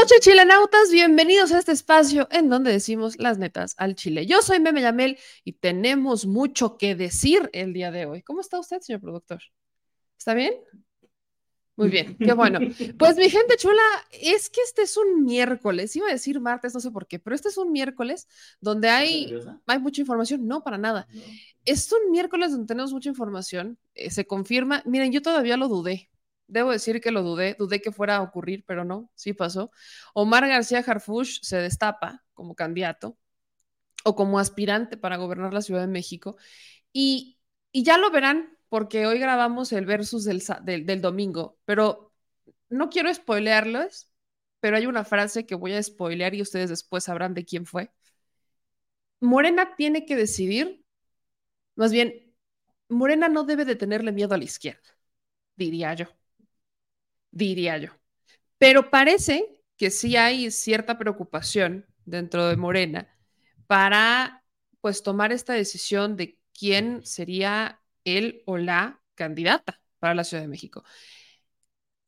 noches, chilenautas. Bienvenidos a este espacio en donde decimos las netas al chile. Yo soy Meme Yamel y tenemos mucho que decir el día de hoy. ¿Cómo está usted, señor productor? ¿Está bien? Muy bien, qué bueno. Pues mi gente chula, es que este es un miércoles, iba a decir martes, no sé por qué, pero este es un miércoles donde hay, hay mucha información, no, para nada. Es un miércoles donde tenemos mucha información, eh, se confirma, miren, yo todavía lo dudé, debo decir que lo dudé, dudé que fuera a ocurrir, pero no, sí pasó. Omar García Harfush se destapa como candidato o como aspirante para gobernar la Ciudad de México y, y ya lo verán porque hoy grabamos el versus del, del, domingo, pero no quiero spoilearlos, pero hay una frase que voy a spoilear y ustedes después sabrán de quién fue. Morena tiene que decidir, más bien, Morena no debe de tenerle miedo a la izquierda, diría yo, diría yo. Pero parece que sí hay cierta preocupación dentro de Morena para pues tomar esta decisión de quién sería el o la candidata para la Ciudad de México.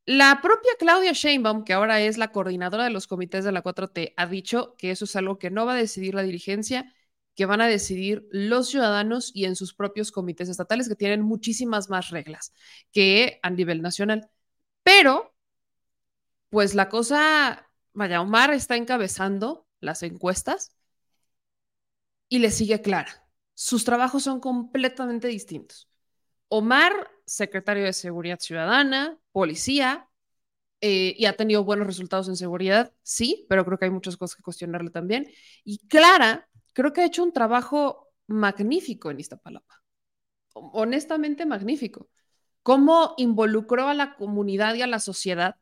La propia Claudia Sheinbaum, que ahora es la coordinadora de los comités de la 4T, ha dicho que eso es algo que no va a decidir la dirigencia, que van a decidir los ciudadanos y en sus propios comités estatales, que tienen muchísimas más reglas que a nivel nacional. Pero, pues la cosa, vaya, Omar está encabezando las encuestas y le sigue clara sus trabajos son completamente distintos. Omar, secretario de Seguridad Ciudadana, policía, eh, y ha tenido buenos resultados en seguridad, sí, pero creo que hay muchas cosas que cuestionarle también. Y Clara, creo que ha hecho un trabajo magnífico en Iztapalapa. Honestamente, magnífico. Cómo involucró a la comunidad y a la sociedad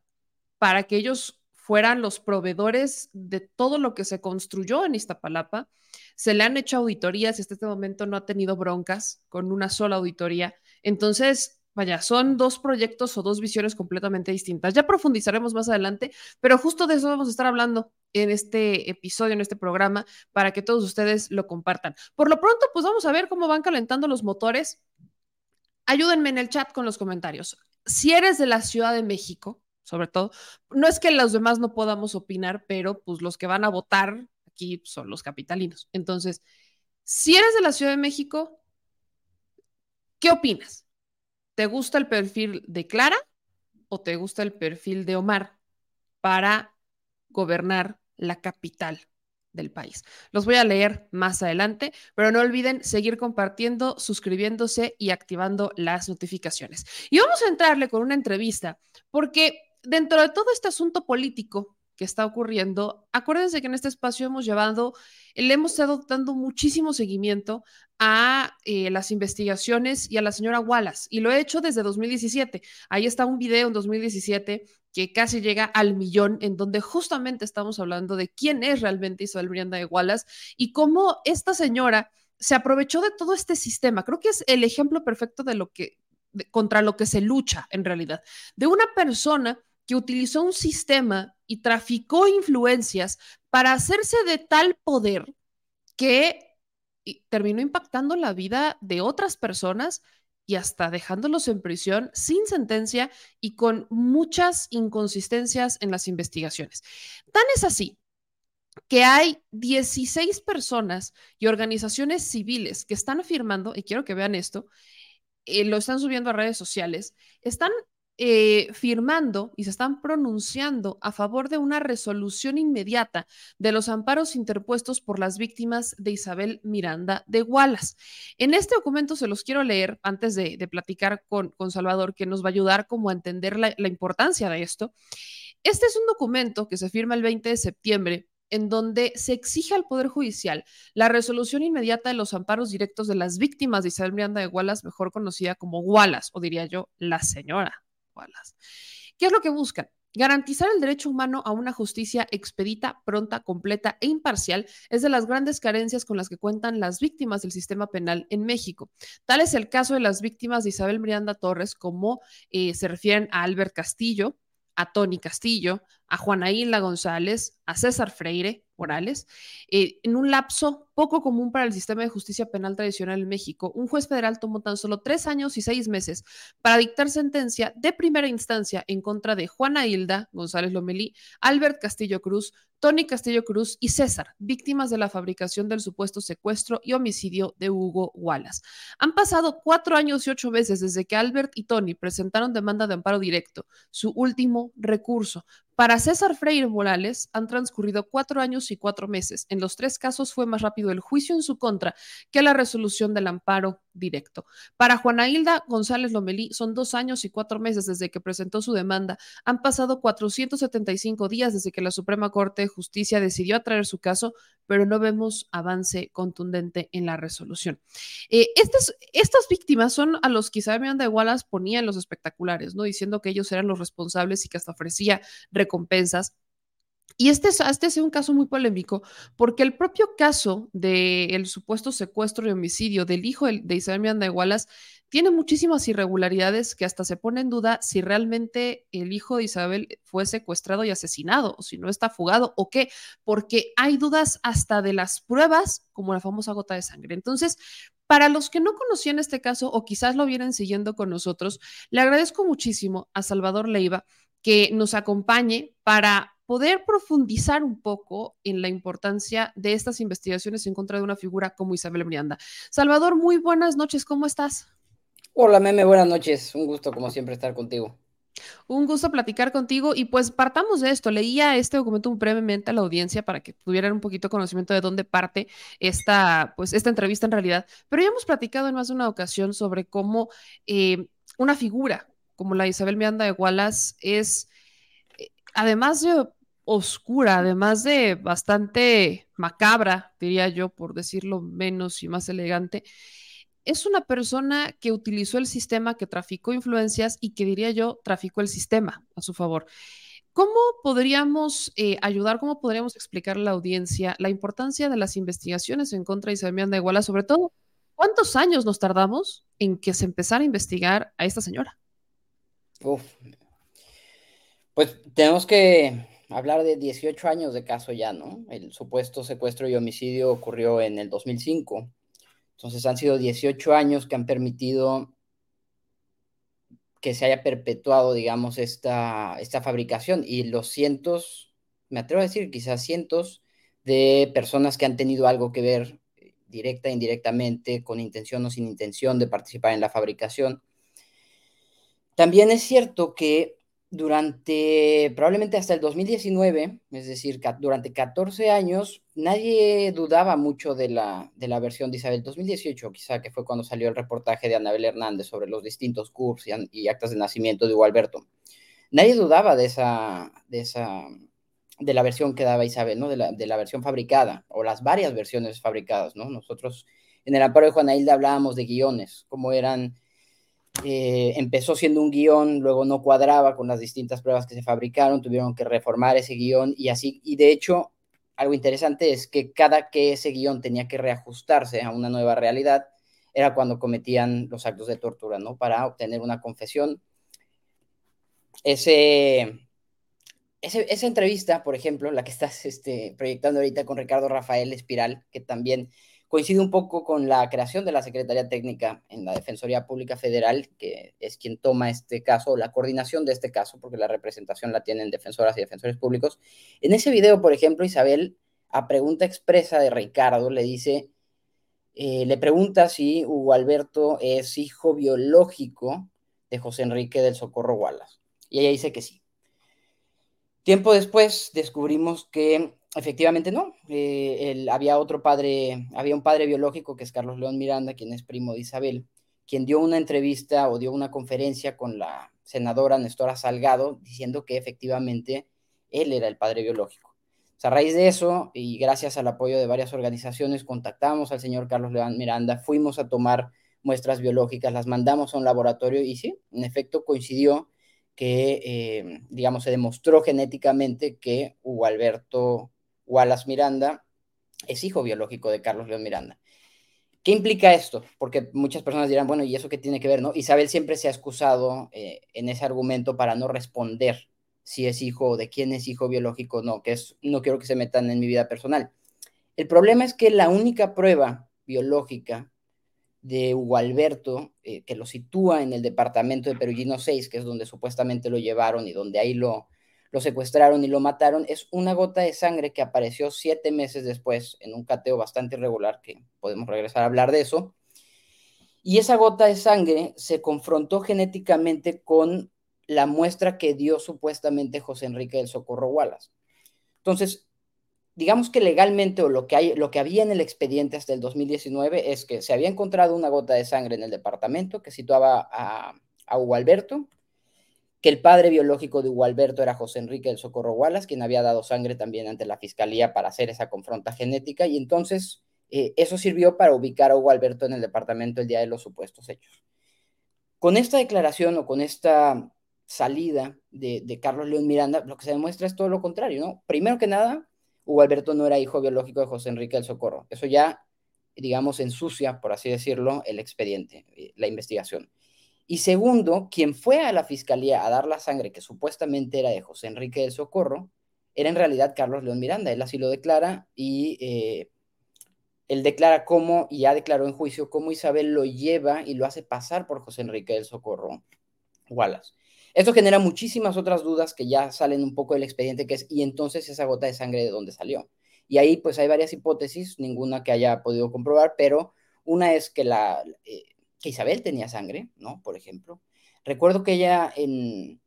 para que ellos fueran los proveedores de todo lo que se construyó en Iztapalapa. Se le han hecho auditorías y hasta este momento no ha tenido broncas con una sola auditoría. Entonces, vaya, son dos proyectos o dos visiones completamente distintas. Ya profundizaremos más adelante, pero justo de eso vamos a estar hablando en este episodio, en este programa, para que todos ustedes lo compartan. Por lo pronto, pues vamos a ver cómo van calentando los motores. Ayúdenme en el chat con los comentarios. Si eres de la Ciudad de México, sobre todo. No es que los demás no podamos opinar, pero pues los que van a votar aquí son los capitalinos. Entonces, si eres de la Ciudad de México, ¿qué opinas? ¿Te gusta el perfil de Clara o te gusta el perfil de Omar para gobernar la capital del país. Los voy a leer más adelante, pero no olviden seguir compartiendo, suscribiéndose y activando las notificaciones. Y vamos a entrarle con una entrevista, porque dentro de todo este asunto político que está ocurriendo, acuérdense que en este espacio hemos llevado, le hemos estado dando muchísimo seguimiento a eh, las investigaciones y a la señora Wallace, y lo he hecho desde 2017. Ahí está un video en 2017 que casi llega al millón, en donde justamente estamos hablando de quién es realmente Isabel Miranda de Wallace y cómo esta señora se aprovechó de todo este sistema. Creo que es el ejemplo perfecto de lo que, contra lo que se lucha en realidad, de una persona que utilizó un sistema y traficó influencias para hacerse de tal poder que terminó impactando la vida de otras personas y hasta dejándolos en prisión sin sentencia y con muchas inconsistencias en las investigaciones. Tan es así que hay 16 personas y organizaciones civiles que están afirmando, y quiero que vean esto, eh, lo están subiendo a redes sociales, están eh, firmando y se están pronunciando a favor de una resolución inmediata de los amparos interpuestos por las víctimas de Isabel Miranda de Wallace. En este documento se los quiero leer antes de, platicar con, Salvador, que nos va a ayudar como a entender la, la importancia de esto. Este es un documento que se firma el 20 de septiembre en donde se exige al Poder Judicial la resolución inmediata de los amparos directos de las víctimas de Isabel Miranda de Wallace, mejor conocida como Wallace, o diría yo, la señora ¿Qué es lo que buscan? Garantizar el derecho humano a una justicia expedita, pronta, completa e imparcial es de las grandes carencias con las que cuentan las víctimas del sistema penal en México. Tal es el caso de las víctimas de Isabel Miranda Torres, como eh, se refieren a Albert Castillo, a Tony Castillo, a Juana Hilda González, a César Freire Morales, eh, en un lapso poco común para el sistema de justicia penal tradicional en México. Un juez federal tomó tan solo tres años y seis meses para dictar sentencia de primera instancia en contra de Juana Hilda González Lomelí, Albert Castillo Cruz, Tony Castillo Cruz y César, víctimas de la fabricación del supuesto secuestro y homicidio de Hugo Wallace. Han pasado cuatro años y ocho meses desde que Albert y Tony presentaron demanda de amparo directo, su último recurso. Para César Freire Morales han transcurrido cuatro años y cuatro meses. En los tres casos fue más rápido el juicio en su contra que la resolución del amparo directo. Para Juana Hilda González Lomelí son dos años y cuatro meses desde que presentó su demanda. Han pasado 475 días desde que la Suprema Corte de Justicia decidió atraer su caso, pero no vemos avance contundente en la resolución. Eh, estas, estas víctimas son a los que Isabel Miranda de Wallace ponía en los espectaculares, ¿no? Diciendo que ellos eran los responsables y que hasta ofrecía recompensas y este, este es un caso muy polémico porque el propio caso del supuesto secuestro y homicidio del hijo de Isabel Miranda de tiene muchísimas irregularidades que hasta se pone en duda si realmente el hijo de Isabel fue secuestrado y asesinado o si no está fugado o qué, porque hay dudas hasta de las pruebas como la famosa gota de sangre. Entonces, para los que no conocían este caso o quizás lo vienen siguiendo con nosotros, le agradezco muchísimo a Salvador Leiva que nos acompañe para poder profundizar un poco en la importancia de estas investigaciones en contra de una figura como Isabel Miranda. Salvador, muy buenas noches, ¿cómo estás? Hola, Meme, buenas noches. Un gusto, como siempre, estar contigo. Un gusto platicar contigo y pues partamos de esto. Leía este documento brevemente a la audiencia para que tuvieran un poquito conocimiento de dónde parte esta, pues, esta entrevista en realidad, pero ya hemos platicado en más de una ocasión sobre cómo eh, una figura como la Isabel Miranda de Wallace es, eh, además de oscura, además de bastante macabra, diría yo, por decirlo menos y más elegante, es una persona que utilizó el sistema, que traficó influencias y que diría yo, traficó el sistema a su favor. ¿Cómo podríamos eh, ayudar, cómo podríamos explicar a la audiencia la importancia de las investigaciones en contra de Isabel de Iguala, sobre todo, cuántos años nos tardamos en que se empezara a investigar a esta señora? Uf. Pues tenemos que hablar de 18 años de caso ya, ¿no? El supuesto secuestro y homicidio ocurrió en el 2005. Entonces han sido 18 años que han permitido que se haya perpetuado, digamos, esta, esta fabricación y los cientos, me atrevo a decir, quizás cientos de personas que han tenido algo que ver directa e indirectamente, con intención o sin intención de participar en la fabricación. También es cierto que durante probablemente hasta el 2019, es decir, durante 14 años, nadie dudaba mucho de la, de la versión de Isabel 2018, quizá que fue cuando salió el reportaje de Anabel Hernández sobre los distintos CURPS y, actas de nacimiento de Hugo Alberto. Nadie dudaba de esa, de esa, de la versión que daba Isabel, ¿no? De la, de la versión fabricada, o las varias versiones fabricadas, ¿no? Nosotros en el amparo de Juana Hilda hablábamos de guiones, cómo eran eh, empezó siendo un guion, luego no cuadraba con las distintas pruebas que se fabricaron, tuvieron que reformar ese guion y así, y de hecho, algo interesante es que cada que ese guion tenía que reajustarse a una nueva realidad, era cuando cometían los actos de tortura, ¿no? Para obtener una confesión. Ese, esa entrevista, por ejemplo, la que estás este, proyectando ahorita con Ricardo Rafael Espiral, que también coincide un poco con la creación de la Secretaría Técnica en la Defensoría Pública Federal, que es quien toma este caso, la coordinación de este caso, porque la representación la tienen defensoras y defensores públicos. En ese video, por ejemplo, Isabel, a pregunta expresa de Ricardo, le dice, eh, le pregunta si Hugo Alberto es hijo biológico de José Enrique del Socorro Wallace. Y ella dice que sí. Tiempo después descubrimos que efectivamente no. Eh, había otro padre, había un padre biológico que es Carlos León Miranda, quien es primo de Isabel, quien dio una entrevista o dio una conferencia con la senadora Nestora Salgado diciendo que efectivamente él era el padre biológico. a raíz de eso, y gracias al apoyo de varias organizaciones, contactamos al señor Carlos León Miranda, fuimos a tomar muestras biológicas, las mandamos a un laboratorio y sí, en efecto coincidió que, eh, digamos, se demostró genéticamente que Hugo Alberto Wallace Miranda es hijo biológico de Carlos León Miranda. ¿Qué implica esto? Porque muchas personas dirán, bueno, ¿y eso qué tiene que ver? No? Isabel siempre se ha excusado eh, en ese argumento para no responder si es hijo, de quién es hijo biológico, no, que es, no quiero que se metan en mi vida personal. El problema es que la única prueba biológica de Hugo Alberto, eh, que lo sitúa en el departamento de Perugino 6, que es donde supuestamente lo llevaron y donde ahí lo, lo secuestraron y lo mataron, es una gota de sangre que apareció siete meses después en un cateo bastante irregular, que podemos regresar a hablar de eso. Y esa gota de sangre se confrontó genéticamente con la muestra que dio supuestamente José Enrique del Socorro Wallace. Entonces, digamos que legalmente o lo que, hay, lo que había en el expediente hasta el 2019 es que se había encontrado una gota de sangre en el departamento que situaba a, a Hugo Alberto, que el padre biológico de Hugo Alberto era José Enrique del Socorro Wallace, quien había dado sangre también ante la fiscalía para hacer esa confronta genética, y entonces eh, eso sirvió para ubicar a Hugo Alberto en el departamento el día de los supuestos hechos. Con esta declaración o con esta salida de, de Carlos León Miranda, lo que se demuestra es todo lo contrario, ¿no? Primero que nada, Hugo Alberto no era hijo biológico de José Enrique del Socorro. Eso ya, digamos, ensucia, por así decirlo, el expediente, eh, la investigación. Y segundo, quien fue a la fiscalía a dar la sangre que supuestamente era de José Enrique del Socorro, era en realidad Carlos León Miranda. Él así lo declara y eh, él declara cómo, y ya declaró en juicio, cómo Isabel lo lleva y lo hace pasar por José Enrique del Socorro Wallace. Esto genera muchísimas otras dudas que ya salen un poco del expediente, que es, y entonces esa gota de sangre de dónde salió. Y ahí pues hay varias hipótesis, ninguna que haya podido comprobar, pero una es que, la, eh, que Isabel tenía sangre, ¿no? Por ejemplo. Recuerdo que ella en,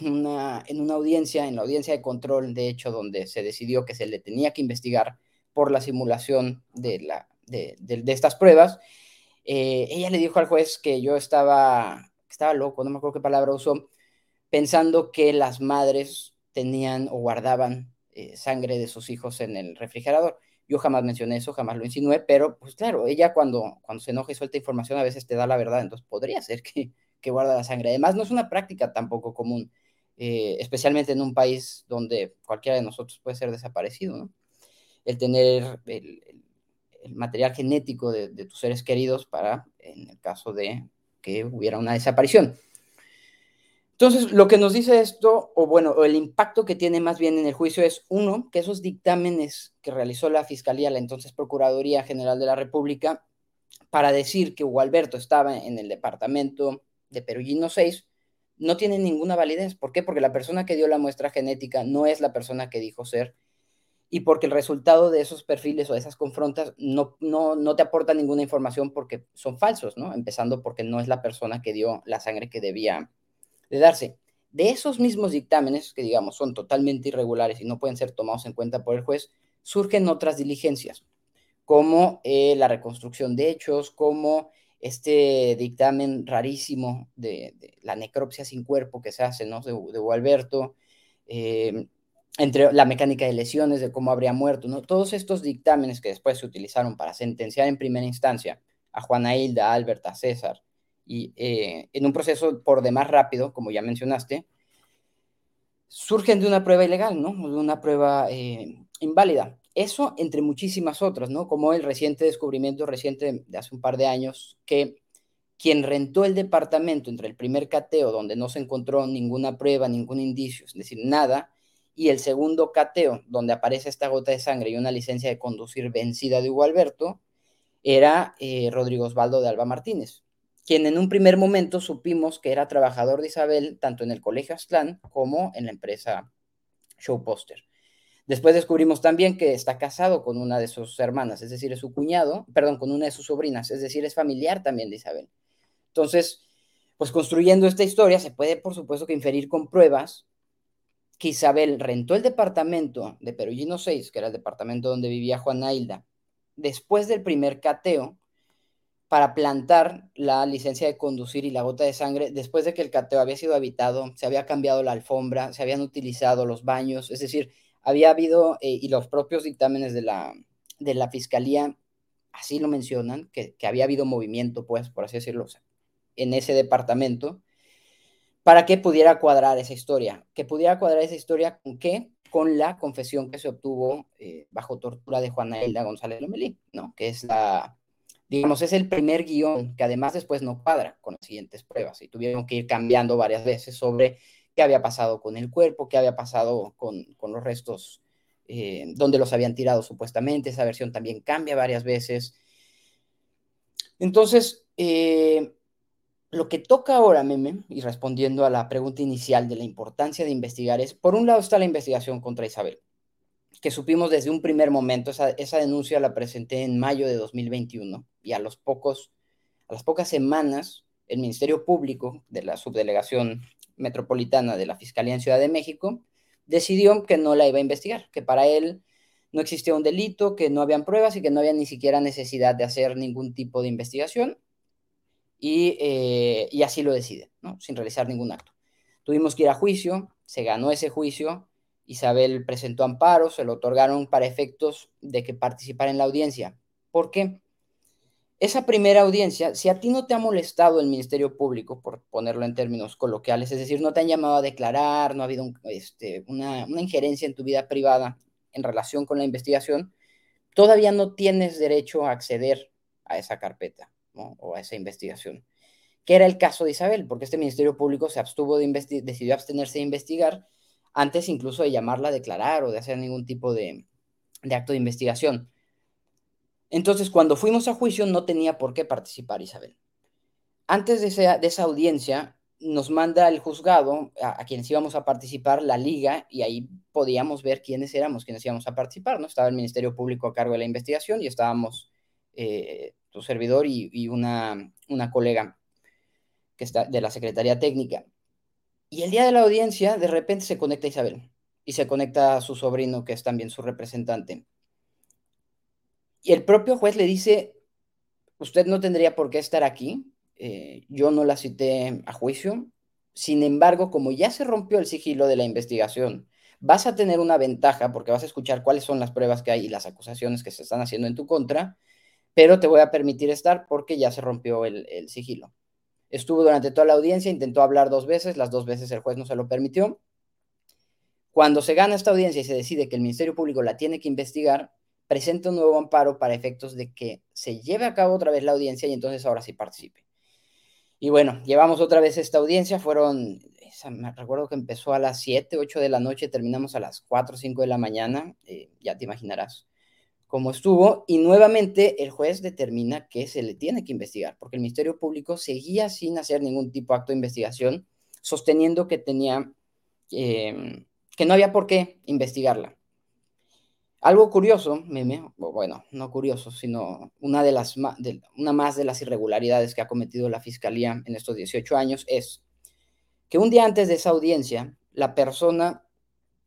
en, una, en una audiencia, en la audiencia de control, de hecho, donde se decidió que se le tenía que investigar por la simulación de, la, de, de, estas pruebas, eh, ella le dijo al juez que yo estaba estaba loco, no me acuerdo qué palabra usó, pensando que las madres tenían o guardaban eh, sangre de sus hijos en el refrigerador. Yo jamás mencioné eso, jamás lo insinué, pero pues claro, ella cuando, cuando se enoja y suelta información a veces te da la verdad, entonces podría ser que, que guarda la sangre. Además, no es una práctica tampoco común, eh, especialmente en un país donde cualquiera de nosotros puede ser desaparecido, ¿no? El tener el, material genético de, tus seres queridos para, en el caso de que hubiera una desaparición. Entonces, lo que nos dice esto, o bueno, el impacto que tiene más bien en el juicio es, uno, que esos dictámenes que realizó la Fiscalía, la entonces Procuraduría General de la República, para decir que Hugo Alberto estaba en el departamento de Perugino 6, no tienen ninguna validez. ¿Por qué? Porque la persona que dio la muestra genética no es la persona que dijo ser y porque el resultado de esos perfiles o de esas confrontas no, no, no te aporta ninguna información porque son falsos, ¿no? Empezando porque no es la persona que dio la sangre que debía de darse. De esos mismos dictámenes, que digamos son totalmente irregulares y no pueden ser tomados en cuenta por el juez, surgen otras diligencias, como eh, la reconstrucción de hechos, como este dictamen rarísimo de, la necropsia sin cuerpo que se hace, ¿no? De, de Gualberto, eh, entre la mecánica de lesiones, de cómo habría muerto, ¿no? Todos estos dictámenes que después se utilizaron para sentenciar en primera instancia a Juana Hilda, a Albert, a César, y eh, en un proceso por demás rápido, como ya mencionaste, surgen de una prueba ilegal, ¿no? De una prueba eh, inválida. Eso entre muchísimas otras, ¿no? Como el reciente descubrimiento reciente de hace un par de años, que quien rentó el departamento entre el primer cateo, donde no se encontró ninguna prueba, ningún indicio, es decir, nada, y el segundo cateo, donde aparece esta gota de sangre y una licencia de conducir vencida de Hugo Alberto, era eh, Rodrigo Osvaldo de Alba Martínez, quien en un primer momento supimos que era trabajador de Isabel tanto en el Colegio Aztlán como en la empresa Show Poster. Después descubrimos también que está casado con una de sus hermanas, es decir, es su cuñado, perdón, con una de sus sobrinas, es decir, es familiar también de Isabel. Entonces, pues construyendo esta historia se puede, por supuesto, que inferir con pruebas que Isabel rentó el departamento de Perugino 6, que era el departamento donde vivía Juana Hilda, después del primer cateo, para plantar la licencia de conducir y la gota de sangre, después de que el cateo había sido habitado, se había cambiado la alfombra, se habían utilizado los baños, es decir, había habido, eh, y los propios dictámenes de la, de la fiscalía así lo mencionan, que, había habido movimiento, pues, por así decirlo, en ese departamento para que pudiera cuadrar esa historia. Que pudiera cuadrar esa historia con qué? Con la confesión que se obtuvo eh, bajo tortura de Juana Elda González Lomelí, ¿no? Que es la, digamos, es el primer guion que además después no cuadra con las siguientes pruebas y tuvieron que ir cambiando varias veces sobre qué había pasado con el cuerpo, qué había pasado con, con los restos, eh, donde los habían tirado supuestamente. Esa versión también cambia varias veces. Entonces, eh, lo que toca ahora, Meme, y respondiendo a la pregunta inicial de la importancia de investigar, es, por un lado está la investigación contra Isabel, que supimos desde un primer momento, esa, esa denuncia la presenté en mayo de 2021, y a, los pocos, a las pocas semanas, el Ministerio Público de la Subdelegación Metropolitana de la Fiscalía en Ciudad de México decidió que no la iba a investigar, que para él no existía un delito, que no habían pruebas y que no había ni siquiera necesidad de hacer ningún tipo de investigación. Y, eh, y así lo decide, ¿no? sin realizar ningún acto. Tuvimos que ir a juicio, se ganó ese juicio, Isabel presentó amparo, se lo otorgaron para efectos de que participara en la audiencia. ¿Por qué? Esa primera audiencia, si a ti no te ha molestado el Ministerio Público, por ponerlo en términos coloquiales, es decir, no te han llamado a declarar, no ha habido este, una, injerencia en tu vida privada en relación con la investigación, todavía no tienes derecho a acceder a esa carpeta o a esa investigación. Que era el caso de Isabel, porque este Ministerio Público se abstuvo de decidió abstenerse de investigar antes incluso de llamarla a declarar o de hacer ningún tipo de acto de investigación. Entonces, cuando fuimos a juicio, no tenía por qué participar Isabel. Antes de esa, audiencia, nos manda el juzgado a, quienes íbamos a participar la liga y ahí podíamos ver quiénes éramos, quienes íbamos a participar, ¿no? Estaba el Ministerio Público a cargo de la investigación y estábamos eh, tu servidor y, una, una, colega que está de la Secretaría Técnica. Y el día de la audiencia, de repente se conecta Isabel y se conecta a su sobrino, que es también su representante. Y el propio juez le dice, usted no tendría por qué estar aquí, eh, yo no la cité a juicio, sin embargo, como ya se rompió el sigilo de la investigación, vas a tener una ventaja porque vas a escuchar cuáles son las pruebas que hay y las acusaciones que se están haciendo en tu contra, pero te voy a permitir estar porque ya se rompió el, el sigilo. Estuvo durante toda la audiencia, intentó hablar dos veces, las dos veces el juez no se lo permitió. Cuando se gana esta audiencia y se decide que el Ministerio Público la tiene que investigar, presenta un nuevo amparo para efectos de que se lleve a cabo otra vez la audiencia y entonces ahora sí participe. Y bueno, llevamos otra vez esta audiencia, fueron, me recuerdo que empezó a las 7, 8 de la noche, terminamos a las 4, 5 de la mañana, eh, ya te imaginarás cómo estuvo, y nuevamente el juez determina que se le tiene que investigar, porque el Ministerio Público seguía sin hacer ningún tipo de acto de investigación, sosteniendo que tenía, eh, que no había por qué investigarla. Algo curioso, meme, bueno, no curioso, sino una, de las, una más de las irregularidades que ha cometido la Fiscalía en estos 18 años es que un día antes de esa audiencia, la persona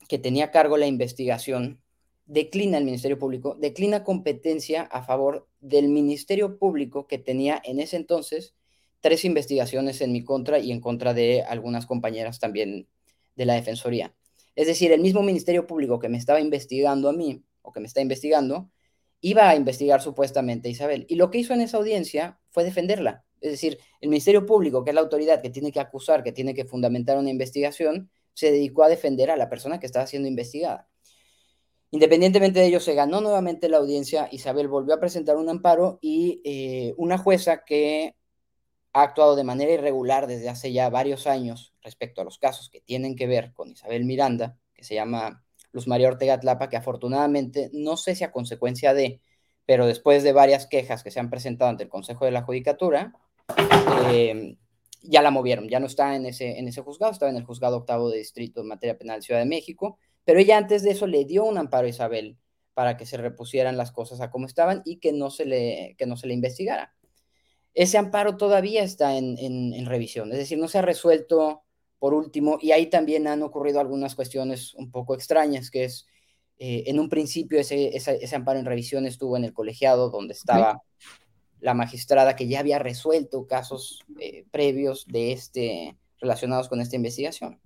que tenía a cargo la investigación declina el Ministerio Público, declina competencia a favor del Ministerio Público que tenía en ese entonces tres investigaciones en mi contra y en contra de algunas compañeras también de la Defensoría. Es decir, el mismo Ministerio Público que me estaba investigando a mí, o que me está investigando, iba a investigar supuestamente a Isabel. Y lo que hizo en esa audiencia fue defenderla. Es decir, el Ministerio Público, que es la autoridad que tiene que acusar, que tiene que fundamentar una investigación, se dedicó a defender a la persona que estaba siendo investigada. Independientemente de ello, se ganó nuevamente la audiencia. Isabel volvió a presentar un amparo y eh, una jueza que ha actuado de manera irregular desde hace ya varios años respecto a los casos que tienen que ver con Isabel Miranda, que se llama Luz María Ortega Tlapa, que afortunadamente, no sé si a consecuencia de, pero después de varias quejas que se han presentado ante el Consejo de la Judicatura, eh, ya la movieron, ya no está en ese, en ese juzgado, estaba en el juzgado octavo de distrito en materia penal Ciudad de México, pero ella antes de eso le dio un amparo a Isabel para que se repusieran las cosas a como estaban y que no se le, que no se le investigara ese amparo todavía está en, revisión, es decir, no se ha resuelto por último, y ahí también han ocurrido algunas cuestiones un poco extrañas, que es, eh, en un principio ese, ese, amparo en revisión estuvo en el colegiado donde estaba la magistrada que ya había resuelto casos eh, previos de este, relacionados con esta investigación.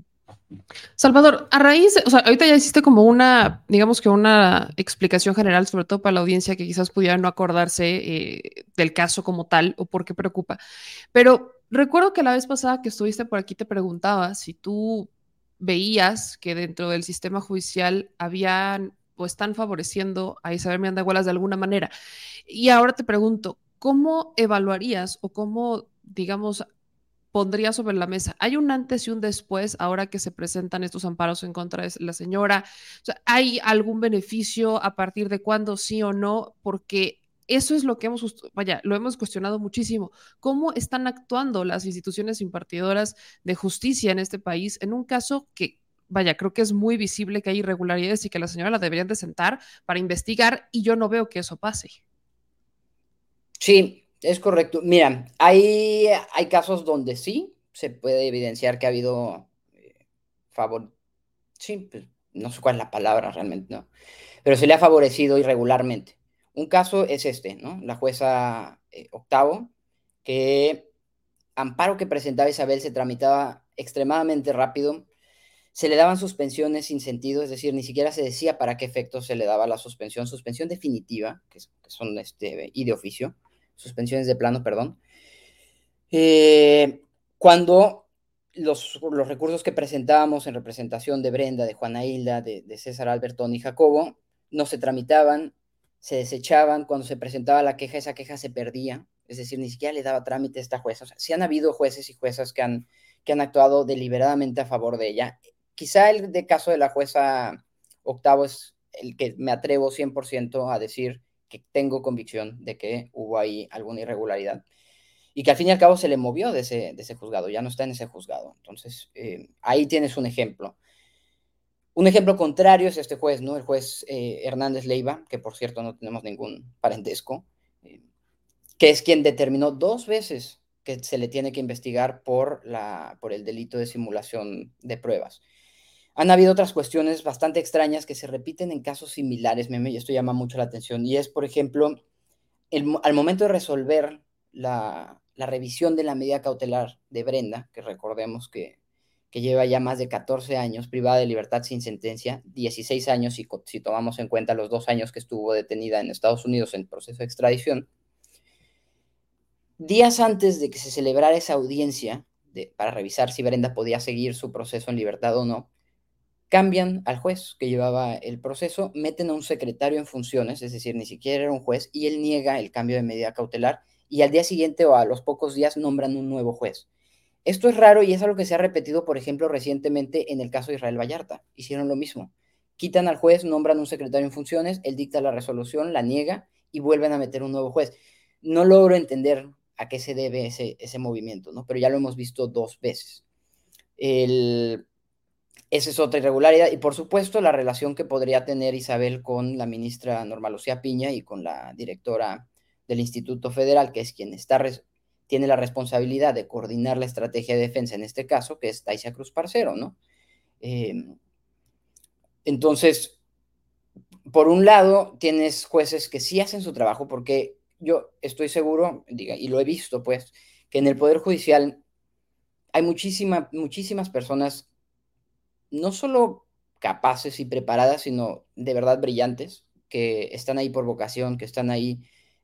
Salvador, a raíz, o sea, ahorita ya hiciste como una, digamos que una explicación general, sobre todo para la audiencia que quizás pudiera no acordarse eh, del caso como tal o por qué preocupa. Pero recuerdo que la vez pasada que estuviste por aquí te preguntaba si tú veías que dentro del sistema judicial habían o están favoreciendo a Isabel Miranda Gualas de alguna manera. Y ahora te pregunto, ¿cómo evaluarías o cómo, digamos, pondría sobre la mesa. Hay un antes y un después ahora que se presentan estos amparos en contra de la señora. ¿Hay algún beneficio a partir de cuándo sí o no? Porque eso es lo que hemos, vaya, lo hemos cuestionado muchísimo. ¿Cómo están actuando las instituciones impartidoras de justicia en este país en un caso que, vaya, creo que es muy visible que hay irregularidades y que la señora la deberían de sentar para investigar y yo no veo que eso pase? Sí, es correcto. Mira, hay, hay casos donde sí se puede evidenciar que ha habido eh, favor. Sí, pues, no sé cuál es la palabra realmente, ¿no? Pero se le ha favorecido irregularmente. Un caso es este, ¿no? La jueza eh, octavo, que amparo que presentaba Isabel se tramitaba extremadamente rápido, se le daban suspensiones sin sentido, es decir, ni siquiera se decía para qué efecto se le daba la suspensión, suspensión definitiva, que, son este, y de oficio, suspensiones de plano, perdón. Eh, cuando los, los, recursos que presentábamos en representación de Brenda, de Juana Hilda, de, César Albertón y Jacobo, no se tramitaban, se desechaban, cuando se presentaba la queja, esa queja se perdía, es decir, ni siquiera le daba trámite a esta jueza. O sea, sí han habido jueces y juezas que han, que han actuado deliberadamente a favor de ella. Quizá el de caso de la jueza octavo es el que me atrevo 100% a decir que tengo convicción de que hubo ahí alguna irregularidad y que al fin y al cabo se le movió de ese, de ese juzgado, ya no está en ese juzgado. Entonces, eh, ahí tienes un ejemplo. Un ejemplo contrario es este juez, ¿no? El juez eh, Hernández Leiva, que por cierto no tenemos ningún parentesco, eh, que es quien determinó dos veces que se le tiene que investigar por, la, por el delito de simulación de pruebas. Han habido otras cuestiones bastante extrañas que se repiten en casos similares, meme, y esto llama mucho la atención, y es, por ejemplo, al momento de resolver la, revisión de la medida cautelar de Brenda, que recordemos que lleva ya más de 14 años privada de libertad sin sentencia, 16 años si, si tomamos en cuenta los dos años que estuvo detenida en Estados Unidos en proceso de extradición. Días antes de que se celebrara esa audiencia para revisar si Brenda podía seguir su proceso en libertad o no, cambian al juez que llevaba el proceso, meten a un secretario en funciones, es decir, ni siquiera era un juez, y él niega el cambio de medida cautelar, y al día siguiente o a los pocos días nombran un nuevo juez. Esto es raro y es algo que se ha repetido, por ejemplo, recientemente en el caso de Israel Vallarta. Hicieron lo mismo. Quitan al juez, nombran un secretario en funciones, él dicta la resolución, la niega y vuelven a meter un nuevo juez. No logro entender a qué se debe ese, ese movimiento, ¿no? Pero ya lo hemos visto dos veces. El, esa es otra irregularidad. Y por supuesto, la relación que podría tener Isabel con la ministra Norma Lucía Piña y con la directora del Instituto Federal, que es quien tiene la responsabilidad de coordinar la estrategia de defensa en este caso, que es Taisia Cruz Parcero, ¿no? Em, entonces, por un lado, tienes jueces que sí hacen su trabajo, porque yo estoy seguro, diga, y lo he visto, pues, que en el Poder Judicial hay muchísima, muchísimas personas, no solo capaces y preparadas, sino de verdad brillantes, que están ahí por vocación, que están ahí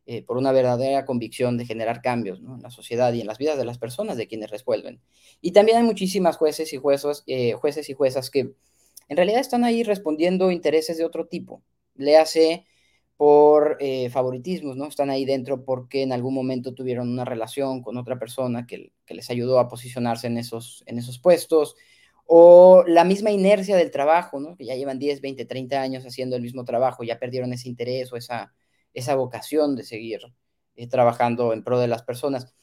eh, por una verdadera convicción de generar cambios en la sociedad y en las vidas de las personas de quienes resuelven. Y también hay muchísimas jueces y jueces, eh, y juezas que en realidad están ahí respondiendo intereses de otro tipo. Le hace por eh, favoritismos, ¿no? Están ahí dentro porque en algún momento tuvieron una relación con otra persona que, que les ayudó a posicionarse en esos, en esos puestos, o la misma inercia del trabajo, ¿no? Que ya llevan 10, 20, 30 años haciendo el mismo trabajo, ya perdieron ese interés o esa, esa vocación de seguir eh, trabajando en pro de las personas.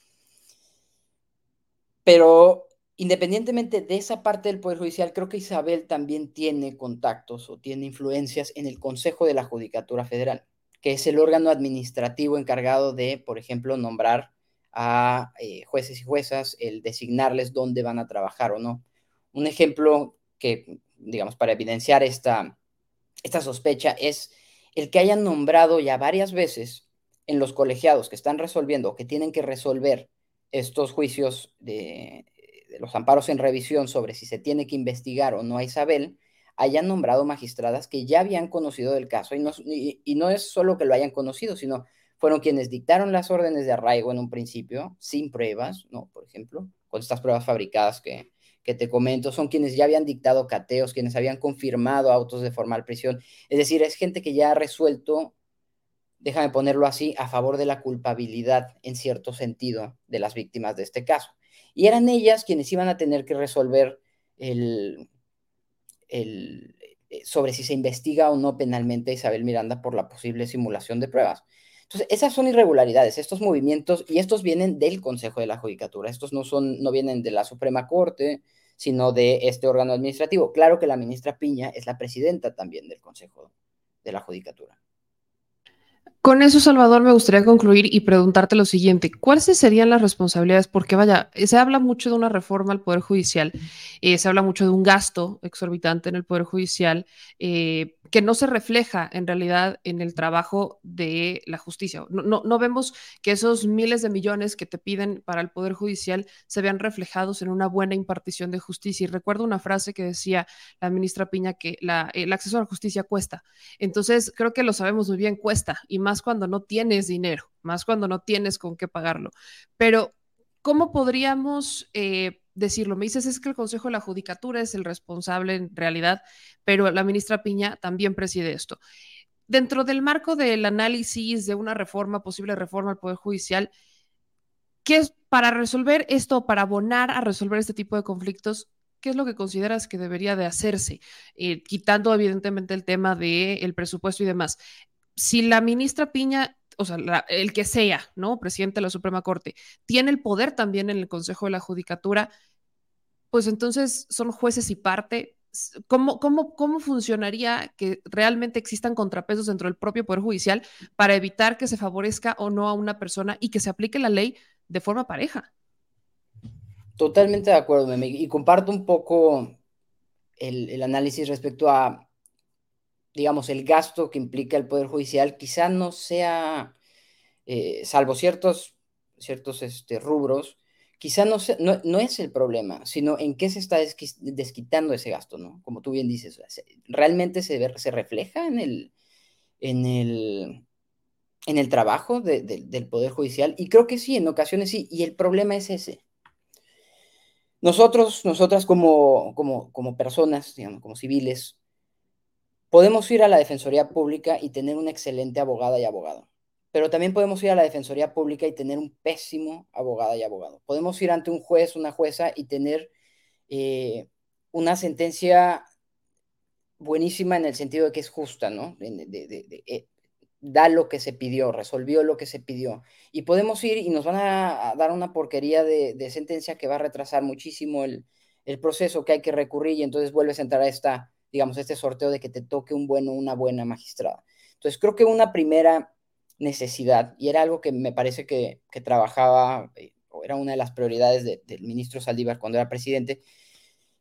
Pero independientemente de esa parte del Poder Judicial, creo que Isabel también tiene contactos o tiene influencias en el Consejo de la Judicatura Federal, que es el órgano administrativo encargado de, por ejemplo, nombrar a eh, jueces y juezas, el designarles dónde van a trabajar o no. Un ejemplo que, digamos, para evidenciar esta, esta sospecha es el que hayan nombrado ya varias veces en los colegiados que están resolviendo, que tienen que resolver estos juicios de, los amparos en revisión sobre si se tiene que investigar o no a Isabel, hayan nombrado magistradas que ya habían conocido del caso. Y no, y no es solo que lo hayan conocido, sino fueron quienes dictaron las órdenes de arraigo en un principio, sin pruebas, ¿no? Por ejemplo, con estas pruebas fabricadas que, que te comento son quienes ya habían dictado cateos, quienes habían confirmado autos de formal prisión. Es decir, es gente que ya ha resuelto, déjame ponerlo así, a favor de la culpabilidad en cierto sentido de las víctimas de este caso. y eran ellas quienes iban a tener que resolver el, el, eh, sobre si se investiga o no penalmente a Isabel Miranda por la posible simulación de pruebas. Entonces, esas son irregularidades, estos movimientos, y estos vienen del Consejo de la Judicatura, estos no, son, no vienen de la Suprema Corte, sino de este órgano administrativo. Claro que la ministra Piña es la presidenta también del Consejo de la Judicatura. Con eso, Salvador, me gustaría concluir y preguntarte lo siguiente. ¿Cuáles serían las responsabilidades? Porque vaya, se habla mucho de una reforma al Poder Judicial, eh, se habla mucho de un gasto exorbitante en el Poder Judicial eh, que no se refleja en realidad en el trabajo de la justicia. No, no, vemos que esos miles de millones que te piden para el Poder Judicial se vean reflejados en una buena impartición de justicia. Y recuerdo una frase que decía la ministra Piña que el acceso a la justicia cuesta. Entonces, creo que lo sabemos muy bien, cuesta. Y más más cuando no tienes dinero, más cuando no tienes con qué pagarlo. Pero, ¿cómo podríamos eh, decirlo? Me dices, es que el Consejo de la Judicatura es el responsable en realidad, pero la ministra Piña también preside esto. Dentro del marco del análisis de una reforma, posible reforma al Poder Judicial, ¿qué es para resolver esto, para abonar a resolver este tipo de conflictos? ¿Qué es lo que consideras que debería de hacerse? Eh, quitando evidentemente el tema del presupuesto y demás si la ministra Piña, o sea, el que sea, ¿no? Presidente de la Suprema Corte, tiene el poder también en el Consejo de la Judicatura, pues entonces son jueces y parte. ¿Cómo, cómo, cómo funcionaría que realmente existan contrapesos dentro del propio Poder Judicial para evitar que se favorezca o no a una persona y que se aplique la ley de forma pareja? Totalmente de acuerdo. Y comparto un poco el análisis respecto a digamos, el gasto que implica el Poder Judicial quizá no sea, eh, salvo ciertos, ciertos este, rubros, quizá no, no, es el problema, sino en qué se está desquitando ese gasto, ¿no? Como tú bien dices, ¿realmente se, se refleja en el, en el, en el trabajo del Poder Judicial? Y creo que sí, en ocasiones sí, y el problema es ese. Nosotros, nosotras como, como, como personas, digamos, como civiles, Podemos ir a la Defensoría Pública y tener una excelente abogada y abogado, pero también podemos ir a la Defensoría Pública y tener un pésimo abogada y abogado. Podemos ir ante un juez, una jueza y tener eh, una sentencia buenísima en el sentido de que es justa, ¿no? Eh, da lo que se pidió, resolvió lo que se pidió. Y podemos ir y nos van a, dar una porquería de, sentencia que va a retrasar muchísimo el, el proceso que hay que recurrir y entonces vuelves a entrar a esta digamos, este sorteo de que te toque un bueno, una buena magistrada. Entonces, creo que una primera necesidad, y era algo que me parece que, trabajaba, eh, o era una de las prioridades del ministro Saldívar cuando era presidente,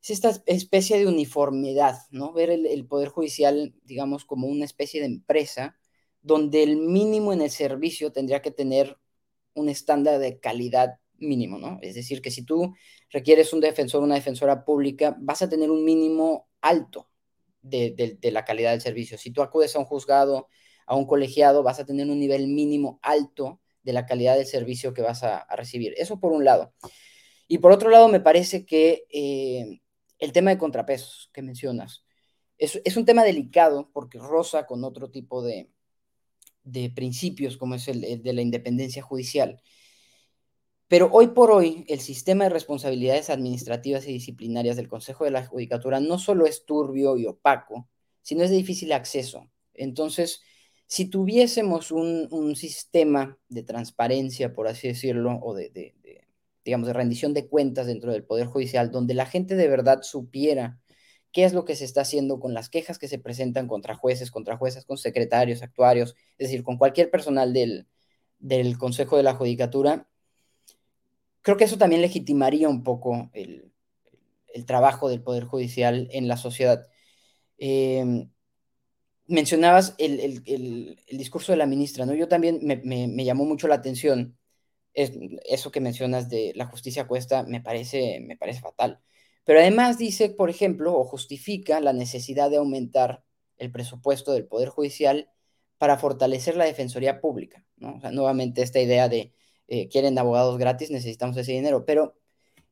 es esta especie de uniformidad, ¿no? Ver el, el, Poder Judicial, digamos, como una especie de empresa donde el mínimo en el servicio tendría que tener un estándar de calidad mínimo, ¿no? Es decir, que si tú requieres un defensor, una defensora pública, vas a tener un mínimo alto, de, la calidad del servicio. Si tú acudes a un juzgado, a un colegiado, vas a tener un nivel mínimo alto de la calidad del servicio que vas a, recibir. Eso por un lado. Y por otro lado, me parece que eh, el tema de contrapesos que mencionas es, un tema delicado porque roza con otro tipo de, principios, como es el de la independencia judicial. Pero hoy por hoy, el sistema de responsabilidades administrativas y disciplinarias del Consejo de la Judicatura no solo es turbio y opaco, sino es de difícil acceso. Entonces, si tuviésemos un, sistema de transparencia, por así decirlo, o de, digamos, de rendición de cuentas dentro del Poder Judicial, donde la gente de verdad supiera qué es lo que se está haciendo con las quejas que se presentan contra jueces, contra jueces, con secretarios, actuarios, es decir, con cualquier personal del, del Consejo de la Judicatura, creo que eso también legitimaría un poco el, trabajo del Poder Judicial en la sociedad. Em, mencionabas el, discurso de la ministra, ¿no? Yo también me, llamó mucho la atención eso que mencionas de la justicia cuesta, me parece, me parece fatal. Pero además dice, por ejemplo, o justifica la necesidad de aumentar el presupuesto del Poder Judicial para fortalecer la Defensoría Pública, ¿no? O sea, nuevamente esta idea de eh, quieren abogados gratis, necesitamos ese dinero. Pero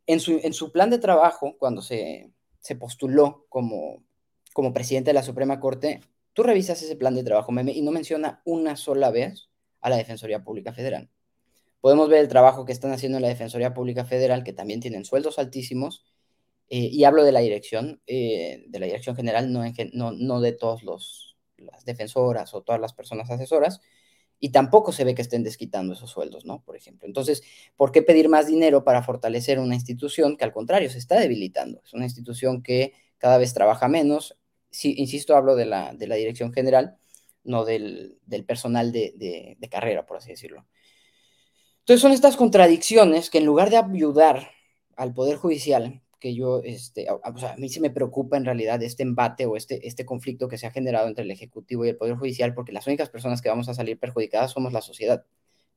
en su, en su plan de trabajo, cuando se, se postuló como, como presidente de la Suprema Corte, tú revisas ese plan de trabajo y no menciona una sola vez a la Defensoría Pública Federal. Podemos ver el trabajo que están haciendo en la Defensoría Pública Federal, que también tienen sueldos altísimos, eh, y hablo de la dirección, eh, de la dirección general, no, no, no de todas las defensoras o todas las personas asesoras, y tampoco se ve que estén desquitando esos sueldos, ¿no? Por ejemplo. Entonces, ¿por qué pedir más dinero para fortalecer una institución que al contrario se está debilitando? Es una institución que cada vez trabaja menos. Insisto, hablo de la, de la dirección general, no del, del personal de, de, carrera, por así decirlo. Entonces, son estas contradicciones que en lugar de ayudar al Poder Judicial, que yo, este, sea, a mí se me preocupa en realidad este embate o este, este conflicto que se ha generado entre el Ejecutivo y el Poder Judicial, porque las únicas personas que vamos a salir perjudicadas somos la sociedad.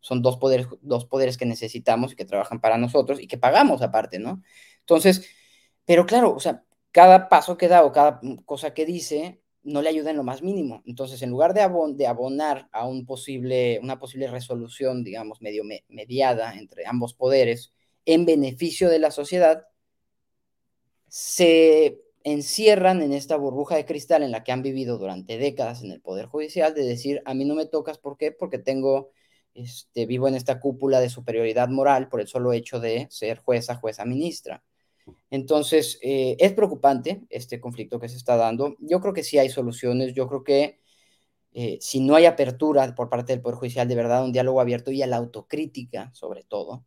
Son dos poderes, dos poderes que necesitamos y que trabajan para nosotros y que pagamos aparte, ¿no? Entonces, pero claro, o sea, cada paso que da o cada cosa que dice no le ayuda en lo más mínimo. Entonces, en lugar de, abonar a un posible, una posible resolución, digamos, medio mediada entre ambos poderes en beneficio de la sociedad, se encierran en esta burbuja de cristal en la que han vivido durante décadas en el Poder Judicial, de decir, a mí no me tocas, ¿por qué? Porque tengo, este, vivo en esta cúpula de superioridad moral por el solo hecho de ser jueza, jueza, ministra. Entonces, eh, es preocupante este conflicto que se está dando. Yo creo que sí hay soluciones, yo creo que eh, si no hay apertura por parte del Poder Judicial, de verdad, un diálogo abierto y a la autocrítica, sobre todo,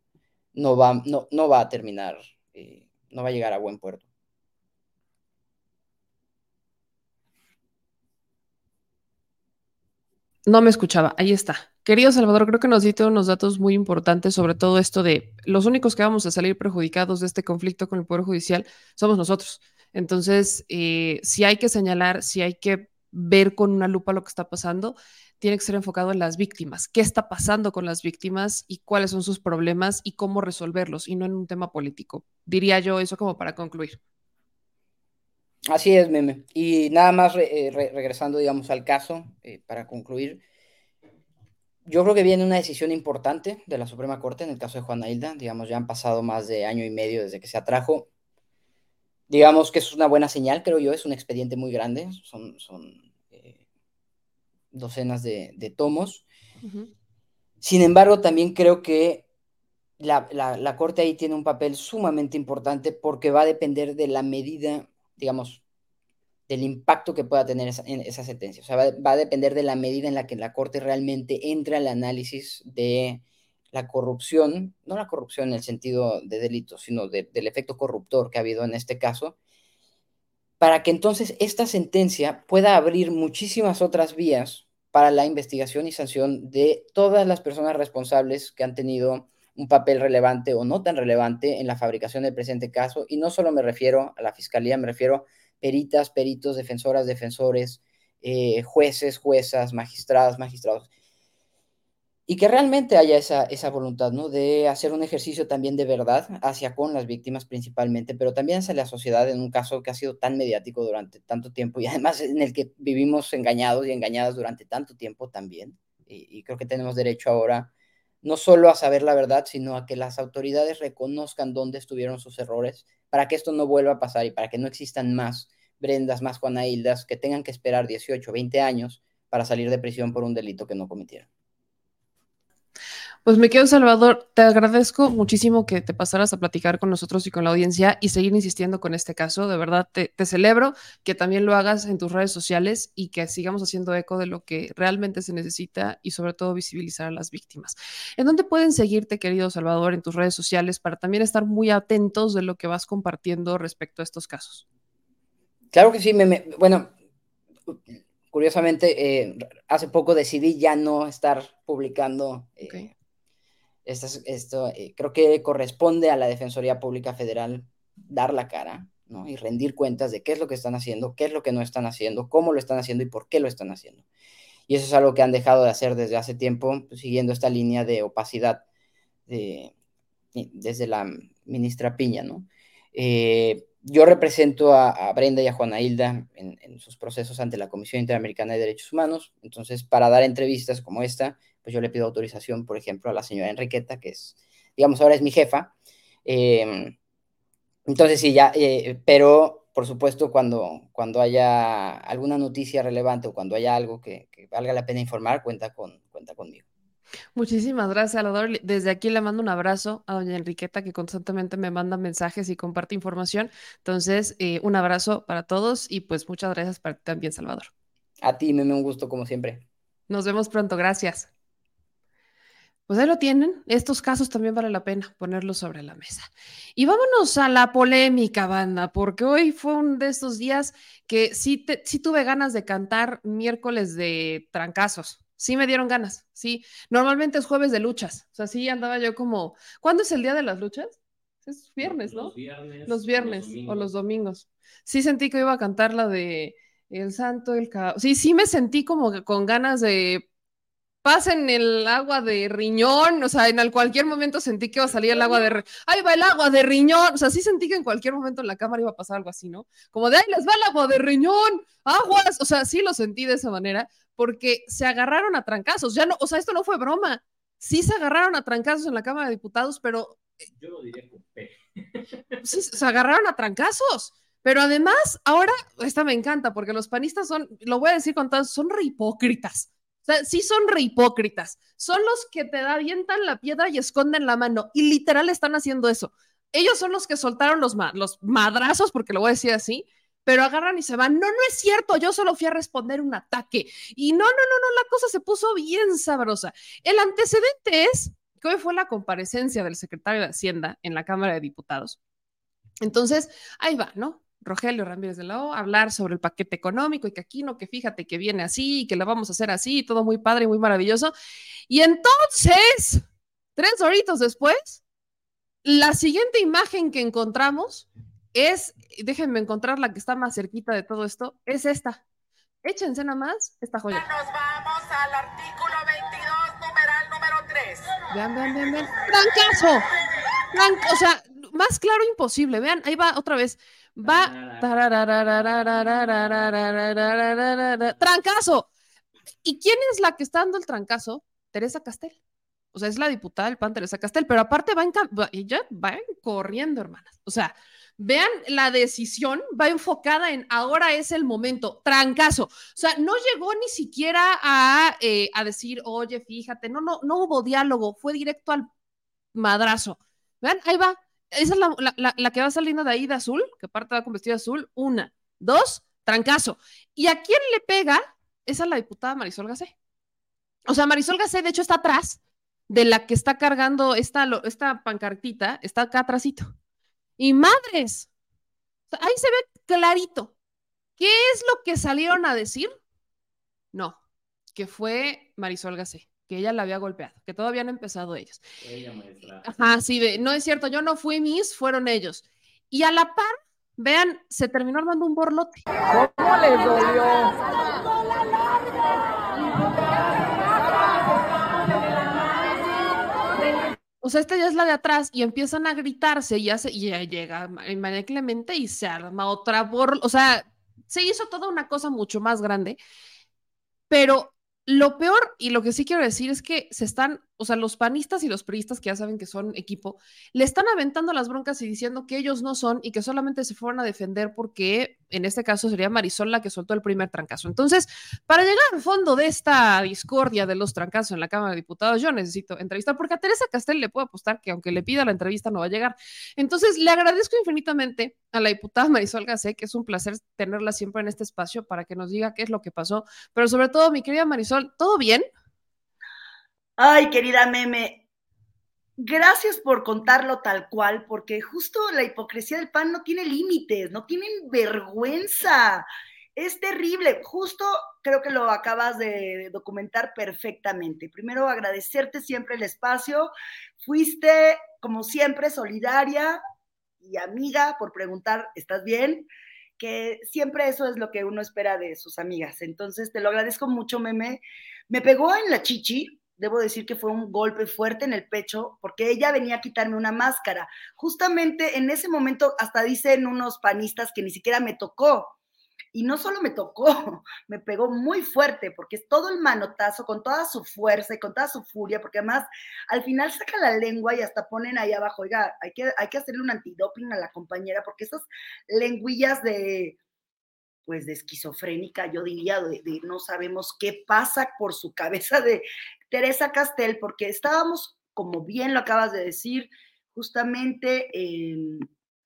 no va, no, no va a terminar, eh, no va a llegar a buen puerto. No me escuchaba, ahí está. Querido Salvador, creo que nos diste unos datos muy importantes sobre todo esto de los únicos que vamos a salir perjudicados de este conflicto con el Poder Judicial somos nosotros. Entonces, eh, si hay que señalar, si hay que ver con una lupa lo que está pasando, tiene que ser enfocado en las víctimas. ¿Qué está pasando con las víctimas y cuáles son sus problemas y cómo resolverlos y no en un tema político? Diría yo eso como para concluir. Así es, meme. Y nada más eh, regresando, digamos, al caso, eh, para concluir, yo creo que viene una decisión importante de la Suprema Corte en el caso de Juana Hilda. Digamos, ya han pasado más de año y medio desde que se atrajo. Digamos que es una buena señal, creo yo, es un expediente muy grande, son, son eh, docenas de, tomos. Sin embargo, también creo que la, la Corte ahí tiene un papel sumamente importante porque va a depender de la medida digamos, del impacto que pueda tener esa, en esa sentencia. O sea, va, a depender de la medida en la que la Corte realmente entra al análisis de la corrupción, no la corrupción en el sentido de delito, sino del efecto corruptor que ha habido en este caso, para que entonces esta sentencia pueda abrir muchísimas otras vías para la investigación y sanción de todas las personas responsables que han tenido un papel relevante o no tan relevante en la fabricación del presente caso. Y no solo me refiero a la fiscalía, me refiero peritas, peritos, defensoras, defensores, eh, jueces, juezas, magistradas, magistrados. Y que realmente haya esa, esa voluntad, ¿no? De hacer un ejercicio también de verdad hacia con las víctimas principalmente, pero también hacia la sociedad en un caso que ha sido tan mediático durante tanto tiempo y además en el que vivimos engañados y engañadas durante tanto tiempo también. y creo que tenemos derecho ahora no solo a saber la verdad, sino a que las autoridades reconozcan dónde estuvieron sus errores, para que esto no vuelva a pasar y para que no existan más Brendas, más Juana Hildas, que tengan que esperar 18, 20 años para salir de prisión por un delito que no cometieron. Pues me quedo, Salvador, te agradezco muchísimo que te pasaras a platicar con nosotros y con la audiencia y seguir insistiendo con este caso. De verdad, te, celebro que también lo hagas en tus redes sociales y que sigamos haciendo eco de lo que realmente se necesita y sobre todo visibilizar a las víctimas. ¿En dónde pueden seguirte, querido Salvador, en tus redes sociales para también estar muy atentos de lo que vas compartiendo respecto a estos casos? Claro que sí, me, bueno, curiosamente, eh, hace poco decidí ya no estar publicando eh, esto, eh, creo que corresponde a la Defensoría Pública Federal dar la cara y rendir cuentas de qué es lo que están haciendo, qué es lo que no están haciendo, cómo lo están haciendo y por qué lo están haciendo. Y eso es algo que han dejado de hacer desde hace tiempo, pues, siguiendo esta línea de opacidad desde la ministra Piña. Eh, yo represento a, Brenda y a Juana Hilda en, sus procesos ante la Comisión Interamericana de Derechos Humanos. Entonces, para dar entrevistas como esta, pues yo le pido autorización, por ejemplo, a la señora Enriqueta, que es, digamos, ahora es mi jefa. Em, entonces, sí, ya, eh, pero por supuesto, cuando, cuando haya alguna noticia relevante o cuando haya algo que, valga la pena informar, cuenta, con, cuenta conmigo. Muchísimas gracias, Salvador. Desde aquí le mando un abrazo a doña Enriqueta, que constantemente me manda mensajes y comparte información. Entonces, eh, un abrazo para todos y pues muchas gracias para ti también, Salvador. A ti, Meme, un gusto como siempre. Nos vemos pronto, gracias. Pues ahí lo tienen. Estos casos también vale la pena ponerlos sobre la mesa. Y vámonos a la polémica, banda, porque hoy fue un de estos días que sí, sí tuve ganas de cantar miércoles de trancazos sí me dieron ganas, sí. Normalmente es jueves de luchas, o sea, sí andaba yo como, ¿cuándo es el día de las luchas? Es viernes, ¿no? Los viernes. Los viernes o los domingos. Sí sentí que iba a cantar la de El Santo, el Caos. Sí, sí me sentí como con ganas de pasen el agua de riñón, o sea, en cualquier momento sentí que iba a salir el agua de ahí va el agua de riñón, o sea, sí sentí que en cualquier momento en la cámara iba a pasar algo así, ¿no? Como de ahí les va el agua de riñón, aguas, o sea, sí lo sentí de esa manera, porque se agarraron a trancazos, ya no, o sea, esto no fue broma, sí se agarraron a trancazos en la Cámara de Diputados, pero... Yo lo diría con P. Sí, se agarraron a trancazos. Pero además, ahora, esta me encanta, porque los panistas son, lo voy a decir con todos, son re hipócritas. Sea, sí son re hipócritas. Son los que te avientan la piedra y esconden la mano. Y literal están haciendo eso. Ellos son los que soltaron los, los madrazos, porque lo voy a decir así, pero agarran y se van. No, no es cierto, yo solo fui a responder un ataque. Y no, no, no, no, la cosa se puso bien sabrosa. El antecedente es que hoy fue la comparecencia del secretario de Hacienda en la Cámara de Diputados. Entonces, ahí va, ¿no? Rogelio Ramírez de la O, hablar sobre el paquete económico y que aquí no, que fíjate que viene así y que lo vamos a hacer así, todo muy padre y muy maravilloso. Y entonces, tres horitos después, la siguiente imagen que encontramos es, déjenme encontrar la que está más cerquita de todo esto, es esta. Échense nada más esta joya. Nos vamos al artículo 22, numeral número 3. Vean, vean, vean, vean. ¡Trancazo! o sea, más claro imposible. Vean, ahí va otra vez. Va. Trancazo. ¿Y quién es la que está dando el trancazo? Teresa Castel. O sea, es la diputada del PAN, Teresa Castel, pero aparte va, en, ella va corriendo, hermanas. O sea, vean la decisión, va enfocada en ahora es el momento, trancazo. O sea, no llegó ni siquiera a, eh, a decir, oye, fíjate, no, no, no hubo diálogo, fue directo al madrazo. Vean, ahí va, esa es la, que va saliendo de ahí de azul, que aparte va con vestido azul. Una, dos, trancazo. ¿Y a quién le pega? Esa es la diputada Marisol Gacé. O sea, Marisol Gacé, de hecho, está atrás de la que está cargando esta, esta pancartita, está acá atrásito. Y madres, ahí se ve clarito. ¿Qué es lo que salieron a decir? No, que fue Marisol Gacé que ella la había golpeado, que todavía han empezado ellos. Ella, maestra. Ajá, sí, de, no es cierto, yo no fui mis, fueron ellos. Y a la par, vean, se terminó armando un borlote. ¿Cómo les dolió? O sea, esta ya es la de atrás y empiezan a gritarse y, hace, y llega María Clemente y se arma otra borlote. O sea, se hizo toda una cosa mucho más grande, pero lo peor y lo que sí quiero decir es que se están o sea, los panistas y los priistas, que ya saben que son equipo, le están aventando las broncas y diciendo que ellos no son y que solamente se fueron a defender porque en este caso sería Marisol la que soltó el primer trancazo. Entonces, para llegar al fondo de esta discordia de los trancazos en la Cámara de Diputados, yo necesito entrevistar, porque a Teresa Castel le puedo apostar que aunque le pida la entrevista no va a llegar. Entonces, le agradezco infinitamente a la diputada Marisol Gacé, que es un placer tenerla siempre en este espacio para que nos diga qué es lo que pasó. Pero sobre todo, mi querida Marisol, ¿todo bien? Ay, querida meme, gracias por contarlo tal cual, porque justo la hipocresía del PAN no tiene límites, no tienen vergüenza. Es terrible. Justo creo que lo acabas de documentar perfectamente. Primero, agradecerte siempre el espacio. Fuiste, como siempre, solidaria y amiga por preguntar, ¿estás bien? Que siempre eso es lo que uno espera de sus amigas. Entonces, te lo agradezco mucho, meme. Me pegó en la chichi, debo decir que fue un golpe fuerte en el pecho porque ella venía a quitarme una máscara. Justamente en ese momento hasta dicen unos panistas que ni siquiera me tocó. Y no solo me tocó, me pegó muy fuerte porque es todo el manotazo con toda su fuerza y con toda su furia, porque además al final saca la lengua y hasta ponen ahí abajo, oiga, hay que, hay que hacerle un antidoping a la compañera porque esas lengüillas de, pues de esquizofrénica, yo diría, de, de no sabemos qué pasa por su cabeza de Teresa Castel, porque estábamos, como bien lo acabas de decir, justamente en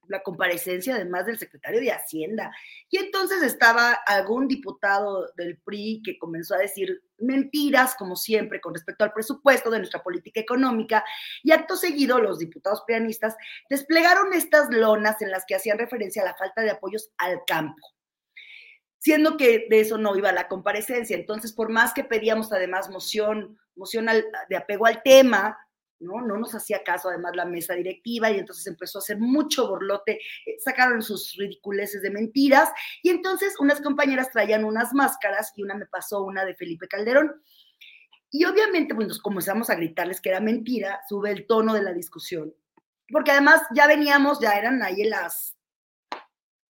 la comparecencia además del secretario de Hacienda. Y entonces estaba algún diputado del PRI que comenzó a decir mentiras, como siempre, con respecto al presupuesto de nuestra política económica. Y acto seguido, los diputados pianistas desplegaron estas lonas en las que hacían referencia a la falta de apoyos al campo siendo que de eso no iba la comparecencia. Entonces, por más que pedíamos además moción, moción de apego al tema, ¿no? No nos hacía caso además la mesa directiva y entonces empezó a hacer mucho borlote, eh, sacaron sus ridiculeces de mentiras y entonces unas compañeras traían unas máscaras y una me pasó una de Felipe Calderón. Y obviamente, pues comenzamos a gritarles que era mentira, sube el tono de la discusión. Porque además ya veníamos, ya eran ahí las,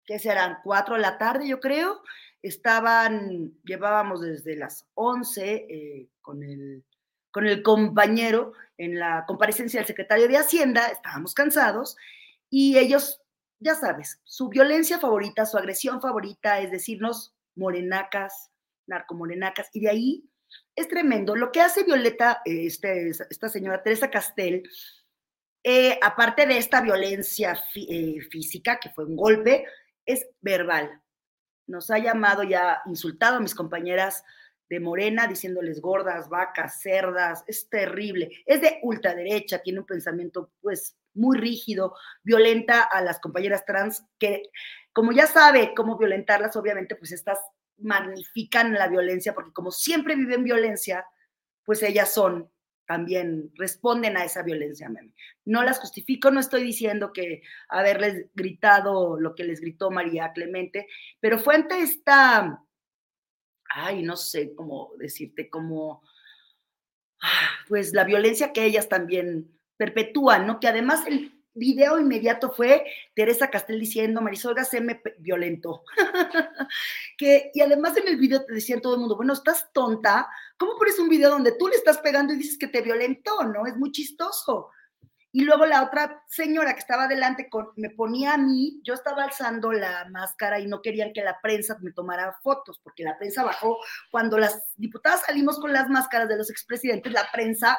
¿qué serán? Cuatro de la tarde, yo creo. Estaban, llevábamos desde las once eh, con el con el compañero en la comparecencia del secretario de Hacienda, estábamos cansados y ellos, ya sabes, su violencia favorita, su agresión favorita es decirnos morenacas, narcomorenacas, y de ahí es tremendo. Lo que hace Violeta, este, esta señora Teresa Castel, eh, aparte de esta violencia eh, física, que fue un golpe, es verbal. Nos ha llamado ya, insultado a mis compañeras de Morena diciéndoles gordas, vacas, cerdas, es terrible. Es de ultraderecha, tiene un pensamiento pues muy rígido, violenta a las compañeras trans que como ya sabe cómo violentarlas, obviamente pues estas magnifican la violencia porque como siempre viven violencia, pues ellas son también responden a esa violencia. No las justifico, no estoy diciendo que haberles gritado lo que les gritó María Clemente, pero fue ante esta ay, no sé cómo decirte, como, ah, pues la violencia que ellas también perpetúan, ¿no? Que además el video inmediato fue Teresa Castel diciendo, Marisol se me violentó. que, y además en el video te decían todo el mundo, bueno, estás tonta, ¿cómo pones un video donde tú le estás pegando y dices que te violentó, ¿no? Es muy chistoso. Y luego la otra señora que estaba adelante con, me ponía a mí, yo estaba alzando la máscara y no querían que la prensa me tomara fotos, porque la prensa bajó. Cuando las diputadas salimos con las máscaras de los expresidentes, la prensa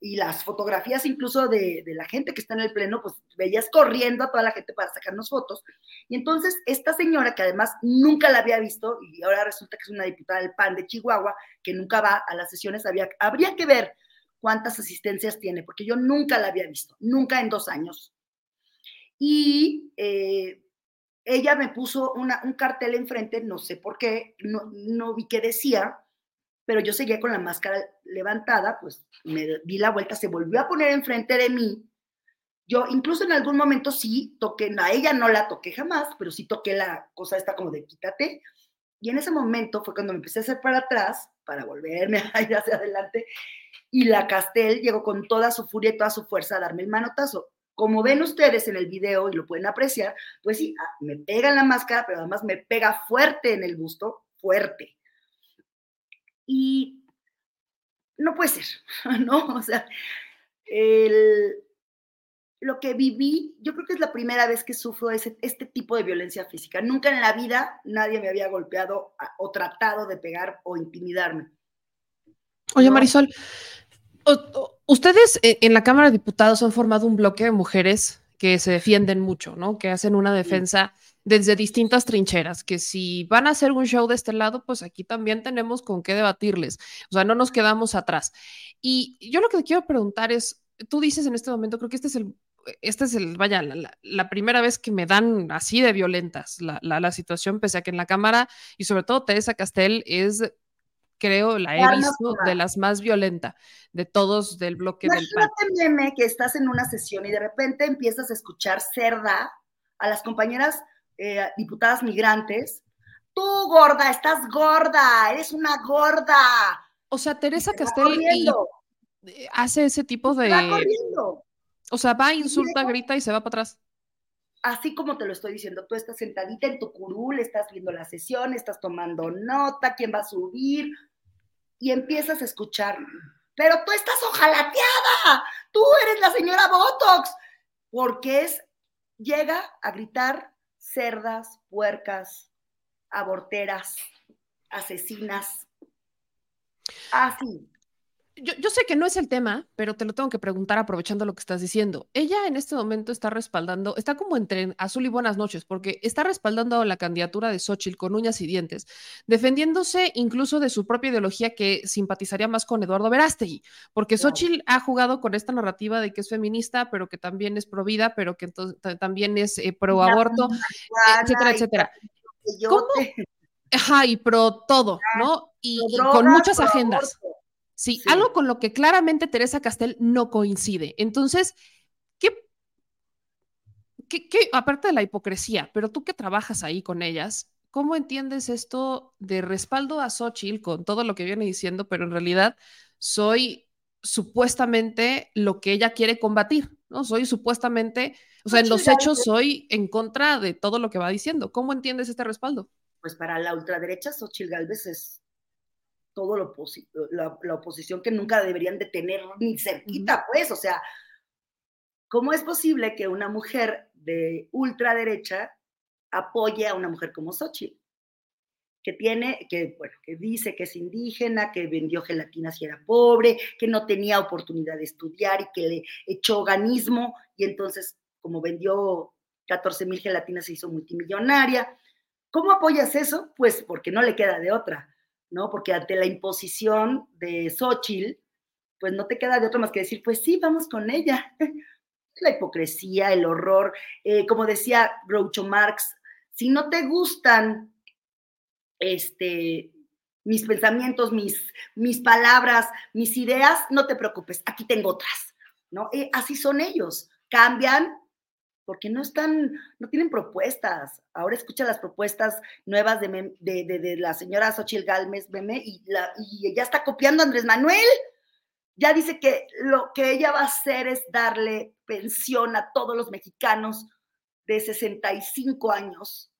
y las fotografías incluso de, de, la gente que está en el pleno, pues veías corriendo a toda la gente para sacarnos fotos. Y entonces esta señora, que además nunca la había visto, y ahora resulta que es una diputada del PAN de Chihuahua, que nunca va a las sesiones, había, habría que ver cuántas asistencias tiene, porque yo nunca la había visto, nunca en dos años. Y eh, ella me puso una, un cartel enfrente, no sé por qué, no, no vi qué decía, pero yo seguía con la máscara levantada, pues me di la vuelta, se volvió a poner enfrente de mí. Yo incluso en algún momento sí toqué, a ella no la toqué jamás, pero sí toqué la cosa esta como de quítate. Y en ese momento fue cuando me empecé a hacer para atrás, para volverme a ir hacia adelante, y la Castel llegó con toda su furia y toda su fuerza a darme el manotazo. Como ven ustedes en el video y lo pueden apreciar, pues sí, ah, me pega en la máscara, pero además me pega fuerte en el busto, fuerte. Y no puede ser, ¿no? O sea, lo que viví, yo creo que es la primera vez que sufro ese, este tipo de violencia física. Nunca en la vida nadie me había golpeado o tratado de pegar o intimidarme. Oye, Marisol, ustedes eh, en la Cámara de Diputados han formado un bloque de mujeres que se defienden mucho, ¿no? Que hacen una defensa desde distintas trincheras, que si van a hacer un show de este lado, pues aquí también tenemos con qué debatirles. O sea, no nos quedamos atrás. Y yo lo que te quiero preguntar es, tú dices en este momento, creo que este es el, este es el, vaya, la, primera vez que me dan así de violentas la, la, situación, pese a que en la Cámara y sobre todo Teresa Castel es creo, la he visto de las más violentas de todos del bloque del PAN. Imagínate, que estás en una sesión y de repente empiezas a escuchar cerda a las compañeras eh, diputadas migrantes. Tú, gorda, estás gorda, eres una gorda. O sea, Teresa Castel eh, hace ese tipo de... O sea, va, insulta, grita y se va para atrás así como te lo estoy diciendo, tú estás sentadita en tu curul, estás viendo la sesión, estás tomando nota, quién va a subir, y empiezas a escuchar, pero tú estás ojalateada, tú eres la señora Botox, porque es, llega a gritar cerdas, puercas, aborteras, asesinas. Así. Yo, yo, sé que no es el tema, pero te lo tengo que preguntar aprovechando lo que estás diciendo. Ella en este momento está respaldando, está como entre azul y buenas noches, porque está respaldando la candidatura de Xochitl con uñas y dientes, defendiéndose incluso de su propia ideología que simpatizaría más con Eduardo Verástegui, porque claro. Xochitl ha jugado con esta narrativa de que es feminista, pero que también es pro vida, pero que también es eh, pro aborto, etcétera, etcétera. ¿Cómo? Ajá, y pro todo, ¿no? Y, y con muchas agendas. Aborto. Sí, sí, algo con lo que claramente Teresa Castel no coincide. Entonces, ¿qué, qué, qué, aparte de la hipocresía, pero tú que trabajas ahí con ellas, ¿cómo entiendes esto de respaldo a Xochitl con todo lo que viene diciendo, pero en realidad soy supuestamente lo que ella quiere combatir, ¿no? Soy supuestamente, o sea, en los hechos soy en contra de todo lo que va diciendo. ¿Cómo entiendes este respaldo? Pues para la ultraderecha, Xochitl Galvez es todo lo la, la, oposición que nunca deberían de tener ni cerquita, pues, o sea, ¿cómo es posible que una mujer de ultraderecha apoye a una mujer como Xochitl? Que tiene, que, bueno, que dice que es indígena, que vendió gelatinas y era pobre, que no tenía oportunidad de estudiar y que le echó organismo y entonces, como vendió 14 mil gelatinas, se hizo multimillonaria. ¿Cómo apoyas eso? Pues porque no le queda de otra ¿no? Porque ante la imposición de Xochitl, pues no te queda de otro más que decir, pues sí, vamos con ella. la hipocresía, el horror, eh, como decía Groucho Marx, si no te gustan este, mis pensamientos, mis, mis palabras, mis ideas, no te preocupes, aquí tengo otras, ¿no? Eh, así son ellos, cambian porque no están, no tienen propuestas. Ahora escucha las propuestas nuevas de, de, de, la señora Xochitl Galmes Meme y, la, y ya está copiando a Andrés Manuel. Ya dice que lo que ella va a hacer es darle pensión a todos los mexicanos de 65 años.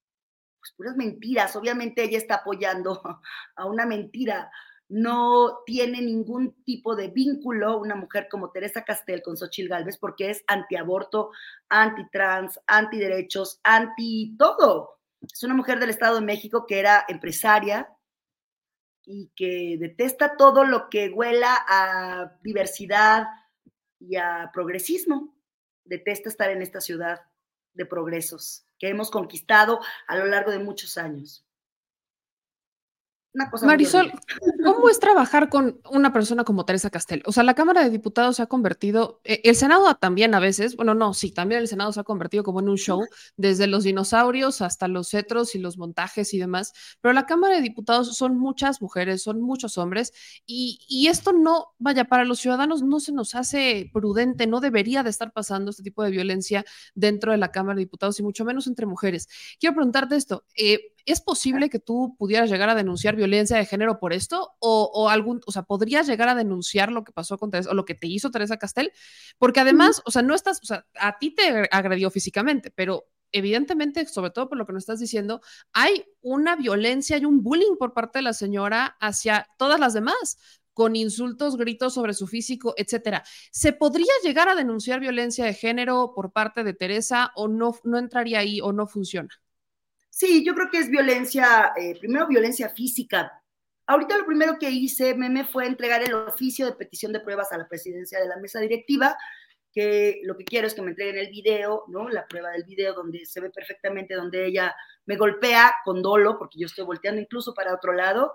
Pues puras mentiras. Obviamente ella está apoyando a una mentira no tiene ningún tipo de vínculo una mujer como Teresa Castel con Xochil Gálvez porque es antiaborto, antitrans, antiderechos, anti todo. Es una mujer del Estado de México que era empresaria y que detesta todo lo que huela a diversidad y a progresismo. Detesta estar en esta ciudad de progresos que hemos conquistado a lo largo de muchos años. Marisol, ¿cómo es trabajar con una persona como Teresa Castel? O sea, la Cámara de Diputados se ha convertido, eh, el Senado también a veces, bueno, no, sí, también el Senado se ha convertido como en un show, desde los dinosaurios hasta los cetros y los montajes y demás, pero la Cámara de Diputados son muchas mujeres, son muchos hombres, y, y esto no, vaya, para los ciudadanos no se nos hace prudente, no debería de estar pasando este tipo de violencia dentro de la Cámara de Diputados y mucho menos entre mujeres. Quiero preguntarte esto, eh, ¿es posible que tú pudieras llegar a denunciar violencia de género por esto? ¿O, o, algún, o sea, podrías llegar a denunciar lo que pasó con Teresa o lo que te hizo Teresa Castel? Porque además, o sea, no estás, o sea, a ti te agredió físicamente, pero evidentemente, sobre todo por lo que nos estás diciendo, hay una violencia y un bullying por parte de la señora hacia todas las demás con insultos, gritos sobre su físico, etcétera. ¿Se podría llegar a denunciar violencia de género por parte de Teresa o no, no entraría ahí o no funciona? Sí, yo creo que es violencia, eh, primero violencia física. Ahorita lo primero que hice, Meme, fue entregar el oficio de petición de pruebas a la presidencia de la mesa directiva, que lo que quiero es que me entreguen el video, ¿no? La prueba del video donde se ve perfectamente donde ella me golpea con dolo, porque yo estoy volteando incluso para otro lado.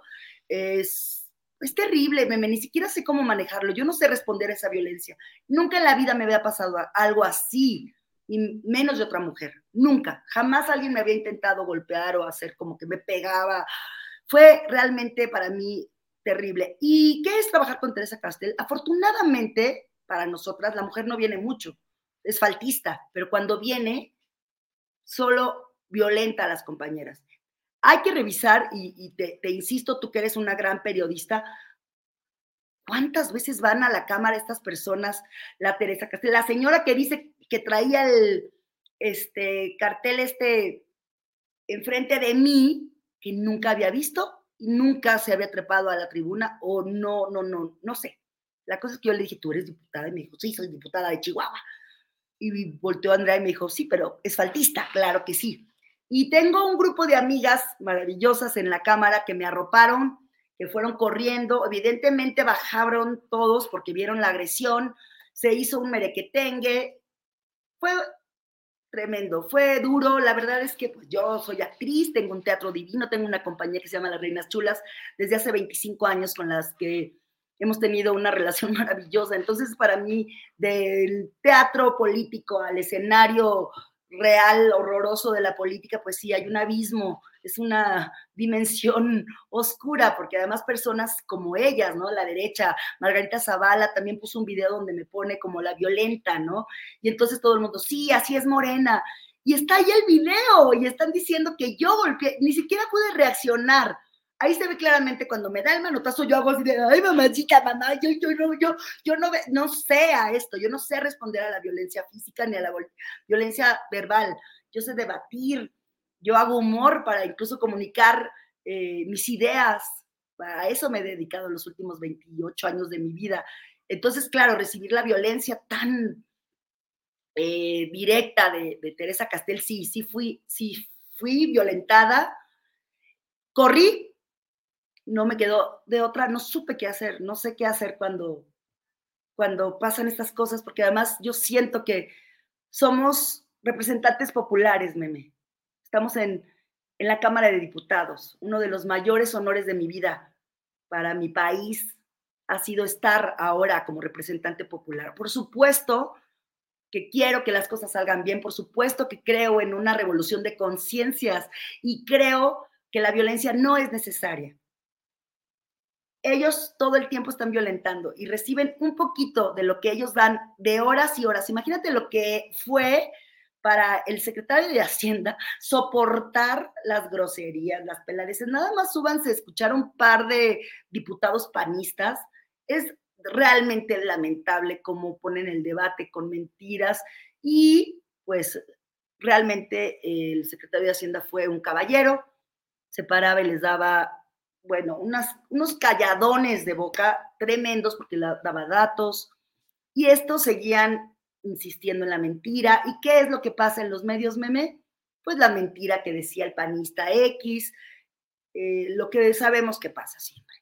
Es, es terrible, Meme, ni siquiera sé cómo manejarlo. Yo no sé responder a esa violencia. Nunca en la vida me había pasado algo así y menos de otra mujer. Nunca, jamás alguien me había intentado golpear o hacer como que me pegaba. Fue realmente para mí terrible. ¿Y qué es trabajar con Teresa Castel? Afortunadamente, para nosotras, la mujer no viene mucho, es faltista, pero cuando viene, solo violenta a las compañeras. Hay que revisar, y, y te, te insisto, tú que eres una gran periodista, ¿Cuántas veces van a la cámara estas personas? La Teresa Castel, la señora que dice que traía el este, cartel este enfrente de mí, que nunca había visto y nunca se había trepado a la tribuna, o no, no, no, no sé. La cosa es que yo le dije, tú eres diputada, y me dijo, sí, soy diputada de Chihuahua. Y volteó Andrea y me dijo, sí, pero es faltista, claro que sí. Y tengo un grupo de amigas maravillosas en la cámara que me arroparon, que fueron corriendo. Evidentemente bajaron todos porque vieron la agresión. Se hizo un merequetengue. Fue tremendo, fue duro. La verdad es que pues, yo soy actriz, tengo un teatro divino, tengo una compañía que se llama Las Reinas Chulas desde hace 25 años con las que hemos tenido una relación maravillosa. Entonces, para mí, del teatro político al escenario real, horroroso de la política, pues sí, hay un abismo, es una dimensión oscura, porque además personas como ellas, ¿no? La derecha, Margarita Zavala también puso un video donde me pone como la violenta, ¿no? Y entonces todo el mundo, sí, así es Morena. Y está ahí el video y están diciendo que yo golpeé, ni siquiera pude reaccionar ahí se ve claramente cuando me da el manotazo, yo hago así de, ay, mamá, yo, yo, no, yo, yo no, no sé a esto, yo no sé responder a la violencia física ni a la violencia verbal, yo sé debatir, yo hago humor para incluso comunicar eh, mis ideas, a eso me he dedicado los últimos 28 años de mi vida. Entonces, claro, recibir la violencia tan eh, directa de, de Teresa Castel, sí, sí fui, sí fui violentada, corrí, no me quedó de otra, no supe qué hacer, no sé qué hacer cuando, cuando pasan estas cosas, porque además yo siento que somos representantes populares, meme. Estamos en, en la Cámara de Diputados. Uno de los mayores honores de mi vida para mi país ha sido estar ahora como representante popular. Por supuesto que quiero que las cosas salgan bien, por supuesto que creo en una revolución de conciencias y creo que la violencia no es necesaria ellos todo el tiempo están violentando y reciben un poquito de lo que ellos dan de horas y horas. Imagínate lo que fue para el secretario de Hacienda soportar las groserías, las peladeces. Nada más súbanse a escuchar un par de diputados panistas. Es realmente lamentable cómo ponen el debate con mentiras y pues realmente el secretario de Hacienda fue un caballero, se paraba y les daba bueno, unos calladones de boca tremendos porque daba datos y estos seguían insistiendo en la mentira. ¿Y qué es lo que pasa en los medios meme? Pues la mentira que decía el panista X, eh, lo que sabemos que pasa siempre.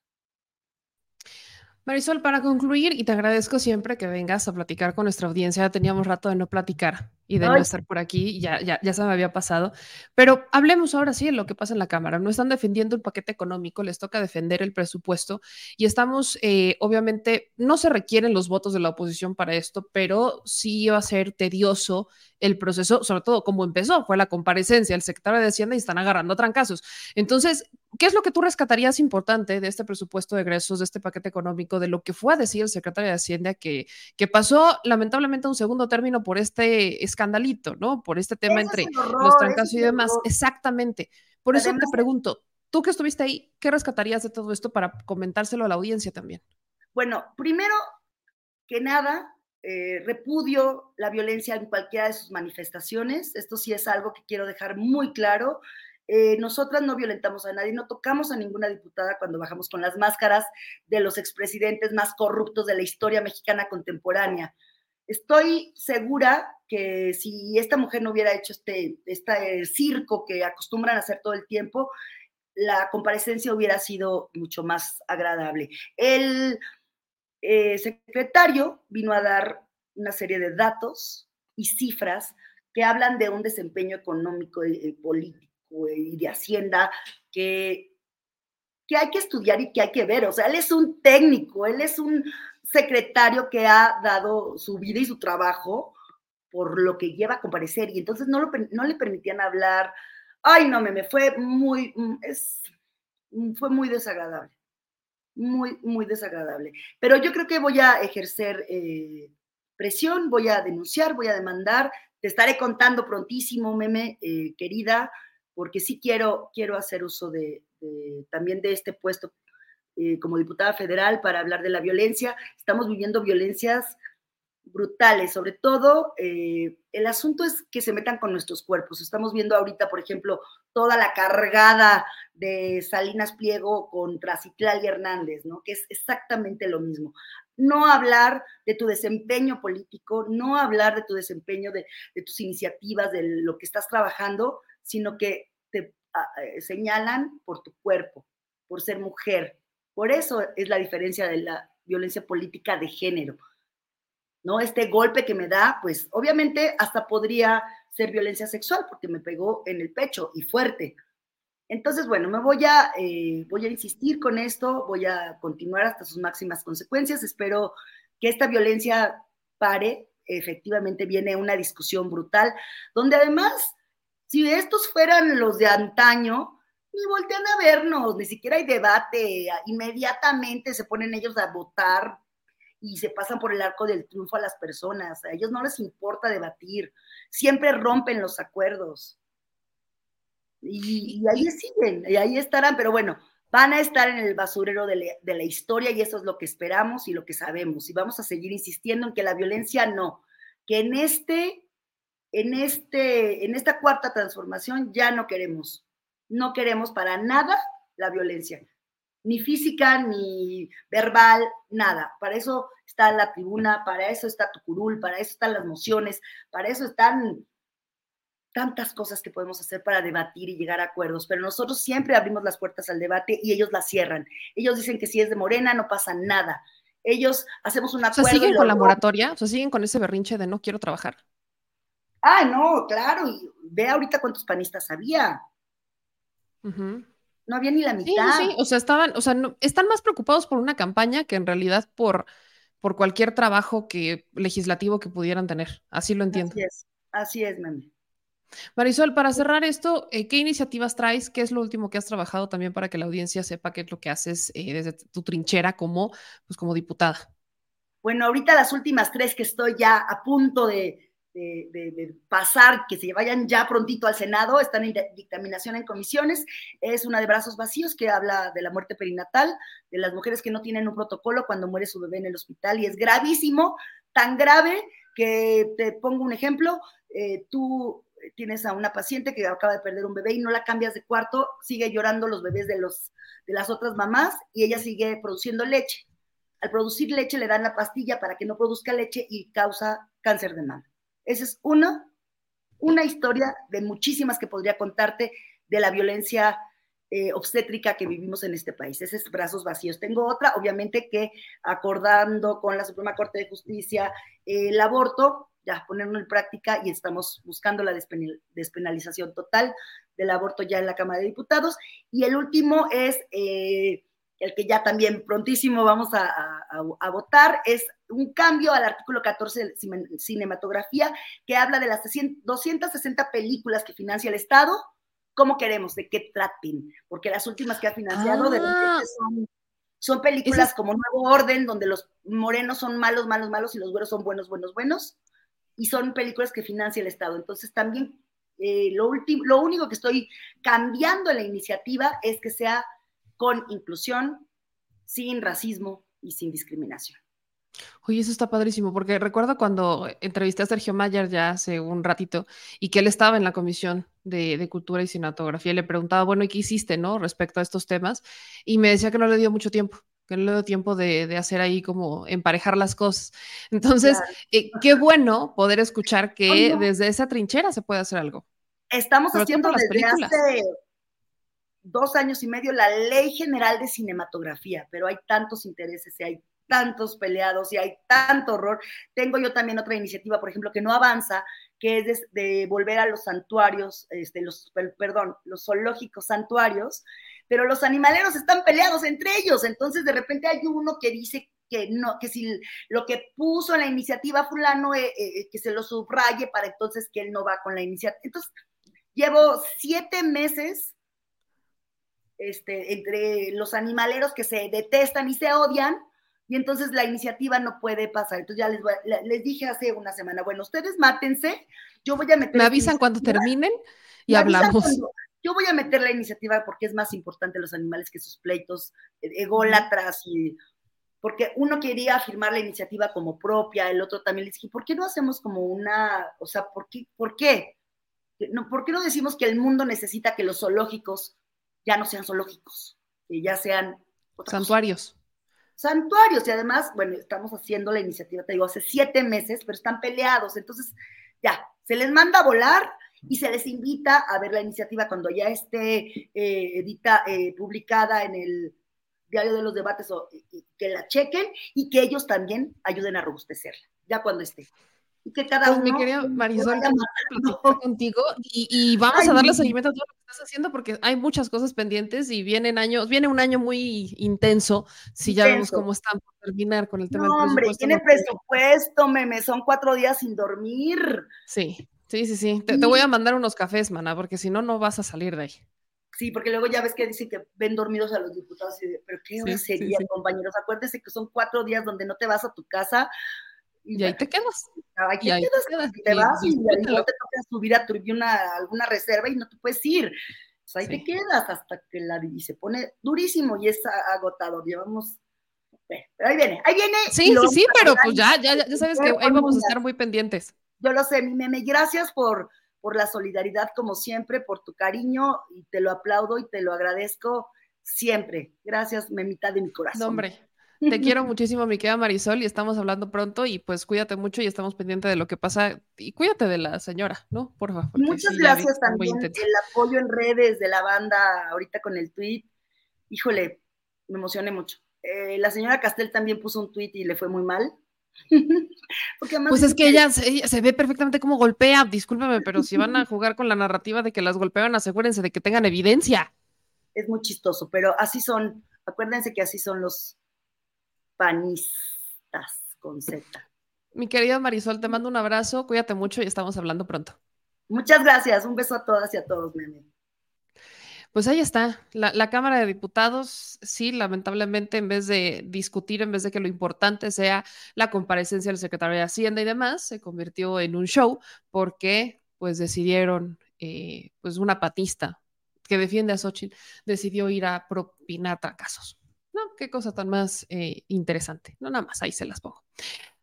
Marisol, para concluir, y te agradezco siempre que vengas a platicar con nuestra audiencia, teníamos rato de no platicar y de no estar por aquí, ya, ya, ya se me había pasado. Pero hablemos ahora sí de lo que pasa en la Cámara. No están defendiendo el paquete económico, les toca defender el presupuesto y estamos, eh, obviamente, no se requieren los votos de la oposición para esto, pero sí va a ser tedioso el proceso, sobre todo como empezó, fue la comparecencia, el secretario de Hacienda y están agarrando trancazos. Entonces, ¿qué es lo que tú rescatarías importante de este presupuesto de egresos, de este paquete económico, de lo que fue a decir el secretario de Hacienda que, que pasó lamentablemente a un segundo término por este escandalito, ¿no? Por este tema entre los trancazos y demás. Exactamente. Por eso te pregunto, tú que estuviste ahí, ¿qué rescatarías de todo esto para comentárselo a la audiencia también? Bueno, primero que nada, eh, repudio la violencia en cualquiera de sus manifestaciones. Esto sí es algo que quiero dejar muy claro. Eh, nosotras no violentamos a nadie, no tocamos a ninguna diputada cuando bajamos con las máscaras de los expresidentes más corruptos de la historia mexicana contemporánea. Estoy segura que si esta mujer no hubiera hecho este, este circo que acostumbran a hacer todo el tiempo, la comparecencia hubiera sido mucho más agradable. El eh, secretario vino a dar una serie de datos y cifras que hablan de un desempeño económico y político y de Hacienda que, que hay que estudiar y que hay que ver. O sea, él es un técnico, él es un secretario que ha dado su vida y su trabajo por lo que lleva a comparecer y entonces no, lo, no le permitían hablar. Ay, no, me, fue muy, mm, es, mm, fue muy desagradable, muy, muy desagradable. Pero yo creo que voy a ejercer eh, presión, voy a denunciar, voy a demandar. Te estaré contando prontísimo, meme, eh, querida, porque sí quiero, quiero hacer uso de, también de este puesto eh, como diputada federal para hablar de la violencia. Estamos viviendo violencias brutales, sobre todo eh, el asunto es que se metan con nuestros cuerpos. Estamos viendo ahorita, por ejemplo, toda la cargada de Salinas Pliego contra Citlali Hernández, ¿no? Que es exactamente lo mismo. No hablar de tu desempeño político, no hablar de tu desempeño, de, de tus iniciativas, de lo que estás trabajando, sino que te señalan por tu cuerpo, por ser mujer. Por eso es la diferencia de la violencia política de género. ¿No? Este golpe que me da, pues obviamente hasta podría ser violencia sexual porque me pegó en el pecho y fuerte. Entonces, bueno, me voy a, eh, voy a insistir con esto, voy a continuar hasta sus máximas consecuencias. Espero que esta violencia pare. Efectivamente viene una discusión brutal, donde además, si estos fueran los de antaño, ni voltean a vernos, ni siquiera hay debate, inmediatamente se ponen ellos a votar y se pasan por el arco del triunfo a las personas, a ellos no les importa debatir, siempre rompen los acuerdos. Y, y ahí siguen, y ahí estarán, pero bueno, van a estar en el basurero de, de, la historia y eso es lo que esperamos y lo que sabemos. Y vamos a seguir insistiendo en que la violencia no, que en este, en este, en esta cuarta transformación ya no queremos, no queremos para nada la violencia, ni física, ni verbal, nada. Para eso está la tribuna, para eso está tu curul, para eso están las mociones, para eso están tantas cosas que podemos hacer para debatir y llegar a acuerdos, pero nosotros siempre abrimos las puertas al debate y ellos las cierran. Ellos dicen que si es de Morena no pasa nada. Ellos hacemos un acuerdo. O sea, siguen con la moratoria, o sea, siguen con ese berrinche de no quiero trabajar. Ah, no, claro, y ve ahorita cuántos panistas había. Uh -huh. No había ni la mitad. Sí, sí, o sea, estaban, o sea, no, están más preocupados por una campaña que en realidad por, por cualquier trabajo que, legislativo que pudieran tener. Así lo entiendo. Así es, así es, mami. Marisol, para cerrar esto, eh, ¿qué iniciativas traes? ¿Qué es lo último que has trabajado también para que la audiencia sepa qué es lo que haces eh, desde tu trinchera como, pues, como diputada? Bueno, ahorita las últimas tres que estoy ya a punto de, de, pasar, que se vayan ya prontito al Senado, están en dictaminación en comisiones. Es una de brazos vacíos que habla de la muerte perinatal, de las mujeres que no tienen un protocolo cuando muere su bebé en el hospital y es gravísimo, tan grave que te pongo un ejemplo, eh, tú tienes a una paciente que acaba de perder un bebé y no la cambias de cuarto, sigue llorando los bebés de, los, de las otras mamás y ella sigue produciendo leche. Al producir leche le dan la pastilla para que no produzca leche y causa cáncer de mama. Esa es una, una historia de muchísimas que podría contarte de la violencia eh, obstétrica que vivimos en este país. Ese es brazos vacíos. Tengo otra, obviamente que acordando con la Suprema Corte de Justicia eh, el aborto, ya ponerlo en práctica y estamos buscando la despenal, despenalización total del aborto ya en la Cámara de Diputados. Y el último es eh, el que ya también prontísimo vamos a, a, a, votar, es un cambio al artículo 14 de cinematografía que habla de las 260 películas que financia el Estado. ¿Cómo queremos? ¿De qué traten? Porque las últimas que ha financiado ah. de repente son son películas es... como Nuevo Orden, donde los morenos son malos, malos, malos y los güeros son buenos, buenos, buenos y son películas que financia el Estado. Entonces también eh, lo, lo único que estoy cambiando en la iniciativa es que sea con inclusión, sin racismo y sin discriminación. Oye, eso está padrísimo, porque recuerdo cuando entrevisté a Sergio Mayer ya hace un ratito y que él estaba en la comisión de, de, cultura y cinematografía y le preguntaba, bueno, ¿y qué hiciste, no? Respecto a estos temas. Y me decía que no le dio mucho tiempo, que no le dio tiempo de, de hacer ahí como emparejar las cosas. Entonces, claro. eh, qué bueno poder escuchar que Oye, desde esa trinchera se puede hacer algo. Estamos Pero haciendo desde películas. hace dos años y medio la ley general de cinematografía, pero hay tantos intereses y hay tantos peleados y hay tanto horror. Tengo yo también otra iniciativa, por ejemplo, que no avanza, que es de, volver a los santuarios, este, los, perdón, los zoológicos santuarios, pero los animaleros están peleados entre ellos, entonces de repente hay uno que dice que no, que si lo que puso en la iniciativa fulano, eh, eh, que se lo subraye para entonces que él no va con la iniciativa. Entonces, llevo siete meses este, entre los animaleros que se detestan y se odian, y entonces la iniciativa no puede pasar. Entonces ya les, voy, les dije hace una semana, bueno, ustedes mátense, yo voy a meter... Me avisan cuando terminen y hablamos. Cuando, yo voy a meter la iniciativa porque es más importante los animales que sus pleitos ególatras y porque uno quería firmar la iniciativa como propia, el otro también le dije, ¿por qué no hacemos como una, o sea, ¿por qué? ¿Por qué? No, ¿Por qué no decimos que el mundo necesita que los zoológicos ya no sean zoológicos, que ya sean santuarios? Santuarios, y además, bueno, estamos haciendo la iniciativa, te digo, hace siete meses, pero están peleados, entonces ya, se les manda a volar y se les invita a ver la iniciativa cuando ya esté eh, edita, eh, publicada en el diario de los debates o y, que la chequen y que ellos también ayuden a robustecerla, ya cuando esté. Y que cada Pues uno mi querida Marisol, contigo y, y vamos Ay, a darle mi- seguimiento a todo lo que estás haciendo porque hay muchas cosas pendientes y vienen años, viene un año muy intenso si ya vemos cómo están por terminar con el tema No, del hombre, presupuesto. tiene presupuesto, meme, son cuatro días sin dormir. Sí, sí, sí, sí. Te, te voy a mandar unos cafés, mana, porque si no, no vas a salir de ahí. Sí, porque luego ya ves que dicen que ven dormidos a los diputados y de, pero qué hora Sí, sería, sí. compañeros. Acuérdense que son cuatro días donde no te vas a tu casa Y ahí te quedas. Ahí y te ahí te quedas, te vas y, no te toca subir a Tribuna alguna reserva y no te puedes ir. Pues ahí Sí. te quedas hasta que la y se pone durísimo y es a- agotador. Llevamos. pero ahí viene, ahí viene. Sí, sí, sí, pero pues ya, ya, ya sabes que ahí vamos a estar muy pendientes. Yo lo sé, mi meme, gracias por, por la solidaridad como siempre, por tu cariño y te lo aplaudo y te lo agradezco siempre. Gracias, memita de mi corazón. No, hombre. Te quiero muchísimo, mi querida Marisol, y estamos hablando pronto. Y pues cuídate mucho y estamos pendientes de lo que pasa. Y cuídate de la señora, ¿no? Por favor. Muchas sí, gracias también el apoyo en redes de la banda ahorita con el tweet. Híjole, me emocioné mucho. Eh, la señora Castel también puso un tweet y le fue muy mal. Pues es que ella se, ella se ve perfectamente cómo golpea. Discúlpeme, pero si van a jugar con la narrativa de que las golpean, asegúrense de que tengan evidencia. es muy chistoso, pero así son, acuérdense que así son los panistas con Z. Mi querida Marisol, te mando un abrazo, cuídate mucho y estamos hablando pronto. Muchas gracias, un beso a todas y a todos, meme. Pues ahí está, la, la Cámara de Diputados, sí, lamentablemente, en vez de discutir, en vez de que lo importante sea la comparecencia del secretario de Hacienda y demás, se convirtió en un show porque pues decidieron, eh, pues una patista que defiende a Xochitl decidió ir a propinar fracasos. No, qué cosa tan más eh, interesante. No, nada más, ahí se las pongo.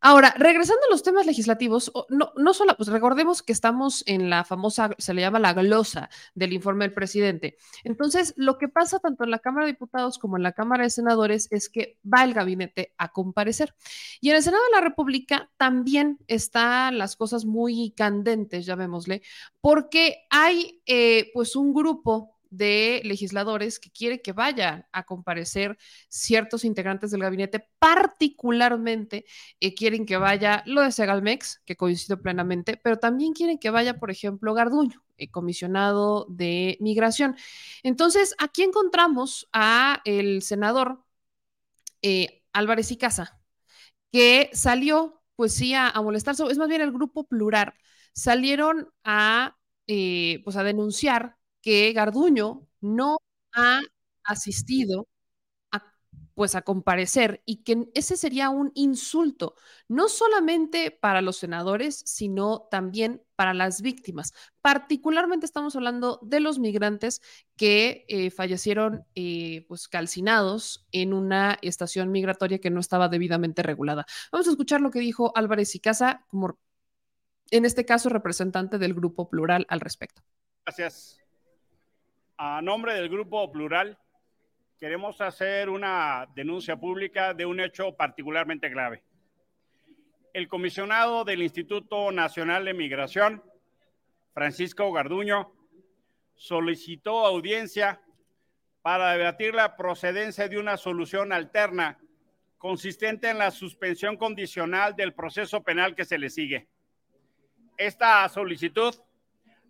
Ahora, regresando a los temas legislativos, no, no solo, pues recordemos que estamos en la famosa, se le llama la glosa del informe del presidente. Entonces, lo que pasa tanto en la Cámara de Diputados como en la Cámara de Senadores es que va el gabinete a comparecer. Y en el Senado de la República también están las cosas muy candentes, llamémosle, porque hay eh, pues un grupo de legisladores que quiere que vayan a comparecer ciertos integrantes del gabinete, particularmente eh, quieren que vaya lo de Segalmex, que coincido plenamente, pero también quieren que vaya, por ejemplo, Garduño, eh, comisionado de migración. Entonces, aquí encontramos a el senador eh, Álvarez y Casa, que salió, pues sí, a, a molestarse, es más bien el grupo plural, salieron a, pues a denunciar que Garduño no ha asistido a, pues a comparecer y que ese sería un insulto, no solamente para los senadores, sino también para las víctimas. Particularmente estamos hablando de los migrantes que eh, fallecieron eh, pues calcinados en una estación migratoria que no estaba debidamente regulada. Vamos a escuchar lo que dijo Álvarez y Casa, como en este caso representante del grupo plural al respecto. Gracias. A nombre del Grupo Plural, queremos hacer una denuncia pública de un hecho particularmente grave. El comisionado del Instituto Nacional de Migración, Francisco Garduño, solicitó audiencia para debatir la procedencia de una solución alterna consistente en la suspensión condicional del proceso penal que se le sigue. Esta solicitud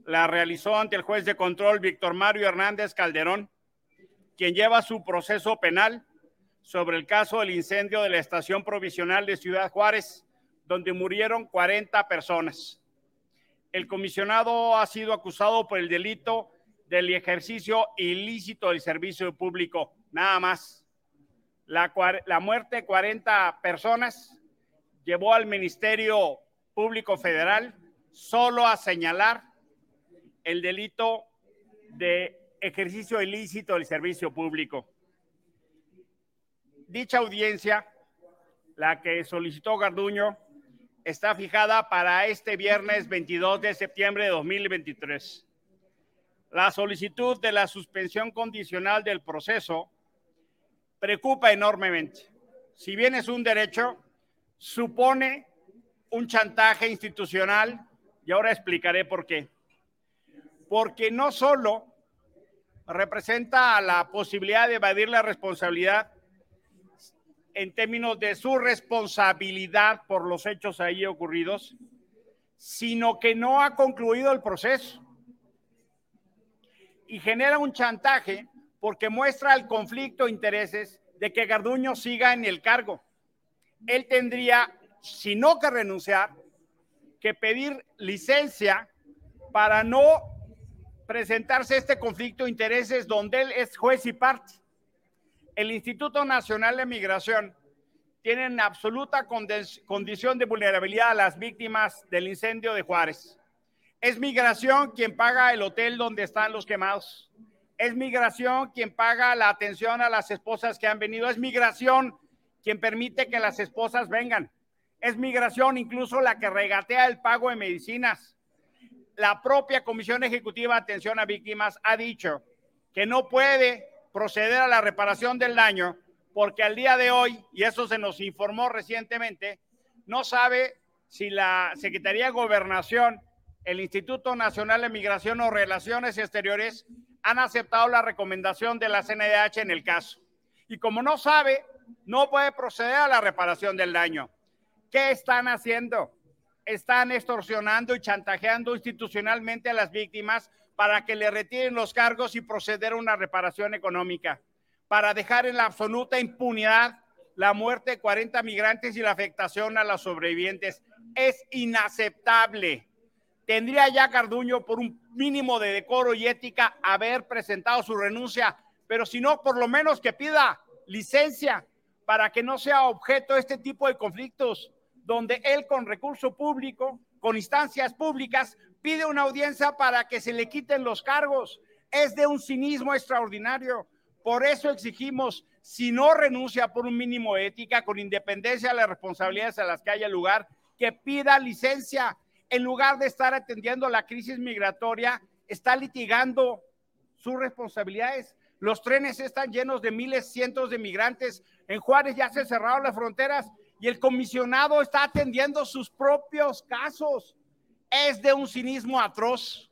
la realizó ante el juez de control Víctor Mario Hernández Calderón, quien lleva su proceso penal sobre el caso del incendio de la estación provisional de Ciudad Juárez, donde murieron 40 personas. El comisionado ha sido acusado por el delito del ejercicio ilícito del servicio público, nada más. La, muerte de 40 personas llevó al Ministerio Público Federal solo a señalar el delito de ejercicio ilícito del servicio público. Dicha audiencia, la que solicitó Garduño, está fijada para este viernes 22 de septiembre de 2023. La solicitud de la suspensión condicional del proceso preocupa enormemente. Si bien es un derecho, supone un chantaje institucional y ahora explicaré por qué. Porque no solo representa la posibilidad de evadir la responsabilidad en términos de su responsabilidad por los hechos ahí ocurridos, sino que no ha concluido el proceso y genera un chantaje porque muestra el conflicto de intereses de que Garduño siga en el cargo. Él tendría, si no que renunciar, que pedir licencia para no presentarse este conflicto de intereses donde él es juez y parte. El Instituto Nacional de Migración tiene en absoluta condición de vulnerabilidad a las víctimas del incendio de Juárez. Es migración quien paga el hotel donde están los quemados. Es migración quien paga la atención a las esposas que han venido. Es migración quien permite que las esposas vengan. Es migración incluso la que regatea el pago de medicinas. La propia Comisión Ejecutiva de Atención a Víctimas ha dicho que no puede proceder a la reparación del daño porque al día de hoy, y eso se nos informó recientemente, no sabe si la Secretaría de Gobernación el Instituto Nacional de Migración o Relaciones Exteriores han aceptado la recomendación de la CNDH en el caso. Y como no sabe, no puede proceder a la reparación del daño. ¿Qué están haciendo? Están extorsionando y chantajeando institucionalmente a las víctimas para que le retiren los cargos y proceder a una reparación económica, para dejar en la absoluta impunidad la muerte de 40 migrantes y la afectación a los sobrevivientes. Es inaceptable. Tendría ya Carduño, por un mínimo de decoro y ética, haber presentado su renuncia, pero si no, por lo menos que pida licencia para que no sea objeto de este tipo de conflictos, donde él con recurso público, con instancias públicas, pide una audiencia para que se le quiten los cargos. Es de un cinismo extraordinario. Por eso exigimos, si no renuncia por un mínimo ética, con independencia de las responsabilidades a las que haya lugar, que pida licencia en lugar de estar atendiendo la crisis migratoria, está litigando sus responsabilidades. Los trenes están llenos de miles, cientos de migrantes. En Juárez ya se cerraron las fronteras y el comisionado está atendiendo sus propios casos. Es de un cinismo atroz.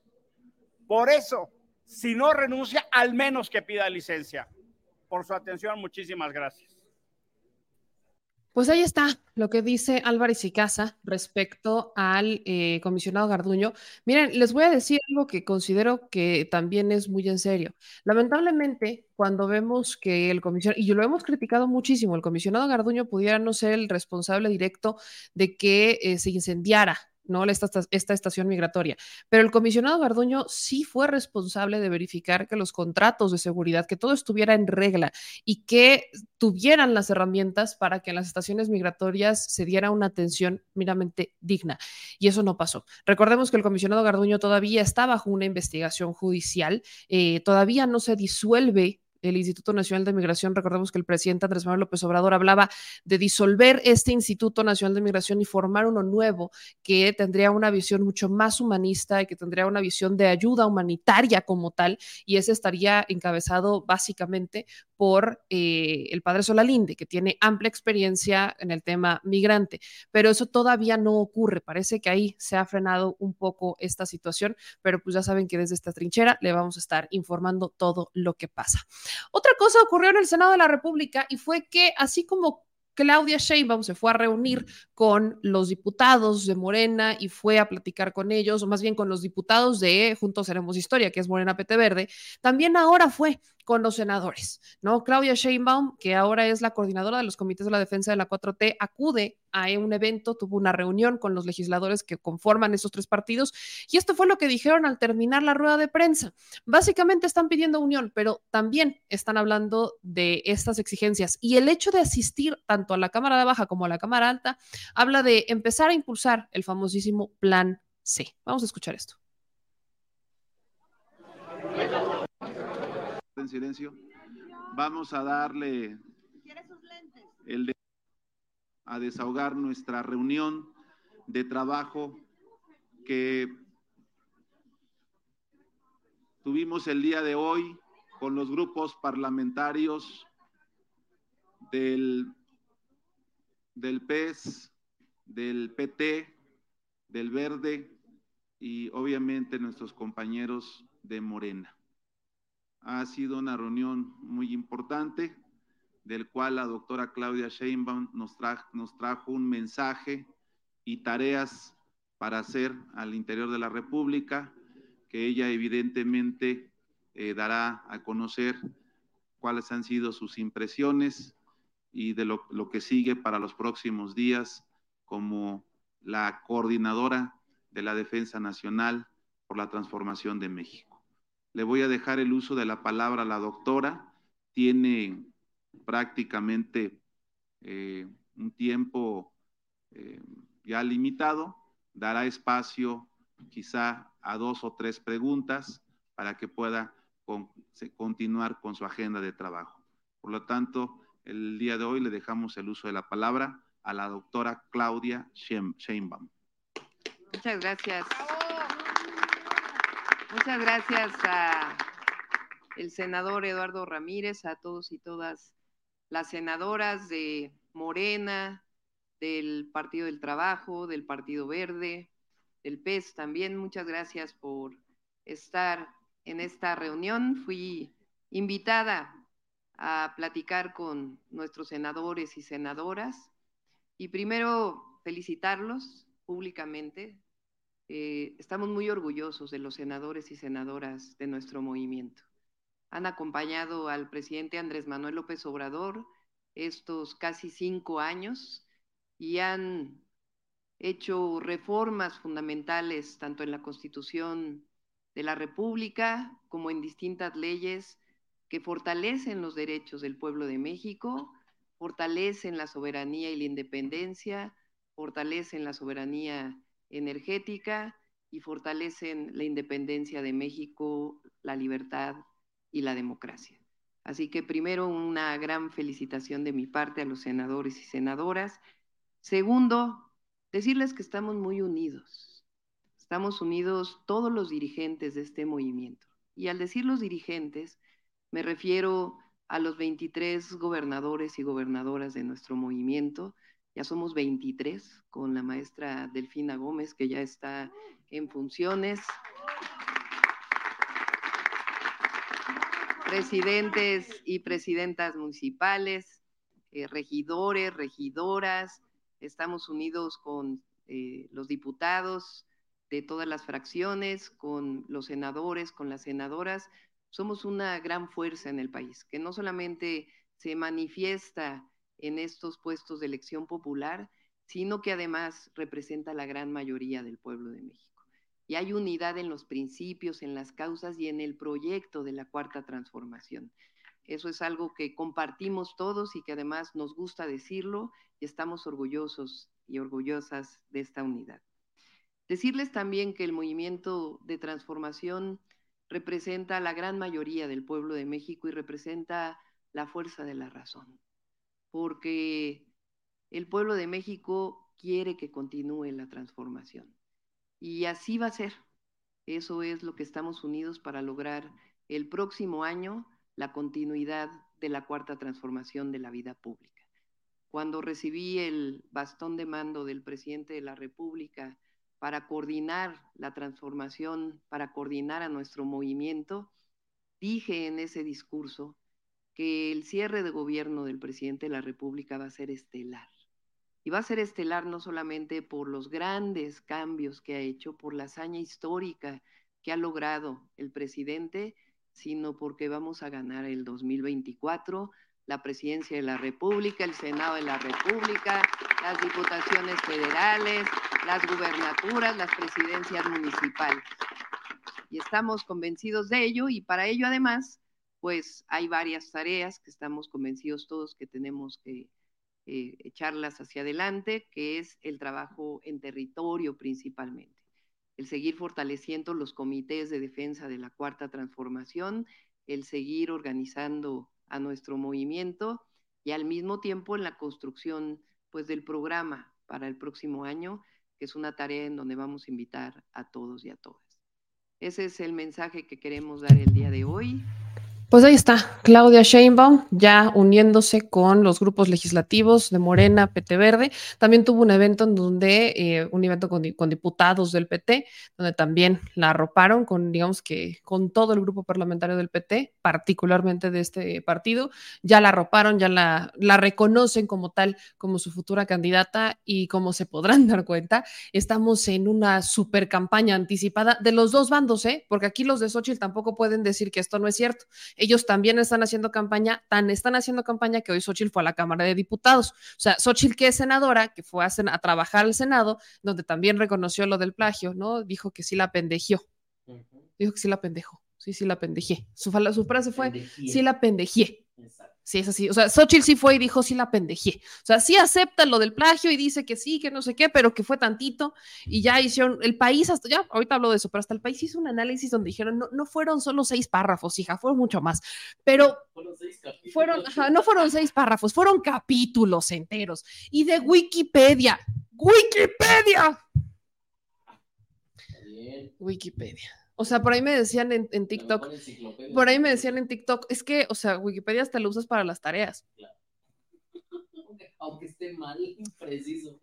Por eso, si no renuncia, al menos que pida licencia. Por su atención, muchísimas gracias. Pues ahí está lo que dice Álvarez y Casa respecto al eh, comisionado Garduño. Miren, les voy a decir algo que considero que también es muy en serio. Lamentablemente, cuando vemos que el comisionado, y lo hemos criticado muchísimo, el comisionado Garduño pudiera no ser el responsable directo de que eh, se incendiara ¿no? Esta, esta, estación migratoria. Pero el comisionado Garduño sí fue responsable de verificar que los contratos de seguridad, que todo estuviera en regla y que tuvieran las herramientas para que en las estaciones migratorias se diera una atención meramente digna. Y eso no pasó. Recordemos que el comisionado Garduño todavía está bajo una investigación judicial, eh, todavía no se disuelve el Instituto Nacional de Migración. Recordemos que el presidente Andrés Manuel López Obrador hablaba de disolver este Instituto Nacional de Migración y formar uno nuevo que tendría una visión mucho más humanista y que tendría una visión de ayuda humanitaria como tal, y ese estaría encabezado básicamente por eh, el padre Solalinde, que tiene amplia experiencia en el tema migrante, pero eso todavía no ocurre. Parece que ahí se ha frenado un poco esta situación, pero pues ya saben que desde esta trinchera le vamos a estar informando todo lo que pasa. Otra cosa ocurrió en el Senado de la República y fue que así como Claudia Sheinbaum se fue a reunir con los diputados de Morena y fue a platicar con ellos, o más bien con los diputados de Juntos Haremos Historia, que es Morena PT Verde, también ahora fue con los senadores, ¿no? Claudia Sheinbaum, que ahora es la coordinadora de los comités de la defensa de la 4T, acude a un evento, tuvo una reunión con los legisladores que conforman esos tres partidos y esto fue lo que dijeron al terminar la rueda de prensa. Básicamente están pidiendo unión, pero también están hablando de estas exigencias y el hecho de asistir tanto a la Cámara de Baja como a la Cámara Alta habla de empezar a impulsar el famosísimo Plan C. Vamos a escuchar esto en silencio. Vamos a darle el de, a desahogar nuestra reunión de trabajo que tuvimos el día de hoy con los grupos parlamentarios del, del PES, del PT, del Verde, y obviamente nuestros compañeros de Morena. Ha sido una reunión muy importante, del cual la doctora Claudia Sheinbaum nos, nos trajo un mensaje y tareas para hacer al interior de la República, que ella evidentemente eh, dará a conocer cuáles han sido sus impresiones y de lo, lo que sigue para los próximos días como la coordinadora de la Defensa Nacional por la Transformación de México. Le voy a dejar el uso de la palabra a la doctora. Tiene prácticamente eh, un tiempo eh, ya limitado. Dará espacio quizá a dos o tres preguntas para que pueda con, continuar con su agenda de trabajo. Por lo tanto, el día de hoy le dejamos el uso de la palabra a la doctora Claudia Sheinbaum. Muchas gracias. Muchas gracias a el senador Eduardo Ramírez, a todos y todas las senadoras de Morena, del Partido del Trabajo, del Partido Verde, del PES también. Muchas gracias por estar en esta reunión. Fui invitada a platicar con nuestros senadores y senadoras y primero felicitarlos públicamente. Eh, estamos muy orgullosos de los senadores y senadoras de nuestro movimiento. Han acompañado al presidente Andrés Manuel López Obrador estos casi cinco años y han hecho reformas fundamentales tanto en la Constitución de la República como en distintas leyes que fortalecen los derechos del pueblo de México fortalecen la soberanía y la independencia, fortalecen la soberanía energética y fortalecen la independencia de México, la libertad y la democracia. Así que primero una gran felicitación de mi parte a los senadores y senadoras. Segundo, decirles que estamos muy unidos. Estamos unidos todos los dirigentes de este movimiento. Y al decir los dirigentes, me refiero a los 23 gobernadores y gobernadoras de nuestro movimiento. Ya somos 23 con la maestra Delfina Gómez, que ya está en funciones. Presidentes y presidentas municipales, eh, regidores, regidoras. Estamos unidos con eh, los diputados de todas las fracciones, con los senadores, con las senadoras, somos una gran fuerza en el país, que no solamente se manifiesta en estos puestos de elección popular, sino que además representa la gran mayoría del pueblo de México. Y hay unidad en los principios, en las causas y en el proyecto de la cuarta transformación. Eso es algo que compartimos todos y que además nos gusta decirlo y estamos orgullosos y orgullosas de esta unidad. Decirles también que el movimiento de transformación representa a la gran mayoría del pueblo de México y representa la fuerza de la razón, porque el pueblo de México quiere que continúe la transformación. Y así va a ser. Eso es lo que estamos unidos para lograr el próximo año la continuidad de la cuarta transformación de la vida pública. Cuando recibí el bastón de mando del presidente de la República para coordinar la transformación, para coordinar a nuestro movimiento, dije en ese discurso que el cierre de gobierno del presidente de la República va a ser estelar. Y va a ser estelar no solamente por los grandes cambios que ha hecho, por la hazaña histórica que ha logrado el presidente, sino porque vamos a ganar el 2024 la presidencia de la República, el Senado de la República, las diputaciones federales, las gubernaturas, las presidencias municipales. Y estamos convencidos de ello y para ello además, pues hay varias tareas que estamos convencidos todos que tenemos que eh, echarlas hacia adelante, que es el trabajo en territorio principalmente. El seguir fortaleciendo los comités de defensa de la cuarta transformación, el seguir organizando a nuestro movimiento y al mismo tiempo en la construcción pues del programa para el próximo año, que es una tarea en donde vamos a invitar a todos y a todas. Ese es el mensaje que queremos dar el día de hoy. Pues ahí está, Claudia Sheinbaum ya uniéndose con los grupos legislativos de Morena, PT Verde. También tuvo un evento en donde, eh, un evento con, con, diputados del PT, donde también la arroparon con, digamos que, con todo el grupo parlamentario del PT, particularmente de este partido. Ya la arroparon, ya la, la reconocen como tal, como su futura candidata y como se podrán dar cuenta, estamos en una super campaña anticipada de los dos bandos, ¿eh? Porque aquí los de Xochitl tampoco pueden decir que esto no es cierto ellos también están haciendo campaña, tan están haciendo campaña que hoy Xochitl fue a la Cámara de Diputados. O sea, Xochitl, que es senadora, que fue a, a trabajar al Senado, donde también reconoció lo del plagio, ¿no? Dijo que sí la pendejió. Dijo que sí la pendejó. Sí, sí la pendejé. Su, su frase fue, pendejé. sí la pendejé. Exacto. Sí, es así. O sea, Xochitl sí fue y dijo, sí la pendejé. O sea, sí acepta lo del plagio y dice que sí, que no sé qué, pero que fue tantito. Y ya hicieron, el país, hasta ya, ahorita hablo de eso, pero hasta el país hizo un análisis donde dijeron, no, no fueron solo seis párrafos, hija, fueron mucho más. Pero fueron, seis fueron ajá, no fueron seis párrafos, fueron capítulos enteros. Y de Wikipedia, Wikipedia. Wikipedia. O sea, por ahí me decían en, en TikTok, por ahí me decían en TikTok, es que, o sea, Wikipedia hasta lo usas para las tareas. Claro. Aunque esté mal, preciso.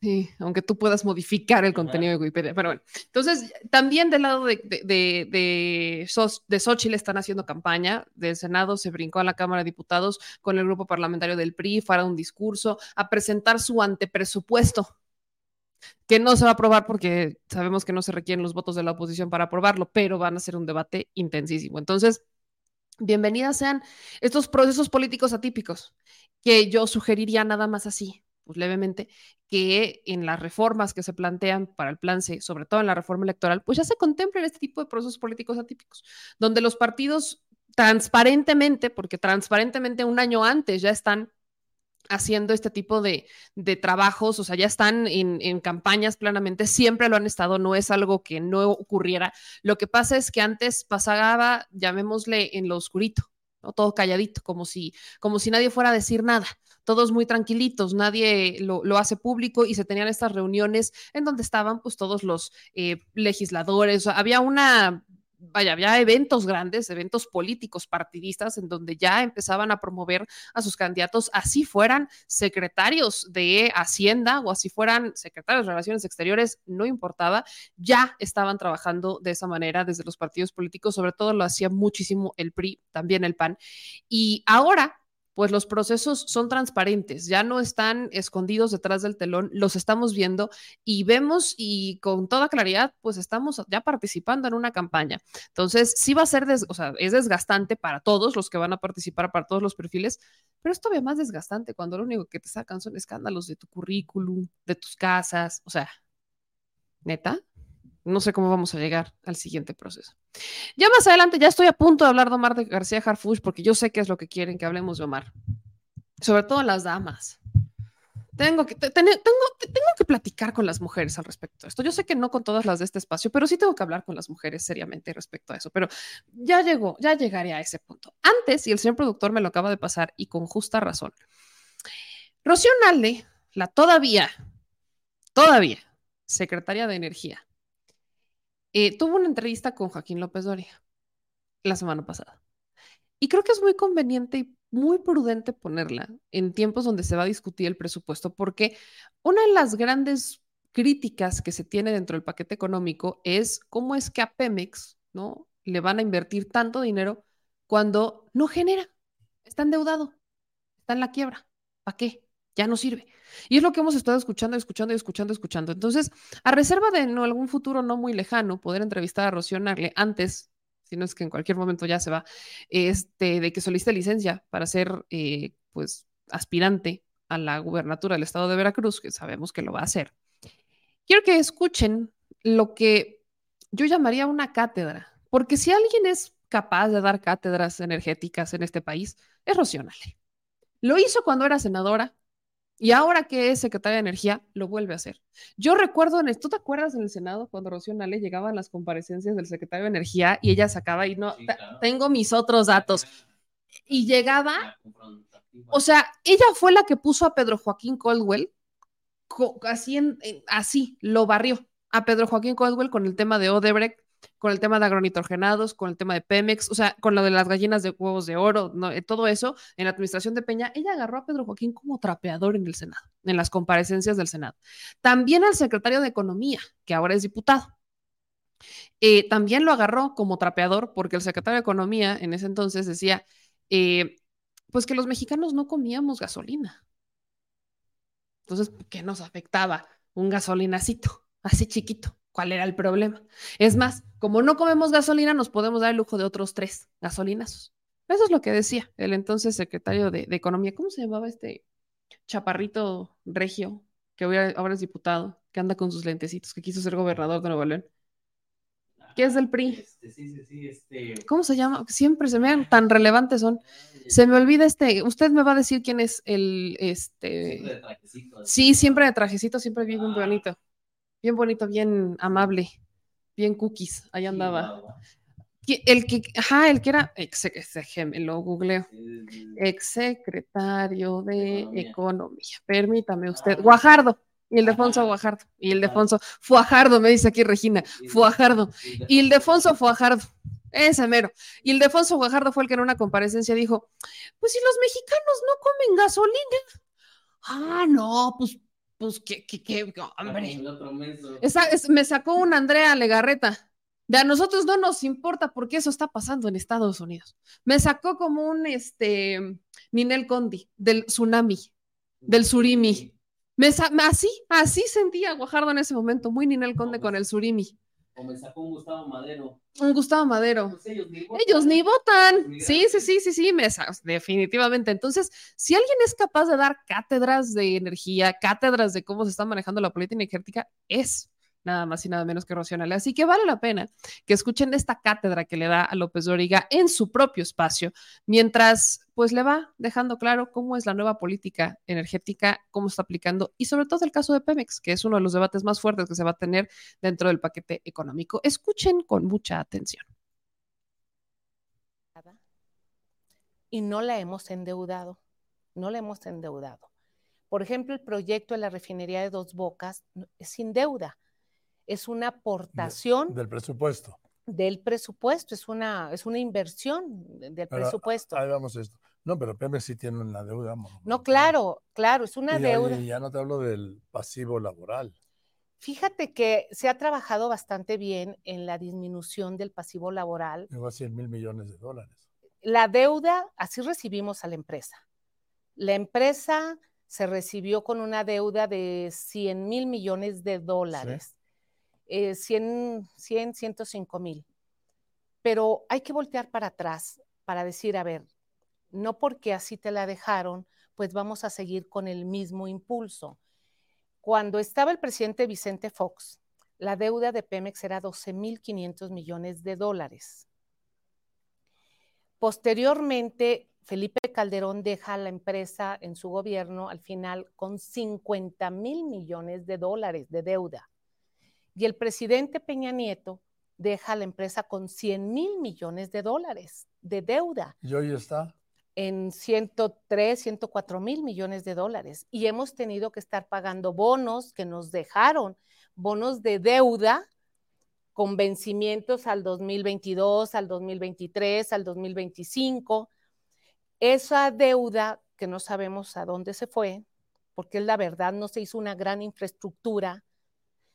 Sí, aunque tú puedas modificar el contenido de Wikipedia. Pero bueno, entonces también del lado de, de, de, de, de Xochitl están haciendo campaña. Del Senado se brincó a la Cámara de Diputados con el grupo parlamentario del PRI, para un discurso, a presentar su antepresupuesto que no se va a aprobar porque sabemos que no se requieren los votos de la oposición para aprobarlo, pero van a ser un debate intensísimo. Entonces, bienvenidas sean estos procesos políticos atípicos, que yo sugeriría nada más así, pues levemente, que en las reformas que se plantean para el plan C, sobre todo en la reforma electoral, pues ya se contemplen este tipo de procesos políticos atípicos, donde los partidos transparentemente, porque transparentemente un año antes ya están haciendo este tipo de, de, trabajos, o sea, ya están en, en, campañas plenamente, siempre lo han estado, no es algo que no ocurriera. Lo que pasa es que antes pasaba, llamémosle en lo oscurito, ¿no? todo calladito, como si, como si nadie fuera a decir nada, todos muy tranquilitos, nadie lo, lo hace público y se tenían estas reuniones en donde estaban pues todos los eh, legisladores, había una vaya, había eventos grandes, eventos políticos partidistas en donde ya empezaban a promover a sus candidatos, así fueran secretarios de Hacienda o así fueran secretarios de Relaciones Exteriores, no importaba, ya estaban trabajando de esa manera desde los partidos políticos, sobre todo lo hacía muchísimo el PRI, también el PAN. Y ahora pues los procesos son transparentes, ya no están escondidos detrás del telón, los estamos viendo y vemos y con toda claridad, pues estamos ya participando en una campaña. Entonces, sí va a ser, o sea, es desgastante para todos los que van a participar, para todos los perfiles, pero es todavía más desgastante cuando lo único que te sacan son escándalos de tu currículum, de tus casas, o sea, neta no sé cómo vamos a llegar al siguiente proceso. Ya más adelante, ya estoy a punto de hablar de Omar de García Harfuch, porque yo sé que es lo que quieren que hablemos de Omar. Sobre todo las damas. Tengo que, tengo, tengo que platicar con las mujeres al respecto de esto. Yo sé que no con todas las de este espacio, pero sí tengo que hablar con las mujeres seriamente respecto a eso. Pero ya llegó, ya llegaré a ese punto. Antes, y el señor productor me lo acaba de pasar, y con justa razón, Rocío Nalde, la todavía, todavía secretaria de Energía, eh, tuvo una entrevista con Joaquín López Doria la semana pasada. Y creo que es muy conveniente y muy prudente ponerla en tiempos donde se va a discutir el presupuesto, porque una de las grandes críticas que se tiene dentro del paquete económico es cómo es que a Pemex, ¿no? Le van a invertir tanto dinero cuando no genera, está endeudado, está en la quiebra. ¿Para qué? Ya no sirve. Y es lo que hemos estado escuchando, escuchando, escuchando, escuchando. Entonces, a reserva de algún futuro no muy lejano poder entrevistar a Rocío antes, si no es que en cualquier momento ya se va, este, de que solicite licencia para ser, eh, pues, aspirante a la gubernatura del estado de Veracruz, que sabemos que lo va a hacer. Quiero que escuchen lo que yo llamaría una cátedra, porque si alguien es capaz de dar cátedras energéticas en este país, es Rocío. Lo hizo cuando era senadora, y ahora que es secretaria de Energía, lo vuelve a hacer. Yo recuerdo, en el, ¿tú te acuerdas en el Senado cuando Rocío Nale llegaba a las comparecencias del secretario de Energía y ella sacaba y no, sí, claro. tengo mis otros datos. Y llegaba, o sea, ella fue la que puso a Pedro Joaquín Coldwell, así, en, en, así lo barrió a Pedro Joaquín Coldwell con el tema de Odebrecht con el tema de agronitrogenados, con el tema de Pemex, o sea, con lo de las gallinas de huevos de oro. Eh, todo eso, en la administración de Peña, ella agarró a Pedro Joaquín como trapeador en el Senado, en las comparecencias del Senado. También al secretario de Economía, que ahora es diputado. Eh, también lo agarró como trapeador porque el secretario de Economía en ese entonces decía, eh, pues que los mexicanos no comíamos gasolina. Entonces, ¿qué nos afectaba? Un gasolinacito, así chiquito. ¿Cuál era el problema? Es más, como no comemos gasolina, nos podemos dar el lujo de otros tres gasolinazos. Eso es lo que decía el entonces secretario de, de Economía. ¿Cómo se llamaba este chaparrito regio que hoy- ahora es diputado, que anda con sus lentecitos, que quiso ser gobernador de Nuevo León? ¿Qué es del PRI? Este, sí, sí, sí, este. ¿Cómo se llama? Siempre se me dan tan relevantes son. Se me olvida este. Usted me va a decir quién es el este. Siempre de trajecito. Sí, siempre de trajecito, siempre bien bonito. Bien bonito, bien amable. Bien cookies. Ahí andaba. ¿Qui- El que, ajá, el que era ex, lo googleo. Exsecretario de Economía. Economía. Permítame usted. Guajardo. Ildefonso Guajardo. Ildefonso Fuajardo, me dice aquí Regina. Fuajardo. Ildefonso Fuajardo. Ese mero. Ildefonso Guajardo fue el que en una comparecencia dijo: Pues si los mexicanos no comen gasolina. Ah, no, pues, pues, qué, qué, qué, hombre. El otro menso. Esa- es- me sacó una Andrea Legarreta. De a nosotros no nos importa porque eso está pasando en Estados Unidos. Me sacó como un este Ninel Condi del tsunami, del surimi. Me así, así sentía Guajardo en ese momento, muy Ninel Conde con el surimi. O me sacó un Gustavo Madero. Un Gustavo Madero. Pues ellos ni votan. Ellos ni votan. Migrantes. Sí, sí, sí, sí, sí, me sa- definitivamente. Entonces, si alguien es capaz de dar cátedras de energía, cátedras de cómo se está manejando la política energética, es nada más y nada menos que Rocío Nale. Así que vale la pena que escuchen esta cátedra que le da a López Doriga en su propio espacio, mientras pues le va dejando claro cómo es la nueva política energética, cómo está aplicando y sobre todo el caso de Pemex, que es uno de los debates más fuertes que se va a tener dentro del paquete económico. Escuchen con mucha atención. y no la hemos endeudado, no la hemos endeudado. Por ejemplo, el proyecto de la refinería de Dos Bocas es sin deuda, es una aportación Del presupuesto. del presupuesto, es una, es una inversión de- del presupuesto. Ahí vamos esto. No, pero Pemex sí tiene una deuda. No, claro, claro, es una Y, deuda. oye, ya no te hablo del pasivo laboral. Fíjate que se ha trabajado bastante bien en la disminución del pasivo laboral. Llegó a 100 mil millones de dólares. La deuda, así recibimos a la empresa. La empresa se recibió con una deuda de 100 mil millones de dólares, eh, 100, 100, 105 mil. Pero hay que voltear para atrás para decir, a ver, no porque así te la dejaron, pues vamos a seguir con el mismo impulso. Cuando estaba el presidente Vicente Fox, la deuda de Pemex era 12.500 millones de dólares. Posteriormente, Felipe Calderón deja la empresa en su gobierno al final con 50 mil millones de dólares de deuda. Y el presidente Peña Nieto deja la empresa con 100 mil millones de dólares de deuda Y hoy está. en 103, 104 mil millones de dólares y hemos tenido que estar pagando bonos que nos dejaron, bonos de deuda con vencimientos al 2022, al 2023, al 2025. Esa deuda que no sabemos a dónde se fue, porque la verdad no se hizo una gran infraestructura,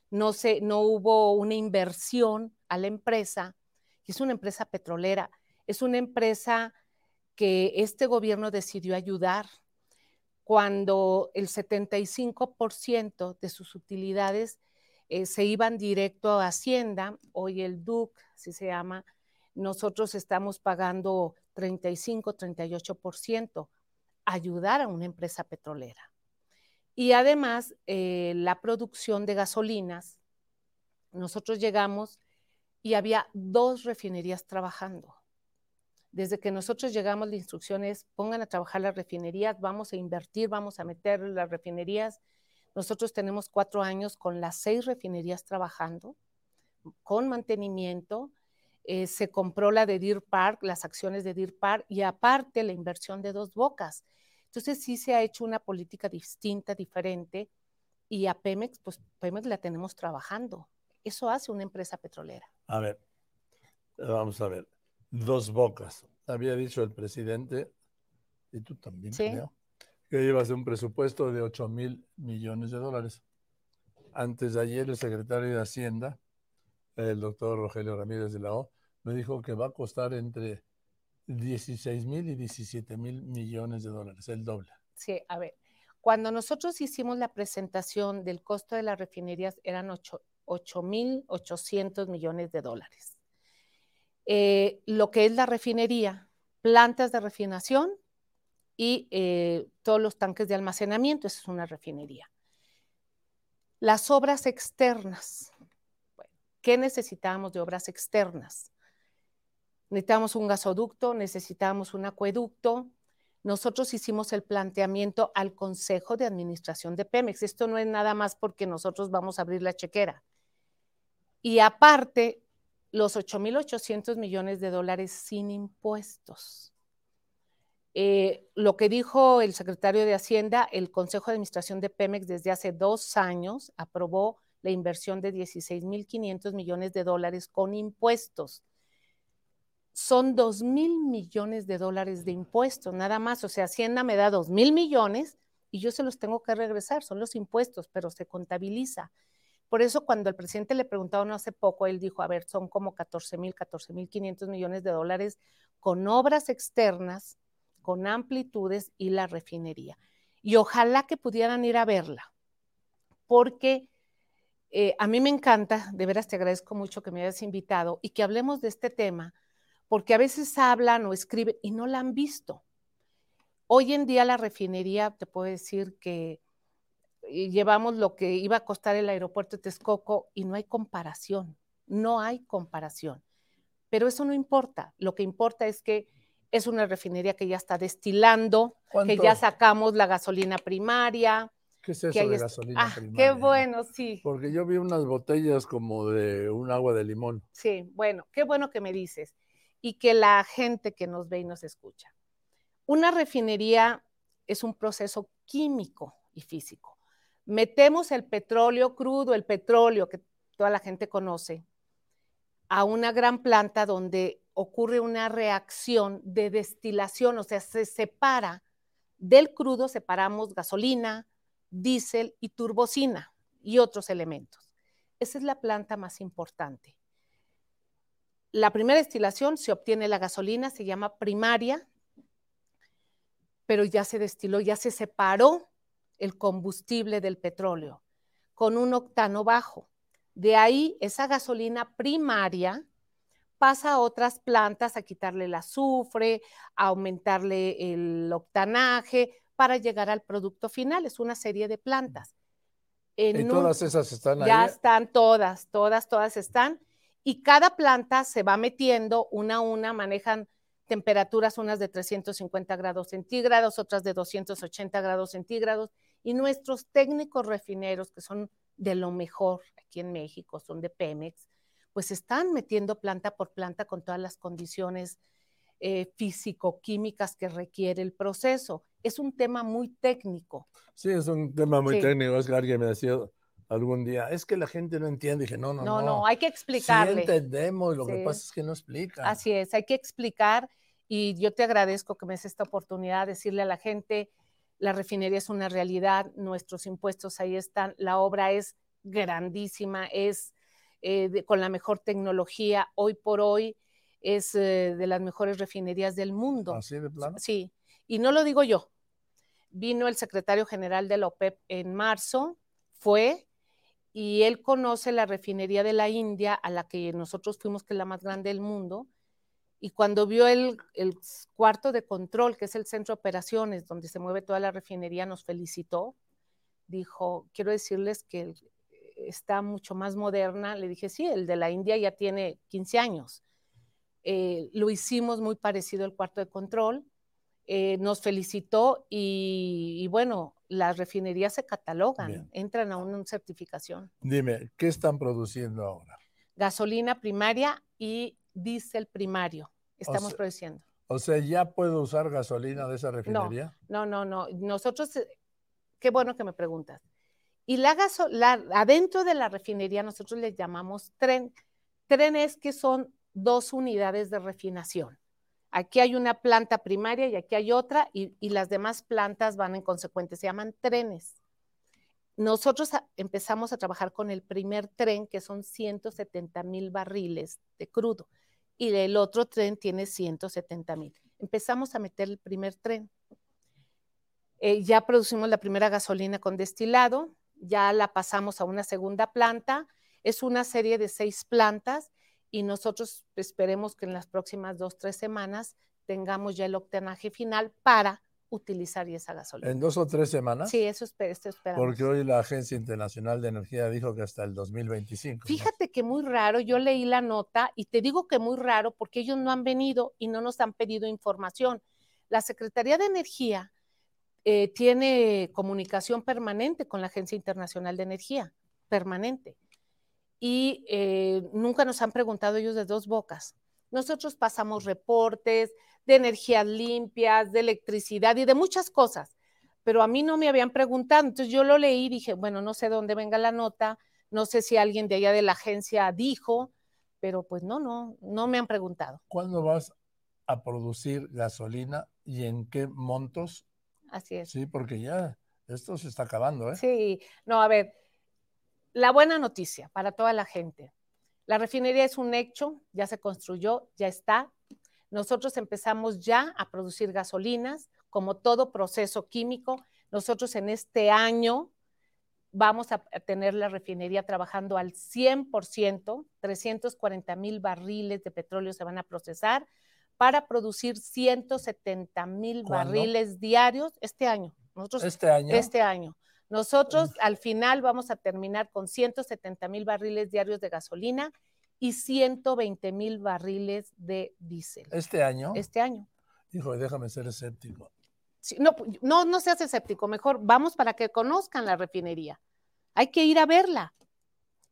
no, se, no hubo una inversión a la empresa, es una empresa petrolera, es una empresa que este gobierno decidió ayudar cuando el 75% de sus utilidades eh, se iban directo a Hacienda, hoy el DUC, así se llama, nosotros estamos pagando 35, 38%, ayudar a una empresa petrolera. Y además, eh, la producción de gasolinas, nosotros llegamos y había dos refinerías trabajando. Desde que nosotros llegamos, la instrucción es pongan a trabajar las refinerías, vamos a invertir, vamos a meter las refinerías. Nosotros tenemos cuatro años con las seis refinerías trabajando, con mantenimiento. Eh, se compró la de Deer Park, las acciones de Deer Park y aparte la inversión de dos bocas. Entonces sí se ha hecho una política distinta, diferente y a Pemex, pues Pemex la tenemos trabajando. Eso hace una empresa petrolera. A ver, Vamos a ver. Dos bocas. Había dicho el presidente, y tú también, Sí. creo, que ser un presupuesto de 8 mil millones de dólares. Antes de ayer, el secretario de Hacienda, el doctor Rogelio Ramírez de la O, me dijo que va a costar entre 16 mil y 17 mil millones de dólares, el doble. Sí, a ver, cuando nosotros hicimos la presentación del costo de las refinerías eran 8.800 millones de dólares. Eh, lo que es la refinería, plantas de refinación y eh, todos los tanques de almacenamiento, eso es una refinería. Las obras externas. ¿Qué necesitábamos de obras externas? Necesitábamos un gasoducto, necesitábamos un acueducto, nosotros hicimos el planteamiento al Consejo de Administración de Pemex. Esto no es nada más porque nosotros vamos a abrir la chequera. Y aparte, los 8.800 millones de dólares sin impuestos. Eh, lo que dijo el secretario de Hacienda, el Consejo de Administración de Pemex desde hace dos años aprobó la inversión de 16.500 millones de dólares con impuestos son 2 mil millones de dólares de impuestos, nada más. O sea, Hacienda me da 2 mil millones y yo se los tengo que regresar, son los impuestos, pero se contabiliza. Por eso cuando el presidente le preguntaba no hace poco, él dijo, a ver, son como 14 mil, 14 mil 500 millones de dólares con obras externas, con amplitudes y la refinería. Y ojalá que pudieran ir a verla, porque eh, a mí me encanta, de veras te agradezco mucho que me hayas invitado y que hablemos de este tema, porque a veces hablan o escriben y no la han visto. Hoy en día la refinería, te puedo decir que eh, llevamos lo que iba a costar el aeropuerto de Texcoco y no hay comparación, no hay comparación. Pero eso no importa, lo que importa es que es una refinería que ya está destilando, que ¿Cuánto? ya sacamos la gasolina primaria. ¿Qué es eso que de está- gasolina Ah, primaria? qué bueno, sí. Porque yo vi unas botellas como de un agua de limón. Sí, bueno, qué bueno que me dices y que la gente que nos ve y nos escucha. Una refinería es un proceso químico y físico. Metemos el petróleo crudo, el petróleo que toda la gente conoce, a una gran planta donde ocurre una reacción de destilación, o sea, se separa del crudo, separamos gasolina, diésel y turbocina y otros elementos. Esa es la planta más importante. La primera destilación se obtiene la gasolina, se llama primaria, pero ya se destiló, ya se separó el combustible del petróleo con un octano bajo. De ahí esa gasolina primaria pasa a otras plantas a quitarle el azufre, a aumentarle el octanaje para llegar al producto final. Es una serie de plantas. En Y un- todas esas están ya ahí. están todas, todas, todas están. Y cada planta se va metiendo una a una, manejan temperaturas unas de 350 grados centígrados, otras de 280 grados centígrados. Y nuestros técnicos refineros, que son de lo mejor aquí en México, son de Pemex, pues están metiendo planta por planta con todas las condiciones eh, físico-químicas que requiere el proceso. Es un tema muy técnico. Sí, es un tema muy Sí. técnico. Es que alguien me decía algún día, es que la gente no entiende. Dije, no, no, No, no. no, hay que explicarle. Sí entendemos, lo que pasa es que no explican. Así es, hay que explicar y yo te agradezco que me des esta oportunidad de decirle a la gente, la refinería es una realidad, nuestros impuestos ahí están, la obra es grandísima, es eh, de- con la mejor tecnología, hoy por hoy es eh, de las mejores refinerías del mundo. Así de plano. Sí, y no lo digo yo. Vino el secretario general de la OPEP en marzo, fue, y él conoce la refinería de la India, a la que nosotros fuimos, que es la más grande del mundo, y cuando vio el, el cuarto de control, que es el centro de operaciones, donde se mueve toda la refinería, nos felicitó. Dijo, quiero decirles que está mucho más moderna. Le dije, sí, el de la India ya tiene 15 años. Eh, lo hicimos muy parecido al cuarto de control. Eh, nos felicitó y, y, bueno, las refinerías se catalogan, Bien. entran a una certificación. Dime, ¿qué están produciendo ahora? Gasolina primaria y diésel primario estamos sea, produciendo. O sea, ¿ya puedo usar gasolina de esa refinería? No, no, no. Nosotros, eh, qué bueno que me preguntas. Y la gaso, la, adentro de la refinería nosotros les llamamos tren. Trenes que son dos unidades de refinación. Aquí hay una planta primaria y aquí hay otra y, las demás plantas van en consecuente, se llaman trenes. Nosotros empezamos a trabajar con el primer tren, que son 170 mil barriles de crudo, y el otro tren tiene 170 mil. Empezamos a meter el primer tren. Eh, ya producimos la primera gasolina con destilado, ya la pasamos a una segunda planta. Es una serie de seis plantas y nosotros esperemos que en las próximas dos, tres semanas tengamos ya el octanaje final para utilizar esa gasolina. En dos o tres semanas. Sí, eso, espe- eso esperamos. Porque hoy la Agencia Internacional de Energía dijo que hasta el 2025. ¿no? Fíjate que muy raro, yo leí la nota y te digo que muy raro porque ellos no han venido y no nos han pedido información. La Secretaría de Energía eh, tiene comunicación permanente con la Agencia Internacional de Energía, permanente. Y eh, nunca nos han preguntado ellos de dos bocas. Nosotros pasamos reportes de energías limpias, de electricidad y de muchas cosas, pero a mí no me habían preguntado. Entonces yo lo leí y dije, bueno, no sé dónde venga la nota, no sé si alguien de allá de la agencia dijo, pero pues no, no, no me han preguntado. ¿Cuándo vas a producir gasolina y en qué montos? Así es. Sí, porque ya esto se está acabando, ¿eh? Sí, no, a ver, la buena noticia para toda la gente. La refinería es un hecho, ya se construyó, ya está. Nosotros empezamos ya a producir gasolinas, como todo proceso químico. Nosotros en este año vamos a tener la refinería trabajando al 100%, 340 mil barriles de petróleo se van a procesar para producir 170 mil barriles diarios este año. Nosotros, ¿Este año? Este año. Nosotros al final vamos a terminar con 170 mil barriles diarios de gasolina y 120 mil barriles de diésel. ¿Este año? Este año. Hijo, déjame ser escéptico. Sí, no, no, no seas escéptico, mejor vamos para que conozcan la refinería. Hay que ir a verla.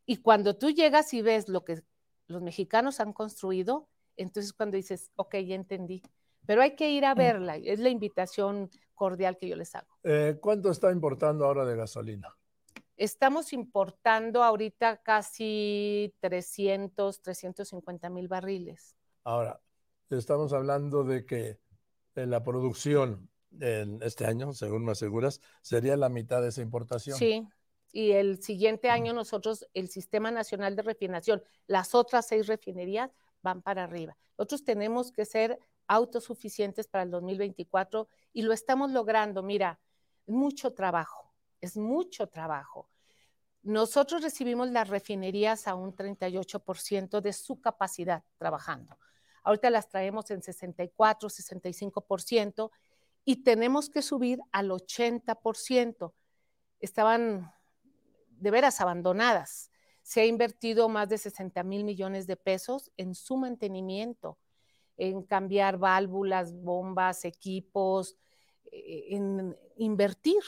Y cuando tú llegas y ves lo que los mexicanos han construido, entonces cuando dices, ok, ya entendí. Pero hay que ir a verla. Es la invitación cordial que yo les hago. Eh, ¿Cuánto está importando ahora de gasolina? Estamos importando ahorita casi 300, 350 mil barriles. Ahora, estamos hablando de que eh, la producción en este año, según me aseguras, sería la mitad de esa importación. Sí, y el siguiente año nosotros, el Sistema Nacional de Refinación, las otras seis refinerías van para arriba. Nosotros tenemos que ser autosuficientes para el 2024 y lo estamos logrando. Mira, mucho trabajo, es mucho trabajo. Nosotros recibimos las refinerías a un 38% de su capacidad trabajando. Ahorita las traemos en 64, 65% y tenemos que subir al 80%. Estaban de veras abandonadas. Se ha invertido más de 60 mil millones de pesos en su mantenimiento, en cambiar válvulas, bombas, equipos, eh, en invertir.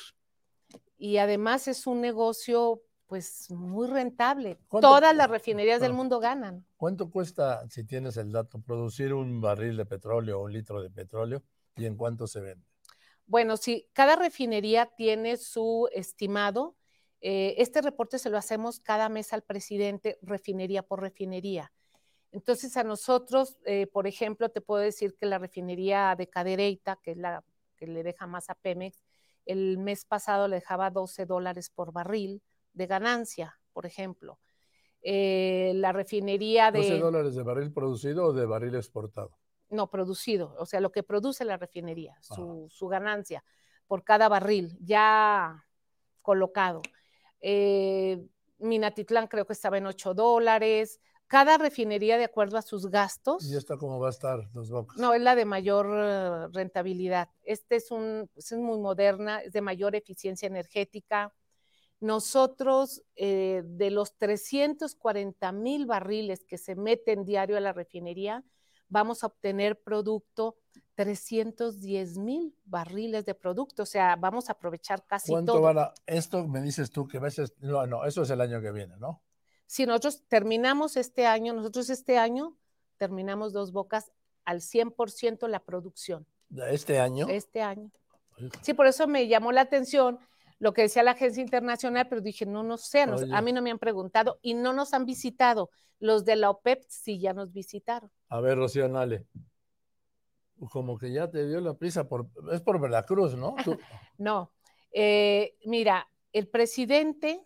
Y además es un negocio pues muy rentable. ¿Cuánto- Todas las refinerías del mundo ganan. ¿Cuánto cuesta, si tienes el dato, producir un barril de petróleo o un litro de petróleo y en cuánto se vende? Bueno, sí, cada refinería tiene su estimado. Eh, este reporte se lo hacemos cada mes al presidente, refinería por refinería. Entonces, a nosotros, eh, por ejemplo, te puedo decir que la refinería de Cadereyta, que es la que le deja más a Pemex, el mes pasado le dejaba 12 dólares por barril de ganancia, por ejemplo. Eh, la refinería de... 12 dólares de barril producido o de barril exportado. No, producido, o sea, lo que produce la refinería, su, su ganancia por cada barril ya colocado. Eh, Minatitlán creo que estaba en 8 dólares. Cada refinería, de acuerdo a sus gastos, ¿Y esta cómo va a estar, dos bocas? no, es la de mayor eh, rentabilidad. Este es un, es muy moderna, es de mayor eficiencia energética. Nosotros, eh, de los 340 mil barriles que se meten diario a la refinería, vamos a obtener producto 310 mil barriles de producto. O sea, vamos a aprovechar casi ¿Cuánto todo. van a, esto me dices tú que a veces, no, no, eso es el año que viene, ¿no? Si nosotros terminamos este año, nosotros este año terminamos dos bocas al 100% la producción. De Este año. Este año. Sí, por eso me llamó la atención lo que decía la agencia internacional, pero dije, no, no sé, nos- a mí no me han preguntado y no nos han visitado. Los de la OPEP sí ya nos visitaron. A ver, Rocío Nale. Como que ya te dio la prisa por, es por Veracruz, ¿no? No, eh, mira, el presidente,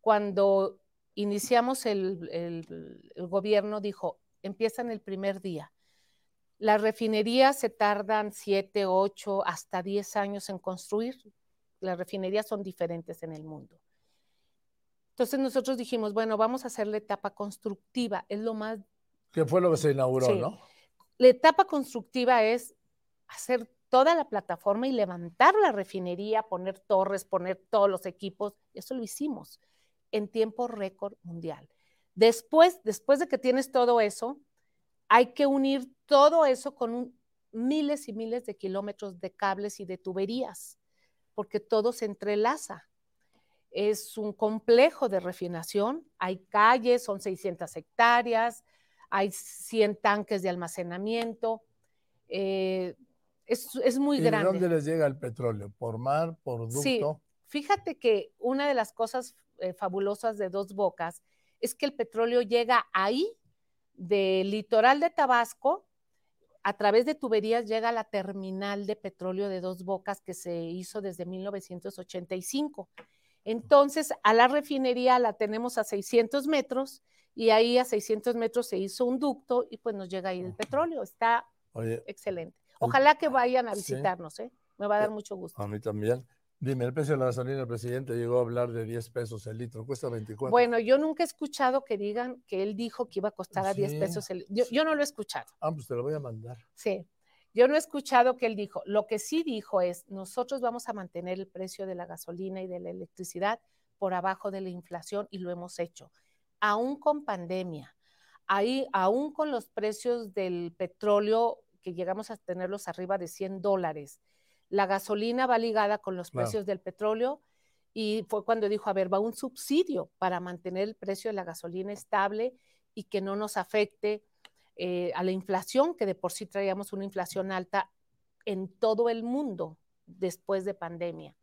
cuando iniciamos el, el- el gobierno, dijo, empiezan el primer día. Las refinerías se tardan siete, ocho, hasta diez años en construir. Las refinerías son diferentes en el mundo. Entonces nosotros dijimos, bueno, vamos a hacer la etapa constructiva, es lo más que fue lo que se inauguró, Sí. ¿no? la etapa constructiva es hacer toda la plataforma y levantar la refinería, poner torres, poner todos los equipos. Eso lo hicimos en tiempo récord mundial. Después, después de que tienes todo eso, hay que unir todo eso con un- miles y miles de kilómetros de cables y de tuberías, porque todo se entrelaza. Es un complejo de refinación, hay calles, son 600 hectáreas, hay 100 tanques de almacenamiento, eh, es, es muy ¿Y de grande. dónde les llega el petróleo? ¿Por mar, por ducto? Sí, fíjate que una de las cosas eh, fabulosas de Dos Bocas es que el petróleo llega ahí, del litoral de Tabasco, a través de tuberías llega a la terminal de petróleo de Dos Bocas que se hizo desde 1985. Entonces, a la refinería la tenemos a 600 metros y ahí a 600 metros se hizo un ducto y pues nos llega ahí el petróleo. Está Oye, excelente. Ojalá que vayan a visitarnos, ¿eh? Me va a dar mucho gusto. a mí también. Dime, el precio de la gasolina, el presidente llegó a hablar de 10 pesos el litro, cuesta 24. Bueno, yo nunca he escuchado que digan que él dijo que iba a costar a 10 Sí. pesos. El, yo, yo no lo he escuchado, Ah, pues te lo voy a mandar. sí. Yo no he escuchado que él dijo. Lo que sí dijo es, nosotros vamos a mantener el precio de la gasolina y de la electricidad por abajo de la inflación y lo hemos hecho. Aún con pandemia, ahí, aún con los precios del petróleo que llegamos a tenerlos arriba de 100 dólares, la gasolina va ligada con los Claro. precios del petróleo y fue cuando dijo, a ver, va un subsidio para mantener el precio de la gasolina estable y que no nos afecte eh, a la inflación, que de por sí traíamos una inflación alta en todo el mundo después de pandemia.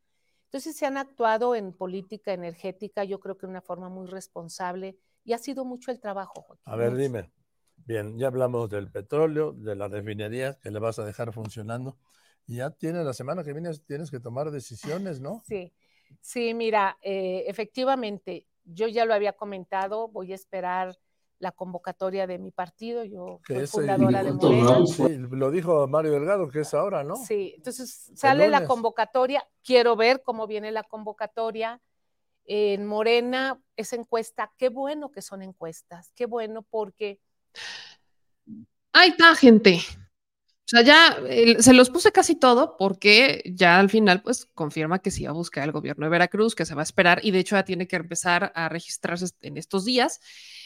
Entonces se han actuado en política energética, yo creo que de una forma muy responsable y ha sido mucho el trabajo. Joaquín, A ver, mucho. dime. Bien, ya hablamos del petróleo, de la refinería que le vas a dejar funcionando. Ya tienes la semana que viene, tienes que tomar decisiones, ¿no? Sí, sí, mira, eh, efectivamente, yo ya lo había comentado, voy a esperar la convocatoria de mi partido, yo Que soy fundadora de Morena. Sí, lo dijo Mario Delgado, que es ahora, ¿no? Sí, entonces sale la convocatoria, quiero ver cómo viene la convocatoria. En Morena, esa encuesta, qué bueno que son encuestas, qué bueno porque Ahí está, gente. O sea, ya se los puse casi todo porque ya al final, pues confirma que sí va a buscar el gobierno de Veracruz, que se va a esperar y de hecho ya tiene que empezar a registrarse en estos días.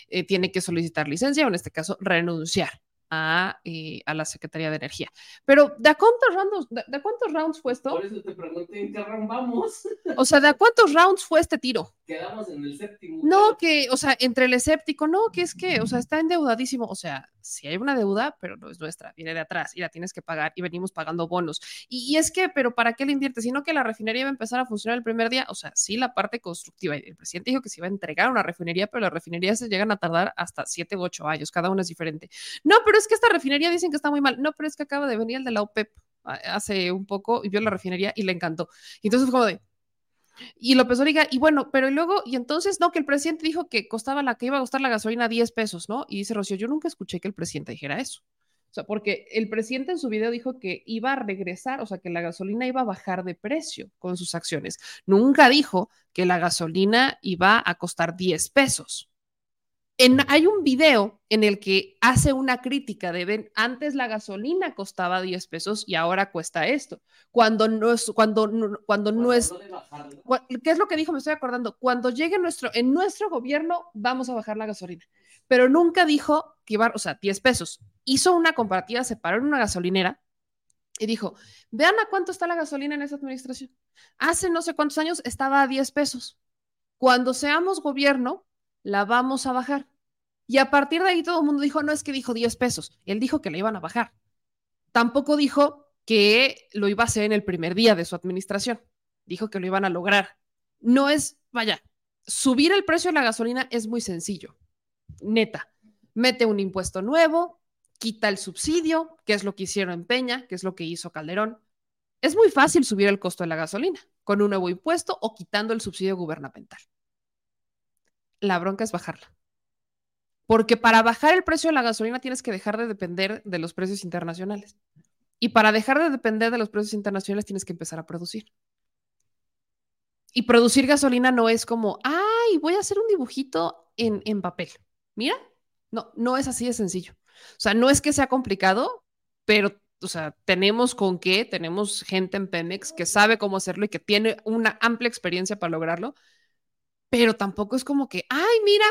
eh, tiene que solicitar licencia o en este caso renunciar a, eh, a la Secretaría de Energía. Pero, ¿de cuántos rounds, de, de cuántos rounds fue esto? Por eso te pregunté en qué round vamos. O sea, ¿de cuántos rounds fue este tiro? Quedamos en el séptimo. No, que, o sea, entre el escéptico, no, que es que, o sea, está endeudadísimo. O sea, sí hay una deuda, pero no es nuestra, viene de atrás y la tienes que pagar y venimos pagando bonos. Y, y es que, pero ¿para qué le inviertes? Sino que la refinería va a empezar a funcionar el primer día. O sea, sí, la parte constructiva. El presidente dijo que se iba a entregar una refinería, pero las refinerías se llegan a tardar hasta siete u ocho años, cada una es diferente. No, pero es que esta refinería dicen que está muy mal. No, pero es que acaba de venir el de la OPEP a- hace un poco y vio la refinería y le encantó. Y entonces fue como de, y López Origa, y bueno, pero y luego, y entonces, no, que el presidente dijo que costaba la, que iba a costar la gasolina 10 pesos, ¿no? Y dice Rocío, yo nunca escuché que el presidente dijera eso. O sea, porque el presidente en su video dijo que iba a regresar, o sea, que la gasolina iba a bajar de precio con sus acciones. Nunca dijo que la gasolina iba a costar 10 pesos. En, hay un video en el que hace una crítica de ven, antes la gasolina costaba 10 pesos y ahora cuesta esto. Cuando no es, cuando, no- cuando no es, ¿Qué es lo que dijo? Me estoy acordando. Cuando llegue nuestro, en nuestro gobierno, vamos a bajar la gasolina. Pero nunca dijo que iba, o sea, 10 pesos. Hizo una comparativa, se paró en una gasolinera y dijo, vean a cuánto está la gasolina en esta administración. Hace no sé cuántos años estaba a 10 pesos. Cuando seamos gobierno, la vamos a bajar. Y a partir de ahí todo el mundo dijo, no es que dijo 10 pesos. Él dijo que la iban a bajar. Tampoco dijo que lo iba a hacer en el primer día de su administración. dijo que lo iban a lograr. No es, vaya, subir el precio de la gasolina es muy sencillo, neta. Mete un impuesto nuevo, quita el subsidio, que es lo que hicieron en Peña, que es lo que hizo Calderón. Es muy fácil subir el costo de la gasolina con un nuevo impuesto o quitando el subsidio gubernamental. La bronca es bajarla. Porque para bajar el precio de la gasolina tienes que dejar de depender de los precios internacionales. Y para dejar de depender de los precios internacionales tienes que empezar a producir. Y producir gasolina no es como, ay, voy a hacer un dibujito en, en papel. Mira, no, no es así de sencillo. O sea, no es que sea complicado, pero, o sea, tenemos con qué, tenemos gente en Pemex que sabe cómo hacerlo y que tiene una amplia experiencia para lograrlo, pero tampoco es como que, ay, mira,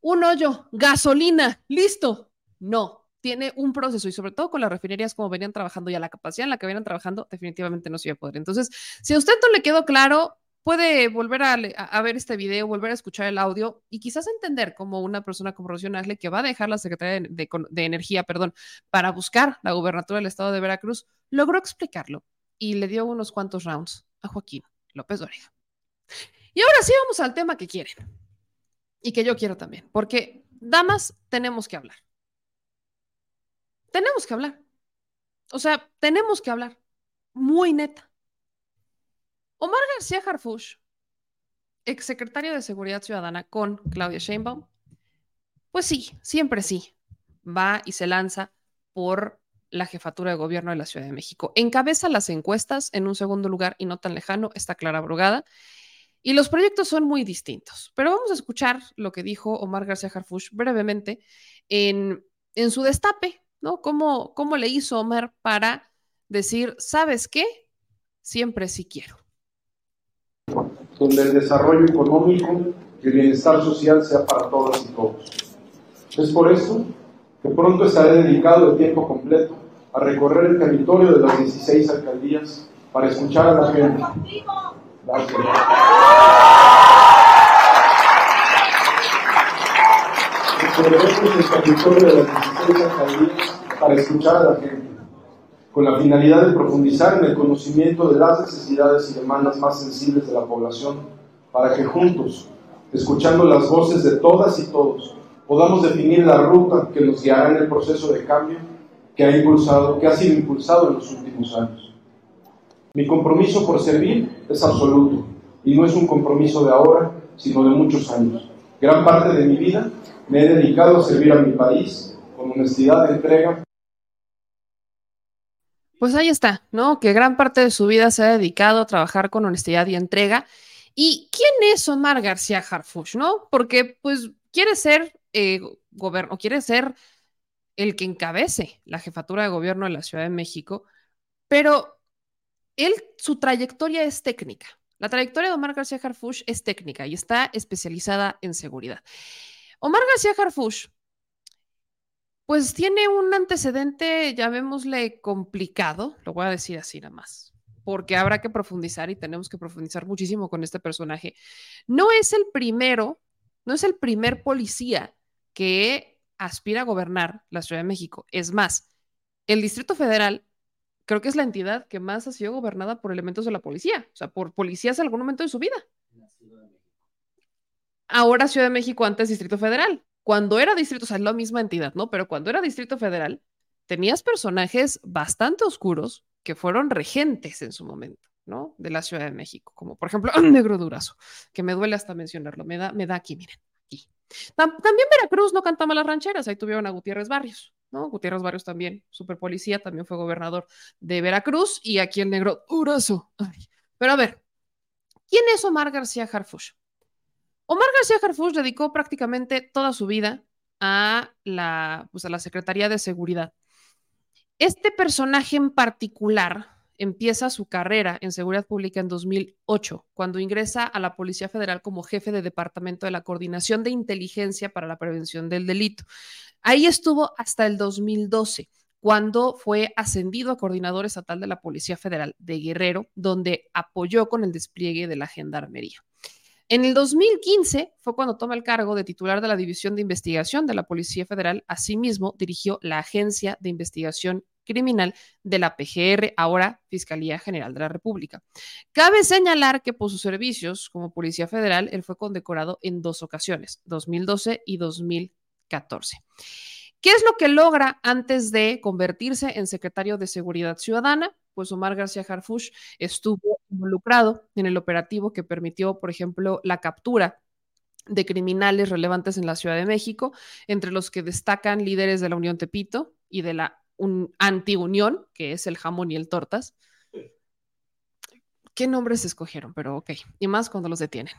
un hoyo, gasolina, listo. No, tiene un proceso y sobre todo con las refinerías como venían trabajando ya la capacidad en la que venían trabajando, definitivamente no se iba a poder. Entonces, si a usted no le quedó claro, puede volver a, ver este video, volver a escuchar el audio y quizás entender como una persona como Rocío que va a dejar la Secretaría de, Energía, perdón, para buscar la gubernatura del estado de Veracruz, logró explicarlo y le dio unos cuantos rounds a Joaquín López Dóriga. Y ahora sí vamos al tema que quieren y que yo quiero también, porque damas tenemos que hablar. Tenemos que hablar. O sea, tenemos que hablar. Muy neta. Omar García Harfush, exsecretario de Seguridad Ciudadana con Claudia Sheinbaum, pues sí, siempre sí, va y se lanza por la jefatura de gobierno de la Ciudad de México. Encabeza las encuestas en un segundo lugar y no tan lejano está Clara Brugada. Y los proyectos son muy distintos, pero vamos a escuchar lo que dijo Omar García Harfush brevemente en, en su destape, ¿no? ¿Cómo, ¿Cómo le hizo Omar para decir, ¿sabes qué? Siempre sí quiero. Donde el desarrollo económico y el bienestar social sea para todas y todos. Es por eso que pronto estaré dedicado de tiempo completo a recorrer el territorio de las 16 alcaldías para escuchar a la gente. De las 16 alcaldías para escuchar a la gente, con la finalidad de profundizar en el conocimiento de las necesidades y demandas más sensibles de la población, para que juntos, escuchando las voces de todas y todos, podamos definir la ruta que nos guiará en el proceso de cambio que ha, impulsado, que ha sido impulsado en los últimos años. Mi compromiso por servir es absoluto y no es un compromiso de ahora, sino de muchos años. Gran parte de mi vida me he dedicado a servir a mi país con honestidad, entrega. Pues ahí está, ¿no? Que gran parte de su vida se ha dedicado a trabajar con honestidad y entrega. ¿Y quién es Omar García Harfuch, no? Porque pues quiere ser eh, gobierno, quiere ser el que encabece la jefatura de gobierno de la Ciudad de México, pero él, su trayectoria es técnica. La trayectoria de Omar García Harfuch es técnica y está especializada en seguridad. Omar García Harfuch, pues tiene un antecedente, llamémosle complicado, lo voy a decir así nada más, porque habrá que profundizar y tenemos que profundizar muchísimo con este personaje. No es el primero, no es el primer policía que aspira a gobernar la Ciudad de México. Es más, el Distrito Federal creo que es la entidad que más ha sido gobernada por elementos de la policía, o sea, por policías en algún momento de su vida. Ahora Ciudad de México, antes Distrito Federal. Cuando era distrito, o sea, es la misma entidad, ¿no? Pero cuando era Distrito Federal, tenías personajes bastante oscuros que fueron regentes en su momento, ¿no? De la Ciudad de México, como por ejemplo Negro Durazo, que me duele hasta mencionarlo, me da, me da aquí, miren, aquí. También Veracruz no cantaba las rancheras, ahí tuvieron a Gutiérrez Barrios, ¿no? Gutiérrez Barrios también, super policía, también fue gobernador de Veracruz y aquí el negro Durazo. Ay. Pero a ver, ¿quién es Omar García Harfuch? Omar García Harfuch dedicó prácticamente toda su vida a la, pues a la Secretaría de Seguridad. Este personaje en particular empieza su carrera en seguridad pública en 2008, cuando ingresa a la Policía Federal como jefe de Departamento de la Coordinación de Inteligencia para la Prevención del Delito. Ahí estuvo hasta el 2012, cuando fue ascendido a coordinador estatal de la Policía Federal de Guerrero, donde apoyó con el despliegue de la Gendarmería. En el 2015 fue cuando toma el cargo de titular de la División de Investigación de la Policía Federal. Asimismo, dirigió la Agencia de Investigación Criminal de la PGR, ahora Fiscalía General de la República. Cabe señalar que por sus servicios como Policía Federal, él fue condecorado en dos ocasiones, 2012 y 2014. ¿Qué es lo que logra antes de convertirse en secretario de Seguridad Ciudadana? Pues Omar García Harfush estuvo involucrado en el operativo que permitió, por ejemplo, la captura de criminales relevantes en la Ciudad de México, entre los que destacan líderes de la Unión Tepito y de la un, anti-unión, que es el jamón y el tortas. ¿Qué nombres escogieron? Pero ok, y más cuando los detienen.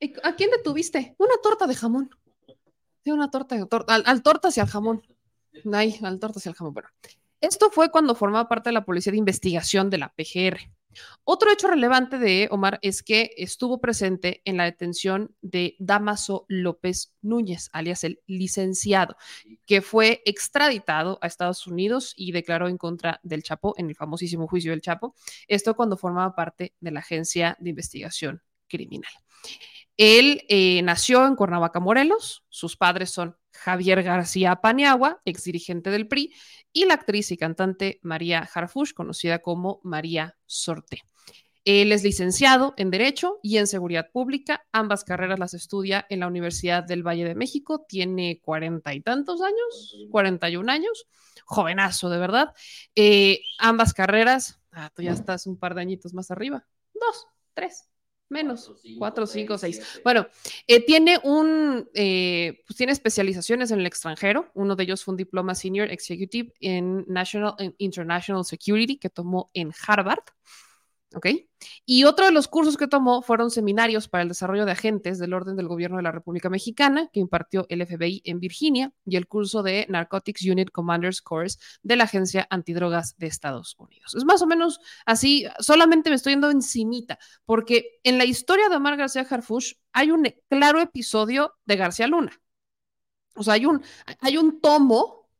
¿Y ¿A quién detuviste? Una torta de jamón. Sí, una torta, tor- al, al tortas y al jamón. Ay, al tortas y al jamón. Bueno, esto fue cuando formaba parte de la Policía de Investigación de la PGR. Otro hecho relevante de Omar es que estuvo presente en la detención de Damaso López Núñez, alias el licenciado, que fue extraditado a Estados Unidos y declaró en contra del Chapo en el famosísimo juicio del Chapo. Esto cuando formaba parte de la Agencia de Investigación Criminal. Él eh, nació en Cuernavaca, Morelos. Sus padres son Javier García Paniagua, ex dirigente del PRI, y la actriz y cantante María Harfush, conocida como María Sorte. Él es licenciado en Derecho y en Seguridad Pública. Ambas carreras las estudia en la Universidad del Valle de México. Tiene cuarenta y tantos años, 41 años. Jovenazo, de verdad. Eh, ambas carreras, ah, tú ya estás un par de añitos más arriba. Dos, tres, menos, cuatro, cinco, seis. Bueno, eh, tiene un, eh, pues tiene especializaciones en el extranjero. Uno de ellos fue un diploma senior executive en National en International Security que tomó en Harvard. ¿Ok? Y otro de los cursos que tomó fueron seminarios para el desarrollo de agentes del orden del gobierno de la República Mexicana, que impartió el FBI en Virginia, y el curso de Narcotics Unit Commanders Course de la Agencia Antidrogas de Estados Unidos. Es más o menos así, solamente me estoy yendo encimita, porque en la historia de Omar García Harfush hay un claro episodio de García Luna. O sea, hay un, hay un tomo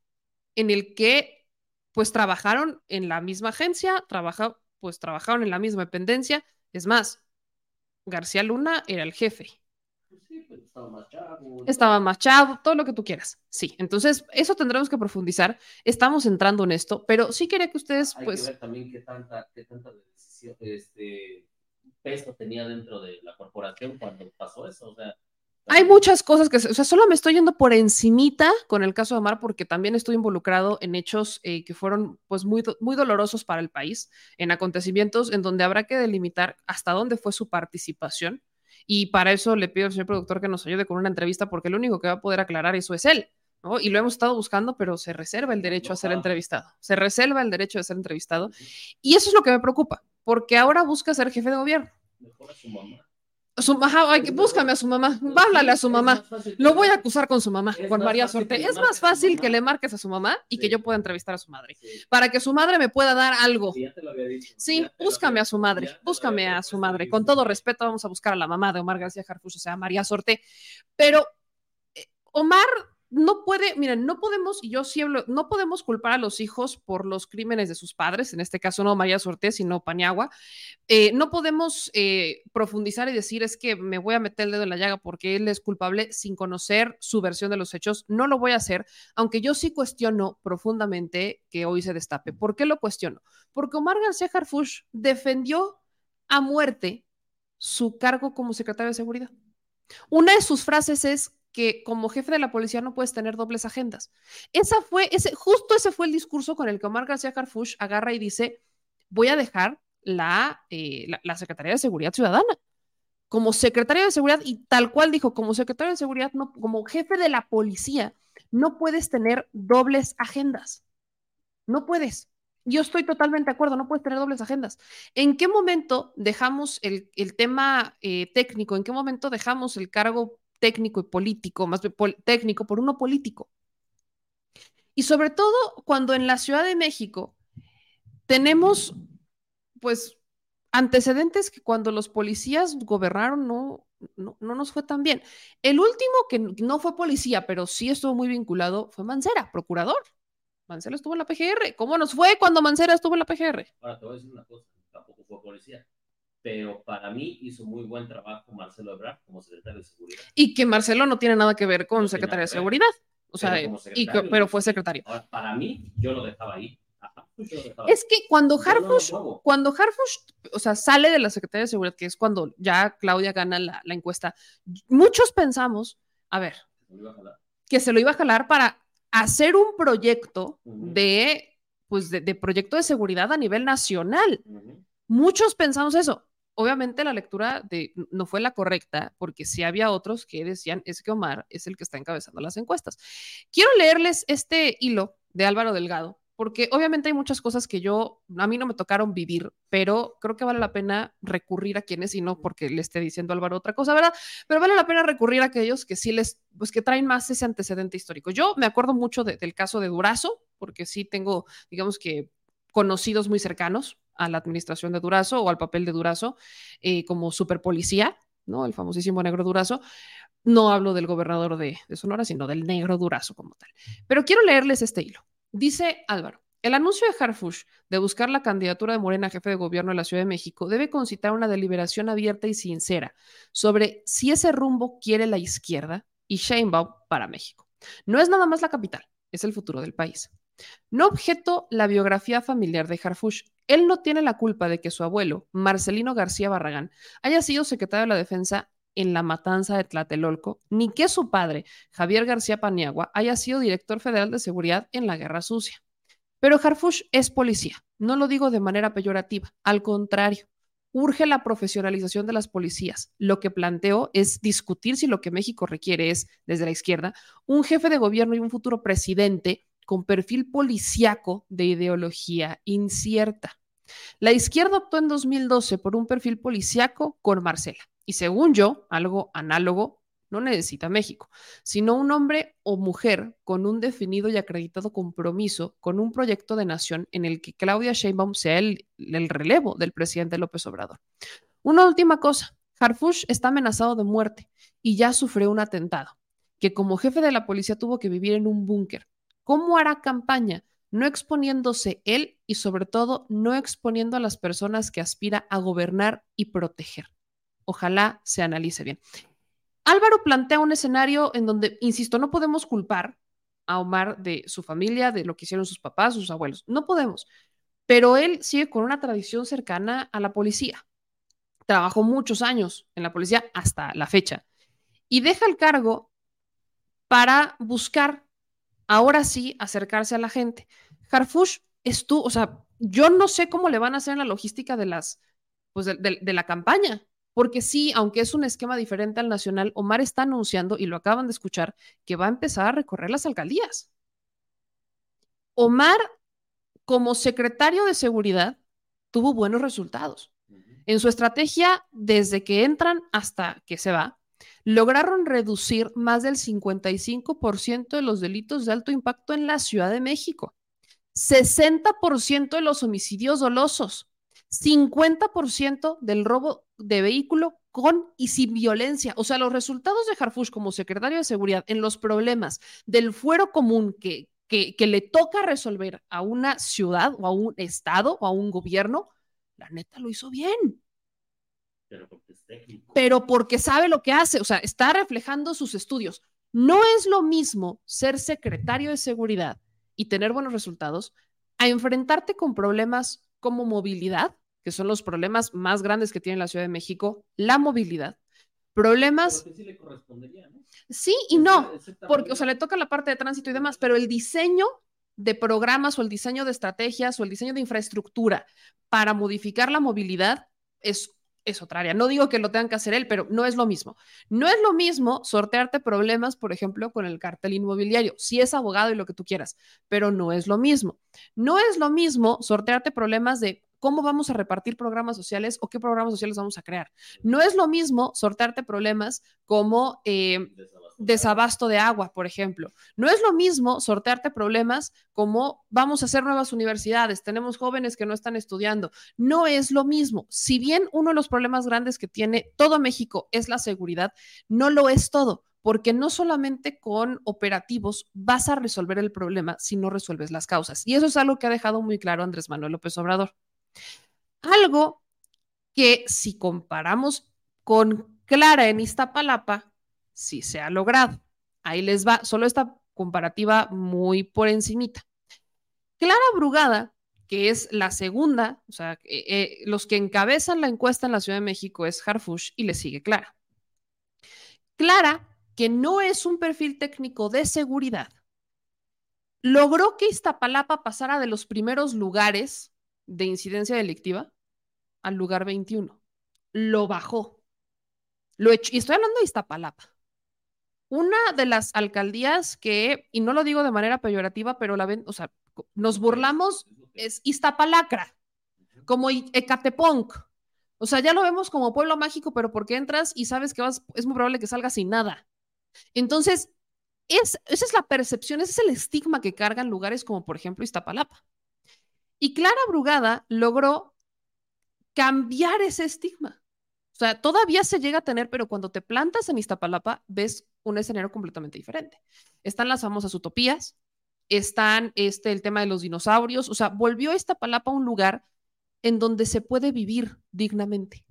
en el que pues trabajaron en la misma agencia, trabaja, pues trabajaron en la misma dependencia. Es más, García Luna era el jefe. Sí, pues estaba más chavo. Estaba más chavo, todo lo que tú quieras. Sí, entonces eso tendremos que profundizar. Estamos entrando en esto, pero sí quería que ustedes, Hay pues, que ver también qué tanta, qué tanta decisión, este, peso tenía dentro de la corporación cuando pasó eso. O sea, hay muchas cosas que, o sea, solo me estoy yendo por encimita con el caso de Omar porque también estoy involucrado en hechos eh, que fueron, pues, muy, muy dolorosos para el país, en acontecimientos en donde habrá que delimitar hasta dónde fue su participación. Y para eso le pido al señor productor que nos ayude con una entrevista porque el único que va a poder aclarar eso es él. ¿no? Y lo hemos estado buscando, pero se reserva el derecho a ser entrevistado. Se reserva el derecho de ser entrevistado. Y eso es lo que me preocupa, porque ahora busca ser jefe de gobierno. mejor a su mamá. Su, ajá, ay, búscame a su mamá, háblale a su mamá. Lo voy a acusar con su mamá, con María Sorte. Es más fácil que le marques a su mamá y que yo pueda entrevistar a su madre, para que su madre me pueda dar algo. Sí, búscame a su madre, búscame a su madre. Con todo respeto, vamos a buscar a la mamá de Omar García Harfuch, o sea, María Sorte. Pero eh, Omar no puede, miren, no podemos, yo hablo, no podemos culpar a los hijos por los crímenes de sus padres, en este caso no María Sorte, sino Paniagua. Eh, no podemos eh, profundizar y decir es que me voy a meter el dedo en la llaga porque él es culpable sin conocer su versión de los hechos. No lo voy a hacer, aunque yo sí cuestiono profundamente que hoy se destape. ¿Por qué lo cuestiono? Porque Omar García Harfuch defendió a muerte su cargo como secretario de seguridad. Una de sus frases es que como jefe de la policía no puedes tener dobles agendas. Esa fue, ese, justo ese fue el discurso con el que Omar García Harfuch agarra y dice, voy a dejar la, eh, la Secretaría de Seguridad Ciudadana. Como secretario de Seguridad, y tal cual dijo, como secretario de Seguridad, no, como jefe de la policía, no puedes tener dobles agendas. No puedes. Yo estoy totalmente de acuerdo, no puedes tener dobles agendas. ¿En qué momento dejamos el, el tema eh, técnico? ¿En qué momento dejamos el cargo técnico y político, más técnico, por uno político? Y sobre todo cuando en la Ciudad de México tenemos, pues, antecedentes que cuando los policías gobernaron no, no, no, nos fue tan bien. El último que no fue policía, pero sí estuvo muy vinculado, fue Mancera, procurador. Mancera estuvo en la PGR. ¿Cómo nos fue cuando Mancera estuvo en la PGR? Ahora te voy a decir una cosa, tampoco fue policía, pero para mí hizo muy buen trabajo Marcelo Ebrard como secretario de Seguridad. Y que Marcelo no tiene nada que ver con no secretario de Seguridad. O sea, pero, y que, pero fue secretario. Ahora, para mí, yo lo dejaba ahí. Es que cuando no Harfush, cuando Harfush, o sea, sale de la Secretaría de Seguridad, que es cuando ya Claudia gana la, la encuesta, muchos pensamos, a ver, que se lo iba a jalar para hacer un proyecto de, pues, de, de proyecto de seguridad a nivel nacional. Muchos pensamos eso. Obviamente la lectura no fue la correcta, porque sí había otros que decían, es que Omar es el que está encabezando las encuestas. Quiero leerles este hilo de Álvaro Delgado, porque obviamente hay muchas cosas que yo, a mí no me tocaron vivir, pero creo que vale la pena recurrir a quienes, y no porque le esté diciendo Álvaro otra cosa, ¿verdad? Pero vale la pena recurrir a aquellos que sí les, pues que traen más ese antecedente histórico. Yo me acuerdo mucho de- del caso de Durazo, porque sí tengo, digamos que, conocidos muy cercanos a la administración de Durazo o al papel de Durazo eh, como superpolicía, ¿no? El famosísimo negro Durazo. No hablo del gobernador de, Sonora, sino del negro Durazo como tal. Pero quiero leerles este hilo. Dice Álvaro, el anuncio de Harfush de buscar la candidatura de Morena a jefe de gobierno de la Ciudad de México debe concitar una deliberación abierta y sincera sobre si ese rumbo quiere la izquierda y Sheinbaum para México. No es nada más la capital, es el futuro del país. No objeto la biografía familiar de Harfush. Él no tiene la culpa de que su abuelo, Marcelino García Barragán, haya sido secretario de la Defensa en la matanza de Tlatelolco, ni que su padre, Javier García Paniagua, haya sido director federal de seguridad en la Guerra Sucia. Pero Harfush es policía. No lo digo de manera peyorativa, al contrario. Urge la profesionalización de las policías. Lo que planteo es discutir si lo que México requiere es, desde la izquierda, un jefe de gobierno y un futuro presidente con perfil policíaco de ideología incierta. La izquierda optó en 2012 por un perfil policíaco con Marcela. Y según yo, algo análogo no necesita México, sino un hombre o mujer con un definido y acreditado compromiso con un proyecto de nación en el que Claudia Sheinbaum sea el, el relevo del presidente López Obrador. Una última cosa, Harfush está amenazado de muerte y ya sufrió un atentado, que como jefe de la policía tuvo que vivir en un búnker. ¿Cómo hará campaña? No exponiéndose él y sobre todo no exponiendo a las personas que aspira a gobernar y proteger. Ojalá se analice bien. Álvaro plantea un escenario en donde, insisto, no podemos culpar a Omar de su familia, de lo que hicieron sus papás, sus abuelos. No podemos. Pero él sigue con una tradición cercana a la policía. Trabajó muchos años en la policía hasta la fecha. Y deja el cargo para buscar, ahora sí, acercarse a la gente. Harfush estuvo, o sea, yo no sé cómo le van a hacer en la logística de las, pues de, de, de la campaña, porque sí, aunque es un esquema diferente al nacional, Omar está anunciando, y lo acaban de escuchar, que va a empezar a recorrer las alcaldías. Omar, como secretario de seguridad, tuvo buenos resultados. En su estrategia, desde que entran hasta que se va, lograron reducir más del 55% de los delitos de alto impacto en la Ciudad de México, 60% de los homicidios dolosos, 50% del robo de vehículo con y sin violencia. O sea, los resultados de Harfush como secretario de Seguridad en los problemas del fuero común que, que, que le toca resolver a una ciudad o a un estado o a un gobierno, la neta lo hizo bien. Pero porque es técnico. Pero porque sabe lo que hace, o sea, está reflejando sus estudios. No es lo mismo ser secretario de seguridad y tener buenos resultados a enfrentarte con problemas como movilidad, que son los problemas más grandes que tiene la Ciudad de México, la movilidad. Problemas. Pero que sí le correspondería, ¿no? Sí y no, porque, o sea, le toca la parte de tránsito y demás, pero el diseño de programas o el diseño de estrategias o el diseño de infraestructura para modificar la movilidad es, es otra área. No digo que lo tengan que hacer él, pero no es lo mismo. No es lo mismo sortearte problemas, por ejemplo, con el cartel inmobiliario. Si es abogado y lo que tú quieras, pero no es lo mismo. No es lo mismo sortearte problemas de cómo vamos a repartir programas sociales o qué programas sociales vamos a crear. No es lo mismo sortearte problemas como eh, desabasto de agua, por ejemplo. No es lo mismo sortearte problemas como vamos a hacer nuevas universidades, tenemos jóvenes que no están estudiando. No es lo mismo. Si bien uno de los problemas grandes que tiene todo México es la seguridad, no lo es todo porque no solamente con operativos vas a resolver el problema si no resuelves las causas. Y eso es algo que ha dejado muy claro Andrés Manuel López Obrador. Algo que si comparamos con Clara en Iztapalapa, sí se ha logrado. Ahí les va, solo esta comparativa muy por encimita. Clara Brugada que es la segunda, o sea, eh, eh, los que encabezan la encuesta en la Ciudad de México es Harfush y le sigue Clara. Clara, que no es un perfil técnico de seguridad, logró que Iztapalapa pasara de los primeros lugares de incidencia delictiva al lugar 21. Lo bajó. Lo echó, y estoy hablando de Iztapalapa. Una de las alcaldías que, y no lo digo de manera peyorativa, pero la ven, o sea, nos burlamos, es Iztapalacra, como Ecatepunk. O sea, ya lo vemos como pueblo mágico, pero porque entras y sabes que vas, es muy probable que salgas sin nada. Entonces, es, esa es la percepción, ese es el estigma que cargan lugares como, por ejemplo, Iztapalapa. Y Clara Brugada logró cambiar ese estigma. O sea, todavía se llega a tener, pero cuando te plantas en Iztapalapa, ves un escenario completamente diferente. Están las famosas utopías, están este, el tema de los dinosaurios, o sea, volvió Iztapalapa un lugar en donde se puede vivir dignamente.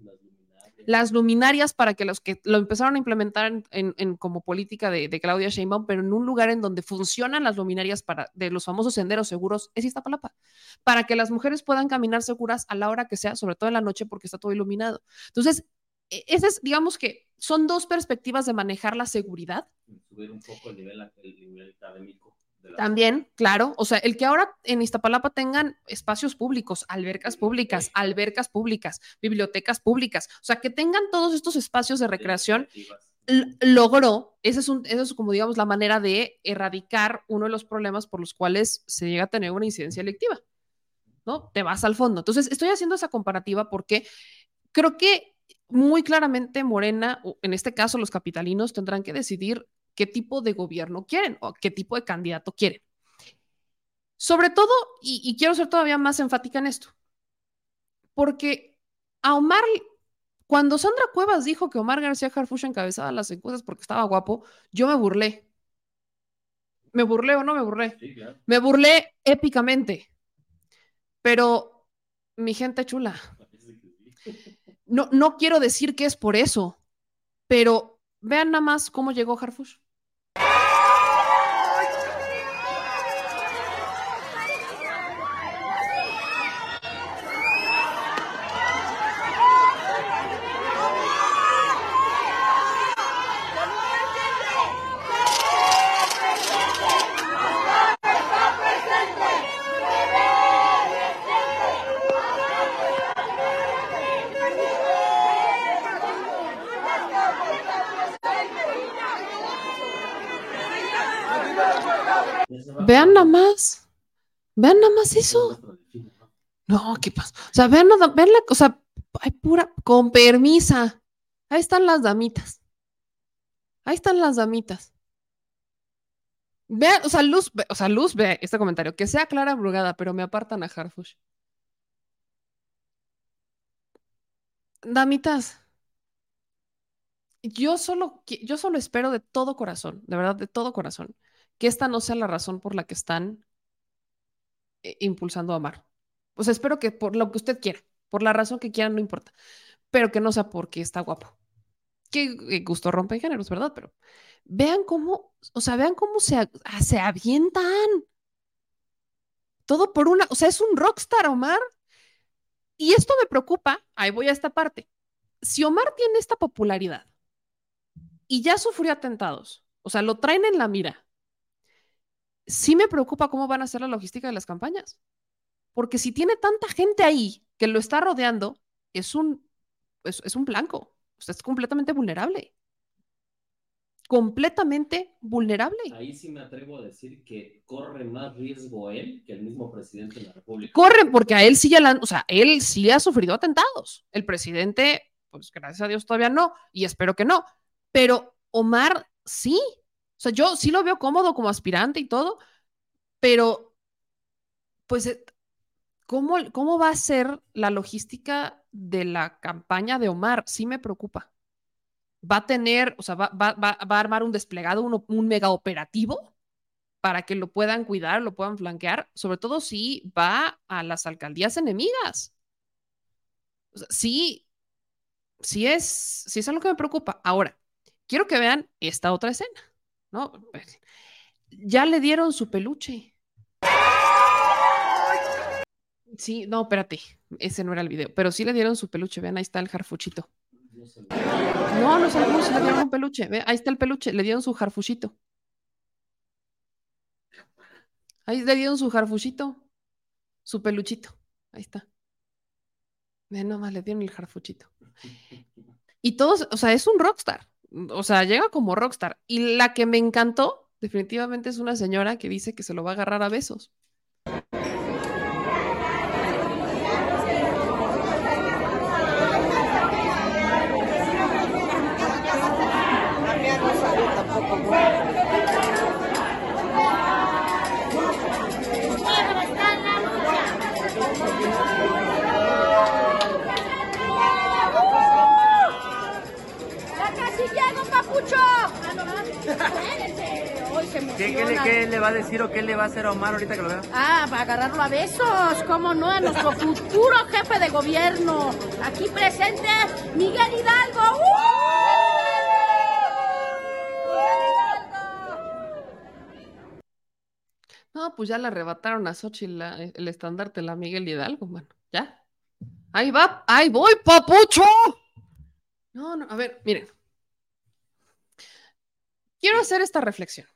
Las luminarias para que los que lo empezaron a implementar en, en- en como política de, de Claudia Sheinbaum, pero en un lugar en donde funcionan las luminarias para, de los famosos senderos seguros, es Iztapalapa, para que las mujeres puedan caminar seguras a la hora que sea, sobre todo en la noche porque está todo iluminado. Entonces, esa es, digamos que son dos perspectivas de manejar la seguridad Subir un poco el nivel, el nivel académico. De la también, claro, o sea, el que ahora en Iztapalapa tengan espacios públicos, albercas públicas, albercas públicas, bibliotecas públicas, o sea, que tengan todos estos espacios de recreación, logró, esa es, un, esa es como digamos la manera de erradicar uno de los problemas por los cuales se llega a tener una incidencia electiva, ¿no? Te vas al fondo. Entonces, estoy haciendo esa comparativa porque creo que muy claramente Morena, o en este caso los capitalinos, tendrán que decidir qué tipo de gobierno quieren o qué tipo de candidato quieren. Sobre todo, y, y quiero ser todavía más enfática en esto, porque a Omar, cuando Sandra Cuevas dijo que Omar García Harfuch encabezaba las encuestas porque estaba guapo, yo me burlé. ¿Me burlé o no me burlé? Sí, claro. Me burlé épicamente. Pero, mi gente chula, no, no quiero decir que es por eso, pero vean nada más cómo llegó Harfush. Vean nada más. Vean nada más eso. No, ¿qué pasa? O sea, vean, nada, vean la cosa. Hay pura, con permisa. Ahí están las damitas. Ahí están las damitas. Vean, o sea, Luz, ve- o sea, Luz ve este comentario. Que sea Clara Brugada, pero me apartan a Harfush. Damitas, yo solo, yo solo espero de todo corazón, de verdad, de todo corazón, que esta no sea la razón por la que están eh, impulsando a Amar. O sea, espero que por lo que usted quiera, por la razón que quieran, no importa, pero que no sea porque está guapo. Que eh, gusto rompe géneros, ¿verdad? Pero vean cómo, o sea, vean cómo se, ah, se avientan. Todo por una, o sea, es un rockstar, Omar. Y esto me preocupa, ahí voy a esta parte. Si Omar tiene esta popularidad y ya sufrió atentados, o sea, lo traen en la mira, sí me preocupa cómo van a ser la logística de las campañas. Porque si tiene tanta gente ahí que lo está rodeando, es un, es, es un blanco. O sea, es completamente vulnerable. Completamente vulnerable. Ahí sí me atrevo a decir que corre más riesgo él que el mismo presidente de la República. Corren porque a él sí ya la, han- o sea, él sí ha sufrido atentados. El presidente, pues gracias a Dios todavía no, y espero que no. Pero Omar sí. O sea, yo sí lo veo cómodo como aspirante y todo, pero pues, eh, ¿cómo, cómo va a ser la logística de la campaña de Omar? Sí me preocupa. Va a tener, o sea, va, va- va- va a armar un desplegado, un, un mega operativo para que lo puedan cuidar, lo puedan flanquear, sobre todo si va a las alcaldías enemigas. Sí, sí es, sí es algo que me preocupa. Ahora, quiero que vean esta otra escena, ¿no? Ya le dieron su peluche. Sí, no, espérate, ese no era el video, pero sí le dieron su peluche, vean, ahí está el jarfuchito. No, no no se le dieron un peluche, ve, ahí está el peluche, le dieron su jarfuchito. Ahí le dieron su jarfuchito, su peluchito, ahí está. Vean, nomás le dieron el jarfuchito. Y todos, o sea, es un rockstar, o sea, llega como rockstar. Y la que me encantó, definitivamente es una señora que dice que se lo va a agarrar a besos. Se ¿Qué, qué le, qué le va a decir o qué le va a hacer a Omar ahorita que lo vea? Ah, para agarrarlo a besos, cómo no, a nuestro futuro jefe de gobierno. Aquí presente, Miguel Hidalgo. No, pues ya le arrebataron a Xochitl la- el estandarte, la Miguel Hidalgo, bueno, ya. Ahí va, ahí voy, papucho. No, no, a ver, miren. Quiero hacer esta reflexión.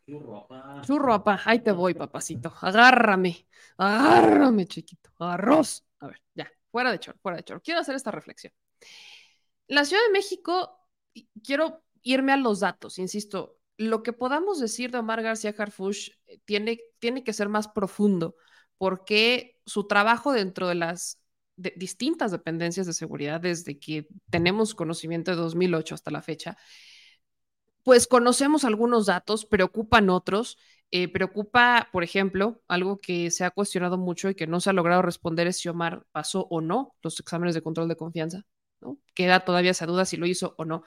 Churro, papá, ahí te voy, papacito. Agárrame, agárrame, chiquito. Arroz. A ver, ya, fuera de chorro, fuera de chorro. Quiero hacer esta reflexión. La Ciudad de México, quiero irme a los datos, insisto, lo que podamos decir de Omar García Harfush eh, tiene, tiene que ser más profundo, porque su trabajo dentro de las de- distintas dependencias de seguridad, desde que tenemos conocimiento de 2008 hasta la fecha, pues conocemos algunos datos, preocupan otros. Eh, preocupa, por ejemplo, algo que se ha cuestionado mucho y que no se ha logrado responder es si Omar pasó o no los exámenes de control de confianza. Queda todavía esa duda si lo hizo o no.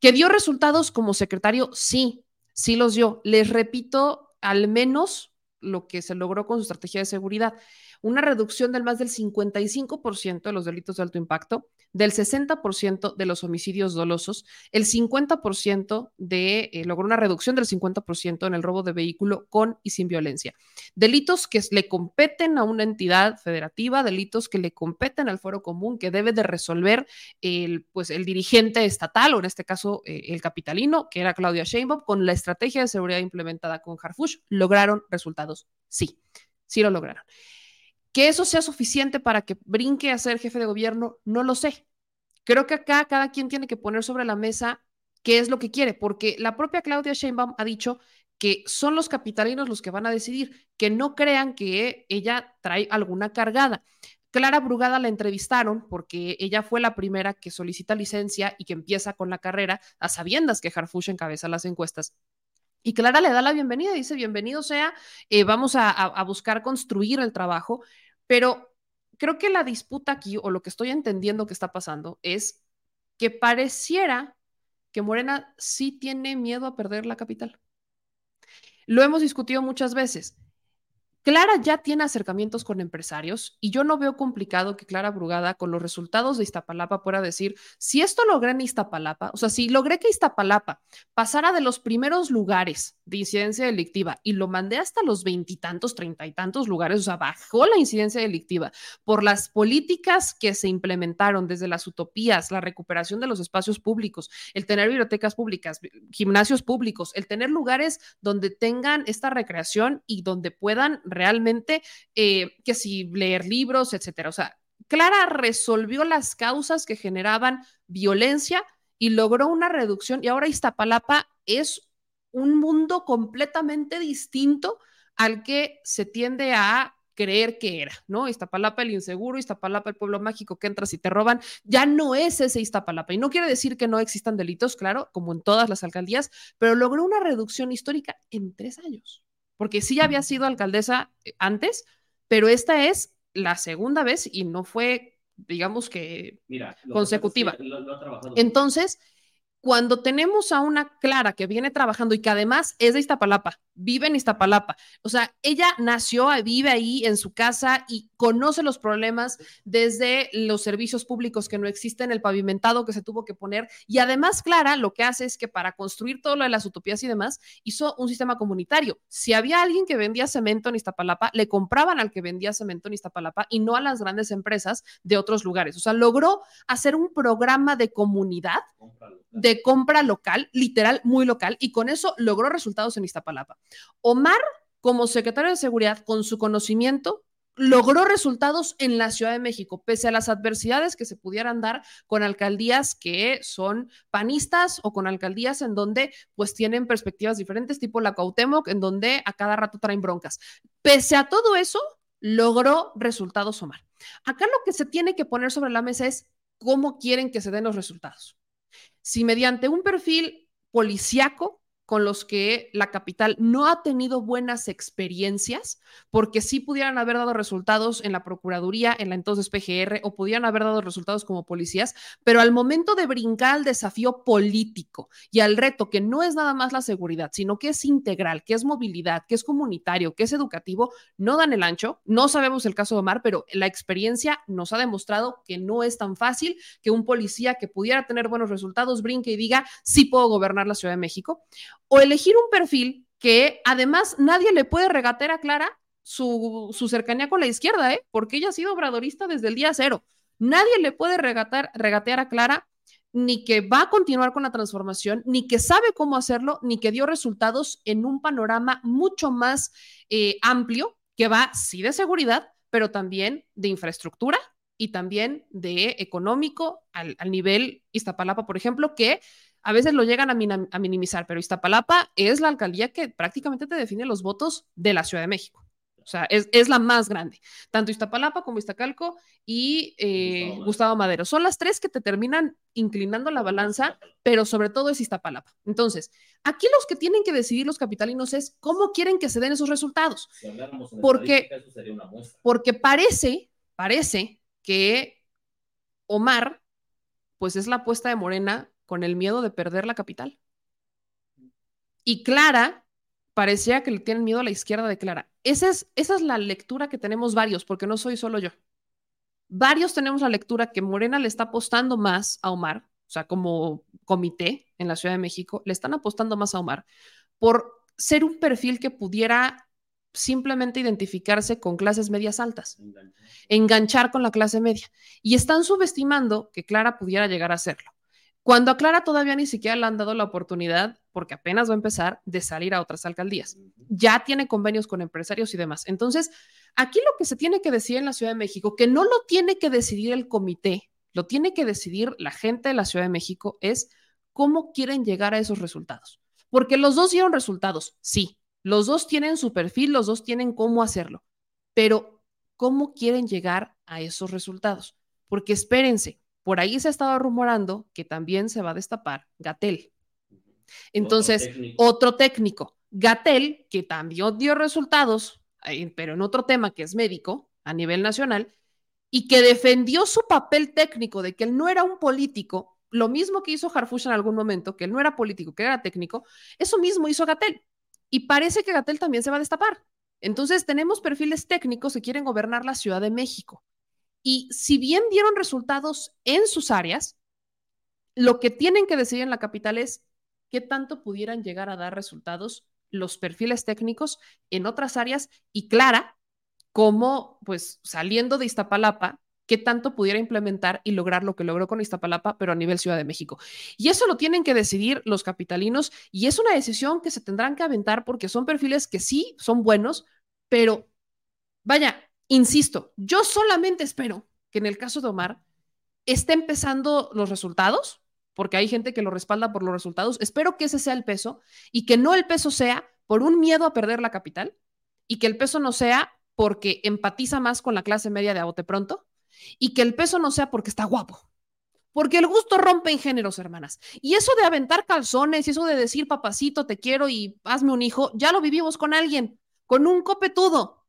¿Que dio resultados como secretario? Sí, sí los dio. Les repito, al menos lo que se logró con su estrategia de seguridad. Una reducción del más del 55% de los delitos de alto impacto, del 60% de los homicidios dolosos, el 50% de, eh, logró una reducción del 50% en el robo de vehículo con y sin violencia. Delitos que le competen a una entidad federativa, delitos que le competen al foro común, que debe de resolver el, pues, el dirigente estatal, o en este caso eh, el capitalino, que era Claudia Sheinbaum, con la estrategia de seguridad implementada con Harfush, lograron resultados. Sí, sí lo lograron. Que eso sea suficiente para que brinque a ser jefe de gobierno, no lo sé. Creo que acá cada quien tiene que poner sobre la mesa qué es lo que quiere, porque la propia Claudia Sheinbaum ha dicho que son los capitalinos los que van a decidir, que no crean que ella trae alguna cargada. Clara Brugada la entrevistaron porque ella fue la primera que solicita licencia y que empieza con la carrera a sabiendas que Harfush encabeza las encuestas. Y Clara le da la bienvenida, dice, bienvenido sea, eh, vamos a, buscar construir el trabajo, pero creo que la disputa aquí, o lo que estoy entendiendo que está pasando, es que pareciera que Morena sí tiene miedo a perder la capital. Lo hemos discutido muchas veces. Clara ya tiene acercamientos con empresarios y yo no veo complicado que Clara Brugada con los resultados de Iztapalapa pueda decir, si esto logré en Iztapalapa, o sea, si logré que Iztapalapa pasara de los primeros lugares de incidencia delictiva y lo mandé hasta los veintitantos, treinta y tantos lugares, o sea, bajó la incidencia delictiva por las políticas que se implementaron desde las utopías, la recuperación de los espacios públicos, el tener bibliotecas públicas, gimnasios públicos, el tener lugares donde tengan esta recreación y donde puedan realmente, eh, que si leer libros, etcétera. O sea, Clara resolvió las causas que generaban violencia y logró una reducción y ahora Iztapalapa es un mundo completamente distinto al que se tiende a creer que era, ¿no? Iztapalapa el inseguro, Iztapalapa el pueblo mágico que entras y te roban, ya no es ese Iztapalapa. Y no quiere decir que no existan delitos, claro, como en todas las alcaldías, pero logró una reducción histórica en tres años porque sí había sido alcaldesa eh, antes, pero esta es la segunda vez y no fue, digamos que, Mira, consecutiva. que lo- lo. Entonces, cuando tenemos a una Clara que viene trabajando y que además es de Iztapalapa, vive en Iztapalapa, o sea, ella nació, vive ahí en su casa y conoce los problemas desde los servicios públicos que no existen, el pavimentado que se tuvo que poner. Y además, Clara lo que hace es que para construir todo lo de las utopías y demás, hizo un sistema comunitario. Si había alguien que vendía cemento en Iztapalapa, le compraban al que vendía cemento en Iztapalapa y no a las grandes empresas de otros lugares. O sea, logró hacer un programa de comunidad, de compra local, literal, muy local, y con eso logró resultados en Iztapalapa. Omar, como secretario de Seguridad, con su conocimiento, logró resultados en la Ciudad de México, pese a las adversidades que se pudieran dar con alcaldías que son panistas o con alcaldías en donde pues tienen perspectivas diferentes, tipo la Cuauhtémoc, en donde a cada rato traen broncas. Pese a todo eso, logró resultados Omar. Acá lo que se tiene que poner sobre la mesa es cómo quieren que se den los resultados. Si mediante un perfil policiaco con los que la capital no ha tenido buenas experiencias, porque sí pudieran haber dado resultados en la Procuraduría, en la entonces PGR, o pudieran haber dado resultados como policías, pero al momento de brincar al desafío político y al reto que no es nada más la seguridad, sino que es integral, que es movilidad, que es comunitario, que es educativo, no dan el ancho. No sabemos el caso de Omar, pero la experiencia nos ha demostrado que no es tan fácil que un policía que pudiera tener buenos resultados brinque y diga, sí puedo gobernar la Ciudad de México o elegir un perfil que además nadie le puede regatear a Clara su, su, cercanía con la izquierda, ¿eh? porque ella ha sido obradorista desde el día cero. Nadie le puede regatar, regatear a Clara ni que va a continuar con la transformación, ni que sabe cómo hacerlo, ni que dio resultados en un panorama mucho más eh, amplio, que va sí de seguridad, pero también de infraestructura y también de económico al, al nivel Iztapalapa, por ejemplo, que a veces lo llegan a, minimizar, pero Iztapalapa es la alcaldía que prácticamente te define los votos de la Ciudad de México. O sea, es, la más grande. Tanto Iztapalapa como Iztacalco y eh, Gustavo, Madero. Son las tres que te terminan inclinando la balanza, pero sobre todo es Iztapalapa. Entonces, aquí los que tienen que decidir los capitalinos es cómo quieren que se den esos resultados. porque, porque parece, parece que Omar, pues es la apuesta de Morena con el miedo de perder la capital. Y Clara parecía que le tienen miedo a la izquierda de Clara. Esa es, esa es la lectura que tenemos varios, porque no soy solo yo. Varios tenemos la lectura que Morena le está apostando más a Omar, o sea, como comité en la Ciudad de México, le están apostando más a Omar por ser un perfil que pudiera simplemente identificarse con clases medias altas, enganchar con la clase media. Y están subestimando que Clara pudiera llegar a hacerlo. Cuando a Clara todavía ni siquiera le han dado la oportunidad, porque apenas va a empezar, de salir a otras alcaldías. Ya tiene convenios con empresarios y demás. Entonces, aquí lo que se tiene que decidir en la Ciudad de México, que no lo tiene que decidir el comité, lo tiene que decidir la gente de la Ciudad de México, es cómo quieren llegar a esos resultados. Porque los dos dieron resultados, sí. Los dos tienen su perfil, los dos tienen cómo hacerlo. Pero, ¿cómo quieren llegar a esos resultados? Porque espérense, por ahí se ha estado rumorando que también se va a destapar Gatel. Entonces, otro técnico. Gatel, que también dio resultados, eh, pero en otro tema que es médico a nivel nacional, y que defendió su papel técnico de que él no era un político, lo mismo que hizo Harfush en algún momento, que él no era político, que era técnico, eso mismo hizo Gatel. Y parece que Gatel también se va a destapar. Entonces, tenemos perfiles técnicos que quieren gobernar la Ciudad de México. Y si bien dieron resultados en sus áreas, lo que tienen que decidir en la capital es qué tanto pudieran llegar a dar resultados los perfiles técnicos en otras áreas y Clara, como pues saliendo de Iztapalapa, qué tanto pudiera implementar y lograr lo que logró con Iztapalapa, pero a nivel Ciudad de México. Y eso lo tienen que decidir los capitalinos y es una decisión que se tendrán que aventar porque son perfiles que sí son buenos, pero vaya, Insisto, yo solamente espero que en el caso de Omar esté empezando los resultados, porque hay gente que lo respalda por los resultados. Espero que ese sea el peso y que no el peso sea por un miedo a perder la capital y que el peso no sea porque empatiza más con la clase media de a bote pronto y que el peso no sea porque está guapo. Porque el gusto rompe en géneros, hermanas. Y eso de aventar calzones y eso de decir, papacito, te quiero y hazme un hijo, ya lo vivimos con alguien, con un copetudo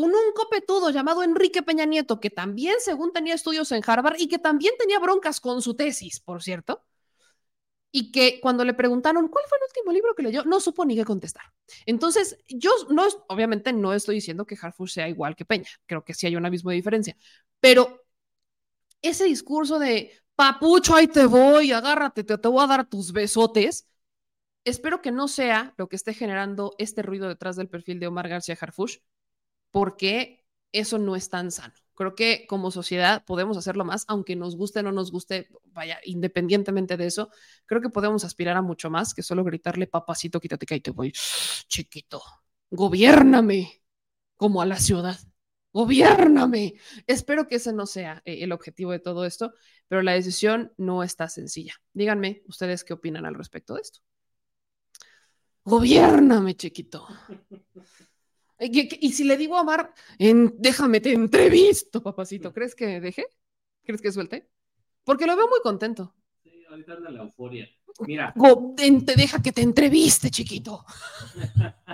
con un copetudo llamado Enrique Peña Nieto, que también, según tenía estudios en Harvard y que también tenía broncas con su tesis, por cierto. y que cuando le preguntaron cuál fue el último libro que leyó, no supo ni qué contestar. Entonces, yo no, obviamente no estoy diciendo que Harfush sea igual que Peña, creo que sí hay un abismo de diferencia, pero ese discurso de papucho, ahí te voy, agárrate, te, te voy a dar tus besotes, espero que no sea lo que esté generando este ruido detrás del perfil de Omar García Harfush, porque eso no es tan sano. Creo que como sociedad podemos hacerlo más, aunque nos guste o no nos guste, vaya, independientemente de eso, creo que podemos aspirar a mucho más que solo gritarle papacito, quítate que te voy, chiquito, gobiérname como a la ciudad. Gobiérname. Espero que ese no sea eh, el objetivo de todo esto, pero la decisión no está sencilla. Díganme ustedes qué opinan al respecto de esto. Gobiérname, chiquito. Y, y- si le digo a Omar, en- déjame, te entrevisto, papacito, ¿crees que deje? ¿Crees que suelte? Porque lo veo muy contento. Sí, ahorita anda la euforia. Mira, Go- te deja que te entreviste, chiquito.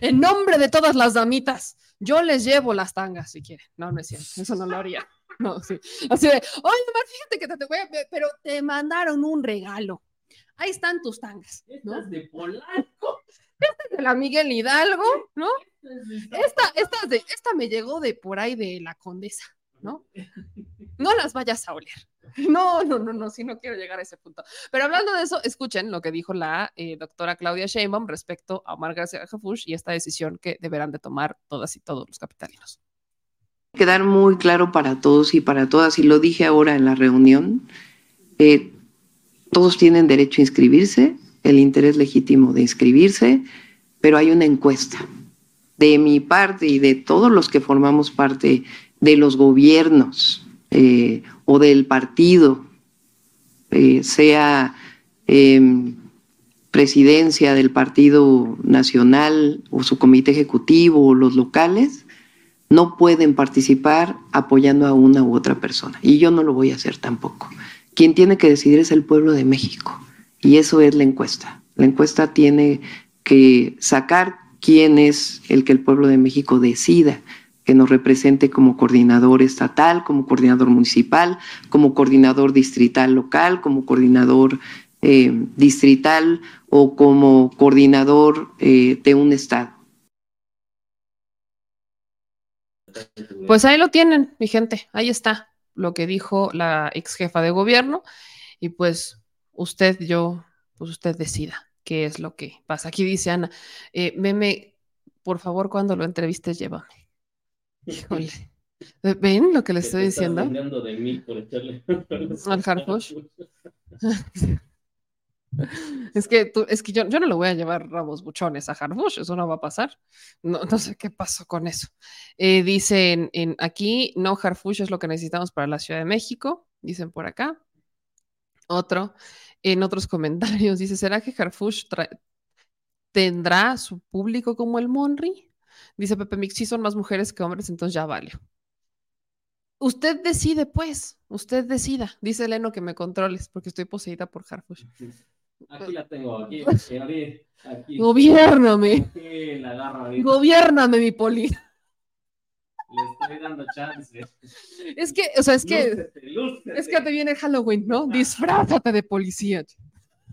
En nombre de todas las damitas, yo les llevo las tangas si quieren. No, no es cierto, eso no lo haría. No, sí. Así de, oye, Omar, fíjate que te, te voy a, pero te mandaron un regalo. Ahí están tus tangas, ¿no? Estas de Polanco. Esta es de la Miguel Hidalgo, ¿no? Esta, esta, esta me llegó de por ahí de la condesa, ¿no? No las vayas a oler. No, no, no, no, si no quiero llegar a ese punto. Pero hablando de eso, escuchen lo que dijo la eh, doctora Claudia Sheinbaum respecto a Omar García Harfuch y esta decisión que deberán de tomar todas y todos los capitalinos. quedar muy claro para todos y para todas, y lo dije ahora en la reunión, eh, todos tienen derecho a inscribirse, el interés legítimo de inscribirse, pero hay una encuesta de mi parte y de todos los que formamos parte de los gobiernos eh, o del partido, eh, sea em, presidencia del Partido Nacional o su comité ejecutivo o los locales, no pueden participar apoyando a una u otra persona. Y yo no lo voy a hacer tampoco. Quien tiene que decidir es el pueblo de México. Y eso es la encuesta. La encuesta tiene que sacar quién es el que el pueblo de México decida que nos represente como coordinador estatal, como coordinador municipal, como coordinador distrital local, como coordinador eh, distrital o como coordinador eh, de un estado. Pues ahí lo tienen, mi gente, ahí está lo que dijo la ex jefa de gobierno y pues usted, yo, pues usted decida qué es lo que pasa. Aquí dice Ana, eh, meme, por favor, cuando lo entrevistes, llévame. Híjole. ¿Ven lo que le estoy diciendo? de mí por echarle Al Harfush. Es que, tú, es que yo, yo no le voy a llevar ramos buchones a Harfush, eso no va a pasar. No, no sé qué pasó con eso. Eh, dicen en, aquí, no, Harfush es lo que necesitamos para la Ciudad de México, dicen por acá. Otro, en otros comentarios, dice, ¿será que Harfush tendrá su público como el Monri? Dice Pepe Mix, sí son más mujeres que hombres, entonces ya vale. Usted decide, pues, usted decida. Dice Leno que me controles, porque estoy poseída por Harfush. Aquí la tengo, aquí, aquí, aquí. Gobiérname. Aquí la agarro ahorita. Gobiérname, mi poli. Le estoy dando chance. Es que, o sea, es que, Lúcete, lúcete. es que te viene Halloween, ¿no? Disfrázate de policía.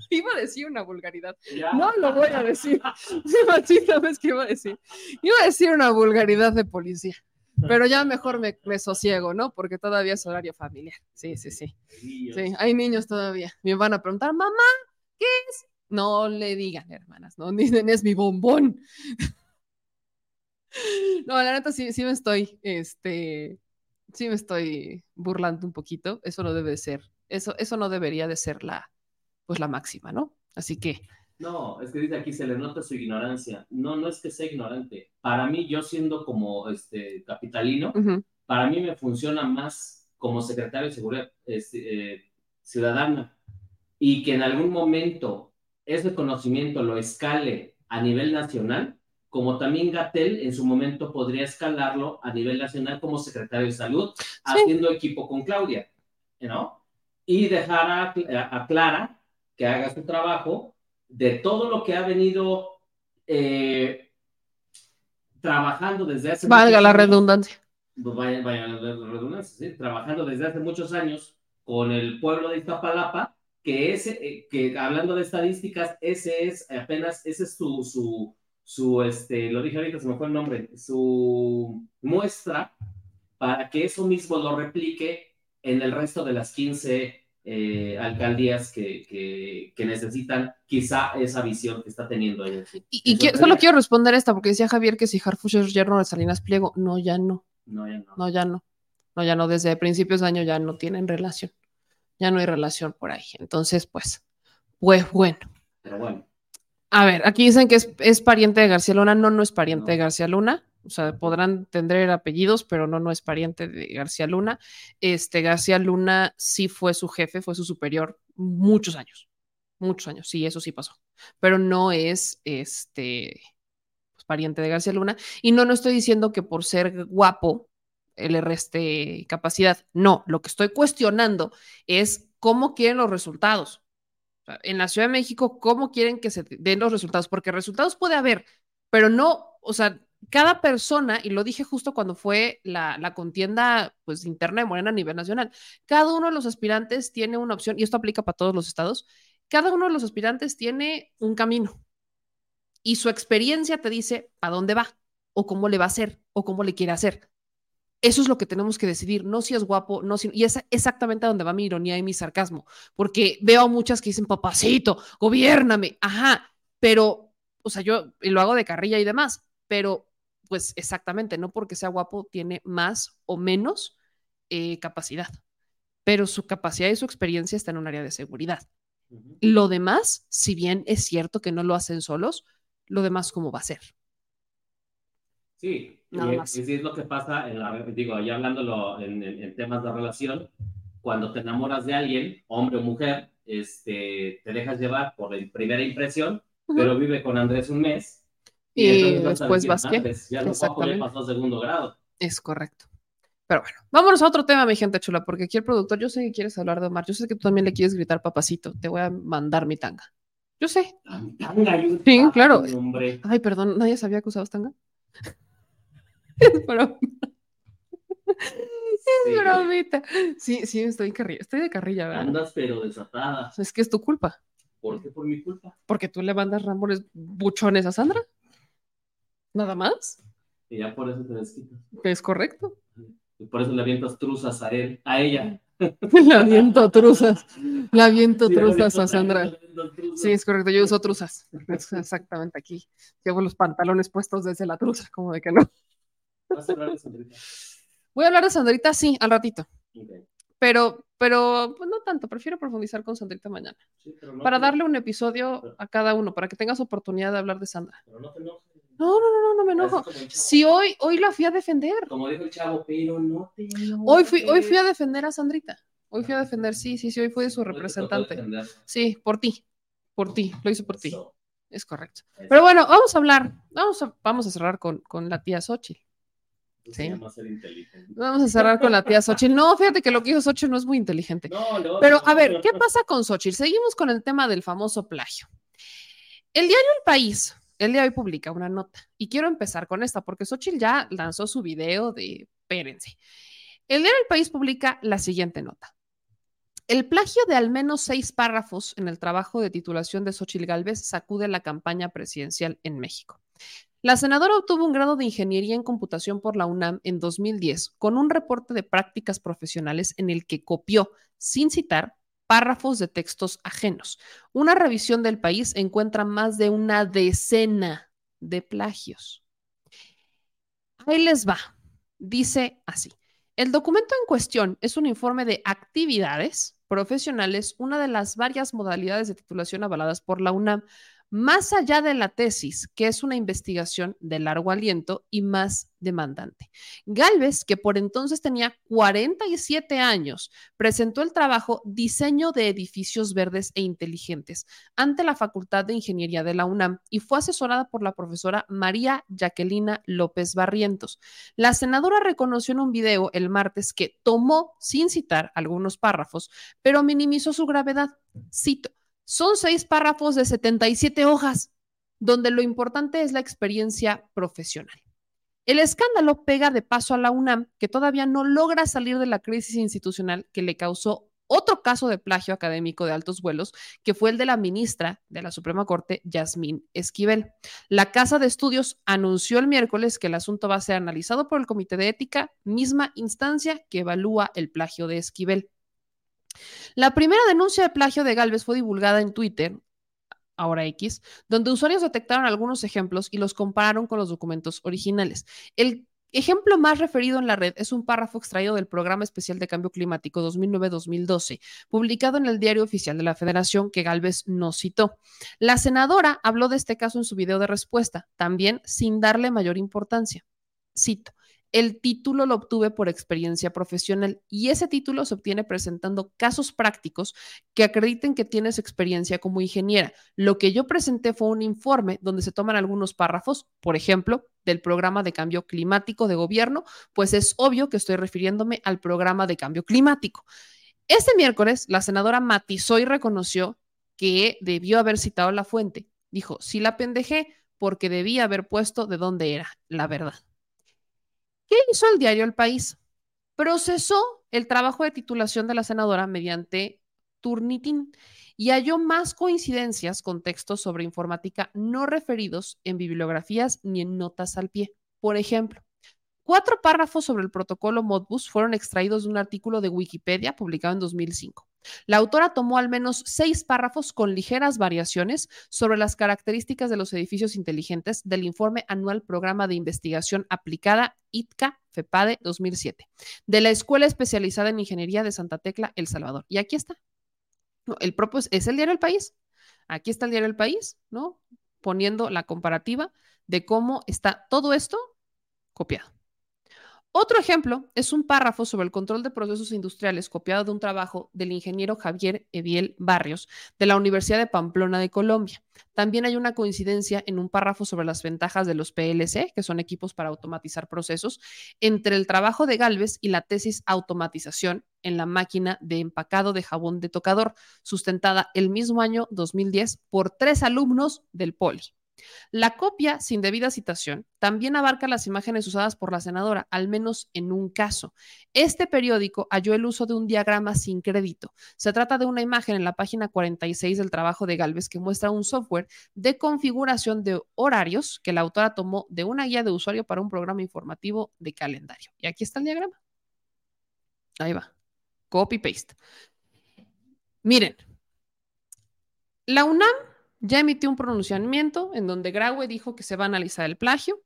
Iba a decir una vulgaridad. Ya. No lo voy a decir. Sí, ¿sabes qué iba a decir? Iba a decir una vulgaridad de policía. Pero ya mejor me, me sosiego, ¿no? Porque todavía es horario familiar. Sí, sí, sí. Sí, hay niños todavía. Me van a preguntar, mamá, ¿qué es? No le digan, hermanas, no dicen, es mi bombón. No, la neta sí, sí me estoy, este, sí me estoy burlando un poquito. Eso no debe de ser, eso, eso no debería de ser la, pues la máxima, ¿no? Así que, No, es que dice aquí se le nota su ignorancia. No, no es que sea ignorante. Para mí, yo siendo como este capitalino, para mí me funciona más como secretario de Seguridad este, eh, Ciudadana y que en algún momento ese conocimiento lo escale a nivel nacional, como también Gatel en su momento podría escalarlo a nivel nacional como secretario de Salud, haciendo equipo con Claudia, ¿no? Y dejar a, Clara que haga su trabajo de todo lo que ha venido eh, trabajando desde hace valga muchos la años redundancia. pues vaya, vaya la redundancia, ¿sí? trabajando desde hace muchos años con el pueblo de Iztapalapa que ese, eh, que hablando de estadísticas, ese es apenas, ese es su, su, su, este, lo dije ahorita, se me fue el nombre, su muestra para que eso mismo lo replique en el resto de las 15 eh, alcaldías que, que, que necesitan quizá esa visión que está teniendo ella. Y, y solo quiero responder esta porque decía Javier que si Harfush es yerno de Salinas Pliego. No, ya no. No, ya no. No, ya no. No, ya no. Desde principios de año ya no tienen relación. Ya no hay relación por ahí. Entonces, pues, pues bueno. Pero bueno, A ver, aquí dicen que es, es pariente de García Luna. No, no es pariente de García Luna. O sea, podrán tener apellidos, pero no, no es pariente de García Luna. Este García Luna sí fue su jefe, fue su superior muchos años. Muchos años, sí, eso sí pasó. Pero no es este pues, pariente de García Luna. Y no, no estoy diciendo que por ser guapo le reste capacidad. No, lo que estoy cuestionando es cómo quieren los resultados. En la Ciudad de México, ¿cómo quieren que se den los resultados? Porque resultados puede haber, pero no, o sea, cada persona, y lo dije justo cuando fue la, la contienda pues, interna de Morena a nivel nacional, cada uno de los aspirantes tiene una opción, y esto aplica para todos los estados, cada uno de los aspirantes tiene un camino y su experiencia te dice a dónde va, o cómo le va a hacer, o cómo le quiere hacer. Eso es lo que tenemos que decidir, no si es guapo, no si, y es exactamente a donde va mi ironía y mi sarcasmo, porque veo a muchas que dicen, papacito, gobiername, ajá, pero, o sea, yo lo hago de carrilla y demás, pero pues exactamente, no porque sea guapo tiene más o menos eh, capacidad, pero su capacidad y su experiencia está en un área de seguridad. Lo demás, si bien es cierto que no lo hacen solos, lo demás, ¿cómo va a ser? Sí, Nada y, más. y sí es lo que pasa, en la, digo, ya hablándolo en, en- en temas de relación, cuando te enamoras de alguien, hombre o mujer, este, te dejas llevar por la primera impresión, pero vive con Andrés un mes. Y después vas? "Madres, Ya lo ya pasó a segundo grado. Es correcto. Pero bueno, vámonos a otro tema, mi gente chula, porque aquí el productor, yo sé que quieres hablar de Omar, yo sé que tú también le quieres gritar papacito, te voy a mandar mi tanga. Yo sé. Tanga y un Sí, claro. tanga, hombre. Ay, perdón, nadie sabía que usabas tanga. Es broma. Es bromita. Sí, sí, estoy en carrilla, estoy de carrilla, ¿verdad? Andas pero desatada. Es que es tu culpa, ¿Por qué por mi culpa? porque tú le mandas rambones buchones a Sandra. Nada más. Y ya por eso te desquitas. Es correcto. Y por eso le avientas truzas a él, a ella. Le aviento truzas. Le aviento Sí, truzas a Sandra. Sí, es correcto. Yo uso truzas. Es exactamente aquí. Llevo los pantalones puestos desde la truza, como de que no. ¿Vas a hablar de Sandrita? Voy a hablar de Sandrita, sí, al ratito. Pero, pero, pues no tanto. Prefiero profundizar con Sandrita mañana. Sí, pero no Para te- darle un episodio a cada uno, para que tengas oportunidad de hablar de Sandra. pero no te enojes. No, no, no, no, no me enojo. Si hoy, hoy la fui a defender. Como dijo el chavo, pero no te Hoy fui, hoy fui a defender a Sandrita. Hoy fui a defender, sí, sí, sí, hoy fui de su representante. Sí, por ti, por ti, lo hice por ti. Es correcto. Pero bueno, vamos a hablar, vamos a, vamos a cerrar con, con la tía Xochitl. Sí. ser inteligente. Vamos a cerrar con la tía Xochitl. No, fíjate que lo que hizo Xochitl no es muy inteligente. No, no, Pero no. a ver, ¿qué pasa con Xochitl? Seguimos con el tema del famoso plagio. El diario El País, el día de hoy publica una nota y quiero empezar con esta porque Xochitl ya lanzó su video de espérense. El diario El País publica la siguiente nota. El plagio de al menos seis párrafos en el trabajo de titulación de Xochitl Gálvez sacude la campaña presidencial en México. La senadora obtuvo un grado de ingeniería en computación por la UNAM en 2010 con un reporte de prácticas profesionales en el que copió, sin citar, párrafos de textos ajenos. Una revisión del país encuentra más de una decena de plagios. Ahí les va. Dice así. El documento en cuestión es un informe de actividades profesionales, una de las varias modalidades de titulación avaladas por la UNAM, más allá de la tesis, que es una investigación de largo aliento y más demandante. Galvez, que por entonces tenía 47 años, presentó el trabajo Diseño de Edificios Verdes e Inteligentes ante la Facultad de Ingeniería de la UNAM y fue asesorada por la profesora María Jaquelina López Barrientos. La senadora reconoció en un video el martes que tomó, sin citar algunos párrafos, pero minimizó su gravedad. Cito, son seis párrafos de 77 hojas, donde lo importante es la experiencia profesional. El escándalo pega de paso a la UNAM, que todavía no logra salir de la crisis institucional que le causó otro caso de plagio académico de altos vuelos, que fue el de la ministra de la Suprema Corte, Yasmín Esquivel. La Casa de Estudios anunció el miércoles que el asunto va a ser analizado por el Comité de Ética, misma instancia que evalúa el plagio de Esquivel. La primera denuncia de plagio de Galvez fue divulgada en Twitter ahora X, donde usuarios detectaron algunos ejemplos y los compararon con los documentos originales. El ejemplo más referido en la red es un párrafo extraído del Programa Especial de Cambio Climático 2009-2012, publicado en el Diario Oficial de la Federación, que Galvez no citó. La senadora habló de este caso en su video de respuesta, también sin darle mayor importancia. Cito. El título lo obtuve por experiencia profesional y ese título se obtiene presentando casos prácticos que acrediten que tienes experiencia como ingeniera. Lo que yo presenté fue un informe donde se toman algunos párrafos, por ejemplo, del programa de cambio climático de gobierno, pues es obvio que estoy refiriéndome al programa de cambio climático. Este miércoles, la senadora matizó y reconoció que debió haber citado la fuente. Dijo, sí la pendejé porque debía haber puesto de dónde era, la verdad. ¿Qué hizo el diario El País? Procesó el trabajo de titulación de la senadora mediante Turnitin y halló más coincidencias con textos sobre informática no referidos en bibliografías ni en notas al pie. Por ejemplo, cuatro párrafos sobre el protocolo Modbus fueron extraídos de un artículo de Wikipedia publicado en 2005. La autora tomó al menos seis párrafos con ligeras variaciones sobre las características de los edificios inteligentes del informe anual Programa de Investigación Aplicada ITCA FEPADE 2007 de la Escuela Especializada en Ingeniería de Santa Tecla, El Salvador. Y aquí está. el propio es el diario El País. Aquí está el diario El País, ¿no? Poniendo la comparativa de cómo está todo esto copiado. Otro ejemplo es un párrafo sobre el control de procesos industriales copiado de un trabajo del ingeniero Javier Eviel Barrios de la Universidad de Pamplona de Colombia. También hay una coincidencia en un párrafo sobre las ventajas de los PLC, que son equipos para automatizar procesos, entre el trabajo de Galvez y la tesis automatización en la máquina de empacado de jabón de tocador, sustentada el mismo año 2010 por tres alumnos del Poli. La copia sin debida citación también abarca las imágenes usadas por la senadora, al menos en un caso. Este periódico halló el uso de un diagrama sin crédito. Se trata de una imagen en la página 46 del trabajo de Galvez que muestra un software de configuración de horarios que la autora tomó de una guía de usuario para un programa informativo de calendario. Y aquí está el diagrama. Ahí va. Copy-paste. Miren, la UNAM ya emitió un pronunciamiento en donde Graue dijo que se va a analizar el plagio.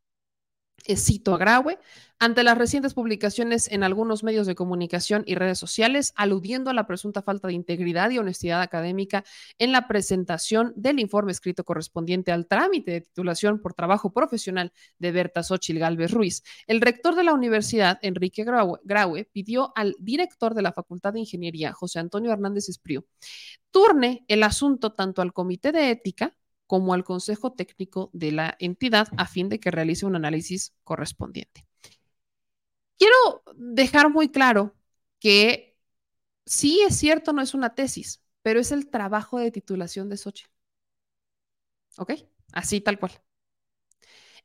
Cito a Graue, ante las recientes publicaciones en algunos medios de comunicación y redes sociales, aludiendo a la presunta falta de integridad y honestidad académica en la presentación del informe escrito correspondiente al trámite de titulación por trabajo profesional de Berta Xochil Galvez Ruiz. El rector de la universidad, Enrique Graue, Graue, pidió al director de la Facultad de Ingeniería, José Antonio Hernández Espriu, turne el asunto tanto al Comité de Ética, como al Consejo Técnico de la entidad a fin de que realice un análisis correspondiente. Quiero dejar muy claro que sí es cierto, no es una tesis, pero es el trabajo de titulación de Xochitl. ¿Ok? Así tal cual.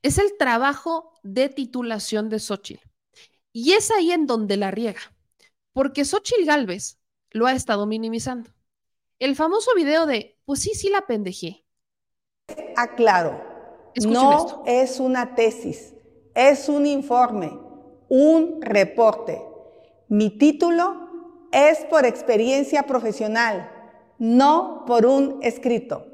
Es el trabajo de titulación de Xochitl. Y es ahí en donde la riega, porque Xochitl Galvez lo ha estado minimizando. El famoso video de, pues sí, sí la pendejé, aclaro, no es una tesis, es un informe, un reporte. Mi título es por experiencia profesional, no por un escrito.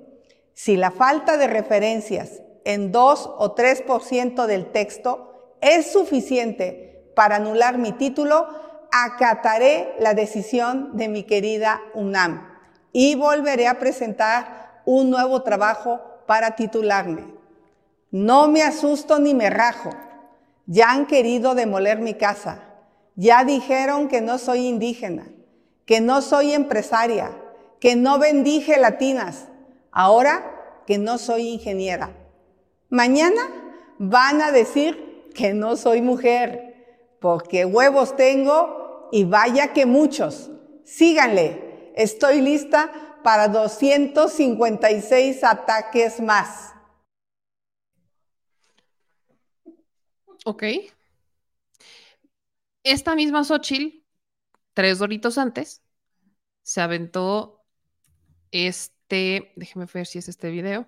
Si la falta de referencias en 2 o 3% del texto es suficiente para anular mi título, acataré la decisión de mi querida UNAM y volveré a presentar un nuevo trabajo para titularme. No me asusto ni me rajo. Ya han querido demoler mi casa. Ya dijeron que no soy indígena, que no soy empresaria, que no vendí gelatinas. Ahora que no soy ingeniera. Mañana van a decir que no soy mujer, porque huevos tengo y vaya que muchos. Síganle, estoy lista para 256 ataques más. Ok. Esta misma Xochitl, tres doritos antes, se aventó este, déjeme ver si es este video,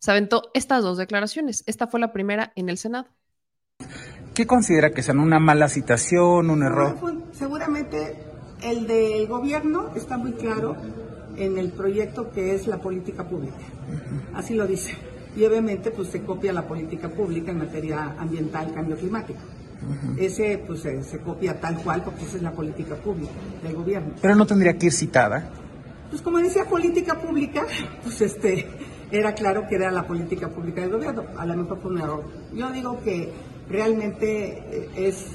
se aventó estas dos declaraciones. Esta fue la primera en el Senado. ¿Qué considera que sean una mala citación, un error? Seguramente el del gobierno está muy claro en el proyecto que es la política pública. Así lo dice. Y obviamente pues se copia la política pública en materia ambiental, cambio climático. Ese pues se, se copia tal cual porque esa es la política pública del gobierno. Pero no tendría que ir citada. Pues como decía política pública, pues este era claro que era la política pública del gobierno. A lo mejor fue un error. Yo digo que realmente eh, es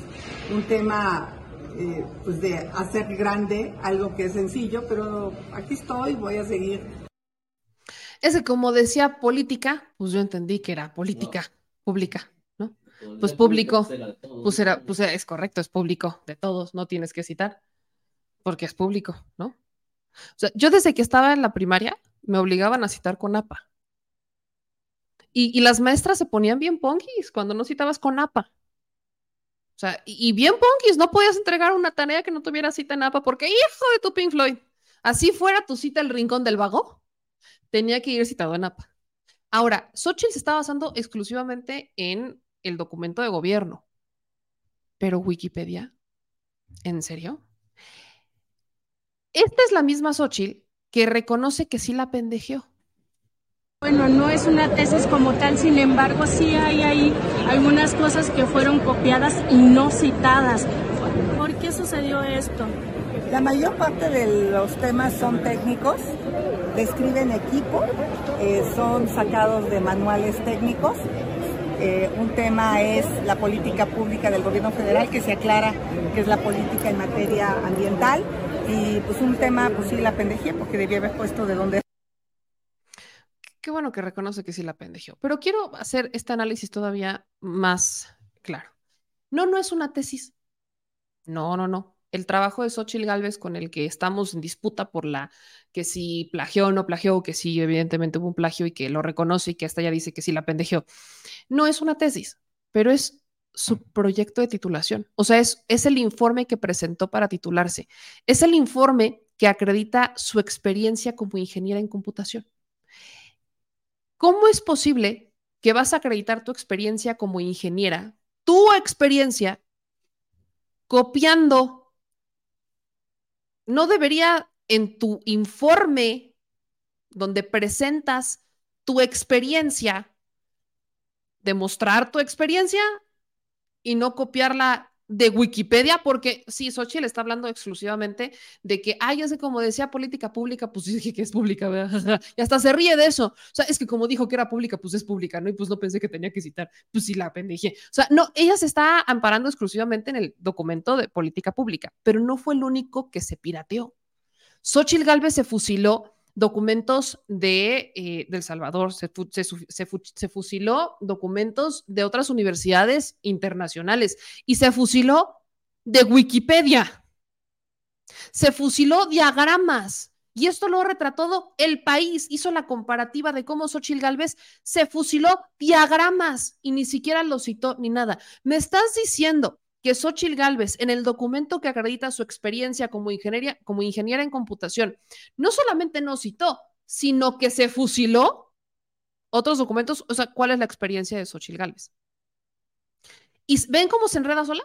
un tema eh, pues de hacer grande algo que es sencillo, pero aquí estoy, voy a seguir. Ese, como decía política, pues yo entendí que era política pública, ¿no? Pues público, pues era, pues es correcto, es público de todos, no tienes que citar, porque es público, ¿no? O sea, yo desde que estaba en la primaria me obligaban a citar con APA. Y, y las maestras se ponían bien ponquis cuando no citabas con APA. Sea, y, bien ponquis, no podías entregar una tarea que no tuviera cita en APA porque, hijo de tu Pink Floyd, así fuera tu cita el rincón del vago, tenía que ir citado en APA. Ahora, Xochitl se está basando exclusivamente en el documento de gobierno, pero Wikipedia, ¿en serio? Esta es la misma Xochitl que reconoce que sí la pendejeó. Bueno, no es una tesis como tal, sin embargo, sí hay ahí algunas cosas que fueron copiadas y no citadas. ¿Por qué sucedió esto? La mayor parte de los temas son técnicos, describen equipo, eh, son sacados de manuales técnicos. Eh, un tema es la política pública del gobierno federal, que se aclara que es la política en materia ambiental. Y pues un tema, pues sí, la pendejé, porque debía haber puesto de dónde Qué bueno que reconoce que sí la pendejeó. Pero quiero hacer este análisis todavía más claro. No, no es una tesis. No, no, no. El trabajo de Xochitl Galvez con el que estamos en disputa por la que si plagió o no plagió, que sí, evidentemente hubo un plagio y que lo reconoce y que hasta ya dice que sí la pendejeó. No es una tesis, pero es su proyecto de titulación. O sea, es, es el informe que presentó para titularse. Es el informe que acredita su experiencia como ingeniera en computación. ¿Cómo es posible que vas a acreditar tu experiencia como ingeniera, tu experiencia, copiando? No debería en tu informe donde presentas tu experiencia, demostrar tu experiencia y no copiarla de Wikipedia, porque sí, Xochitl está hablando exclusivamente de que, ay, sé como decía política pública, pues dije que es pública, ¿verdad? y hasta se ríe de eso. O sea, es que como dijo que era pública, pues es pública, ¿no? Y pues no pensé que tenía que citar, pues sí la pendeje. O sea, no, ella se está amparando exclusivamente en el documento de política pública, pero no fue el único que se pirateó. Xochitl Galvez se fusiló documentos de eh, del Salvador, se, se, se, fusiló documentos de otras universidades internacionales y se fusiló de Wikipedia. Se fusiló diagramas. Y esto lo retrató el país, hizo la comparativa de cómo Xochitl Galvez se fusiló diagramas y ni siquiera lo citó ni nada. Me estás diciendo que Xochitl Galvez, en el documento que acredita su experiencia como, ingeniería, como ingeniera en computación, no solamente no citó, sino que se fusiló otros documentos. O sea, ¿cuál es la experiencia de Xochitl Galvez? ¿Y ven cómo se enreda sola?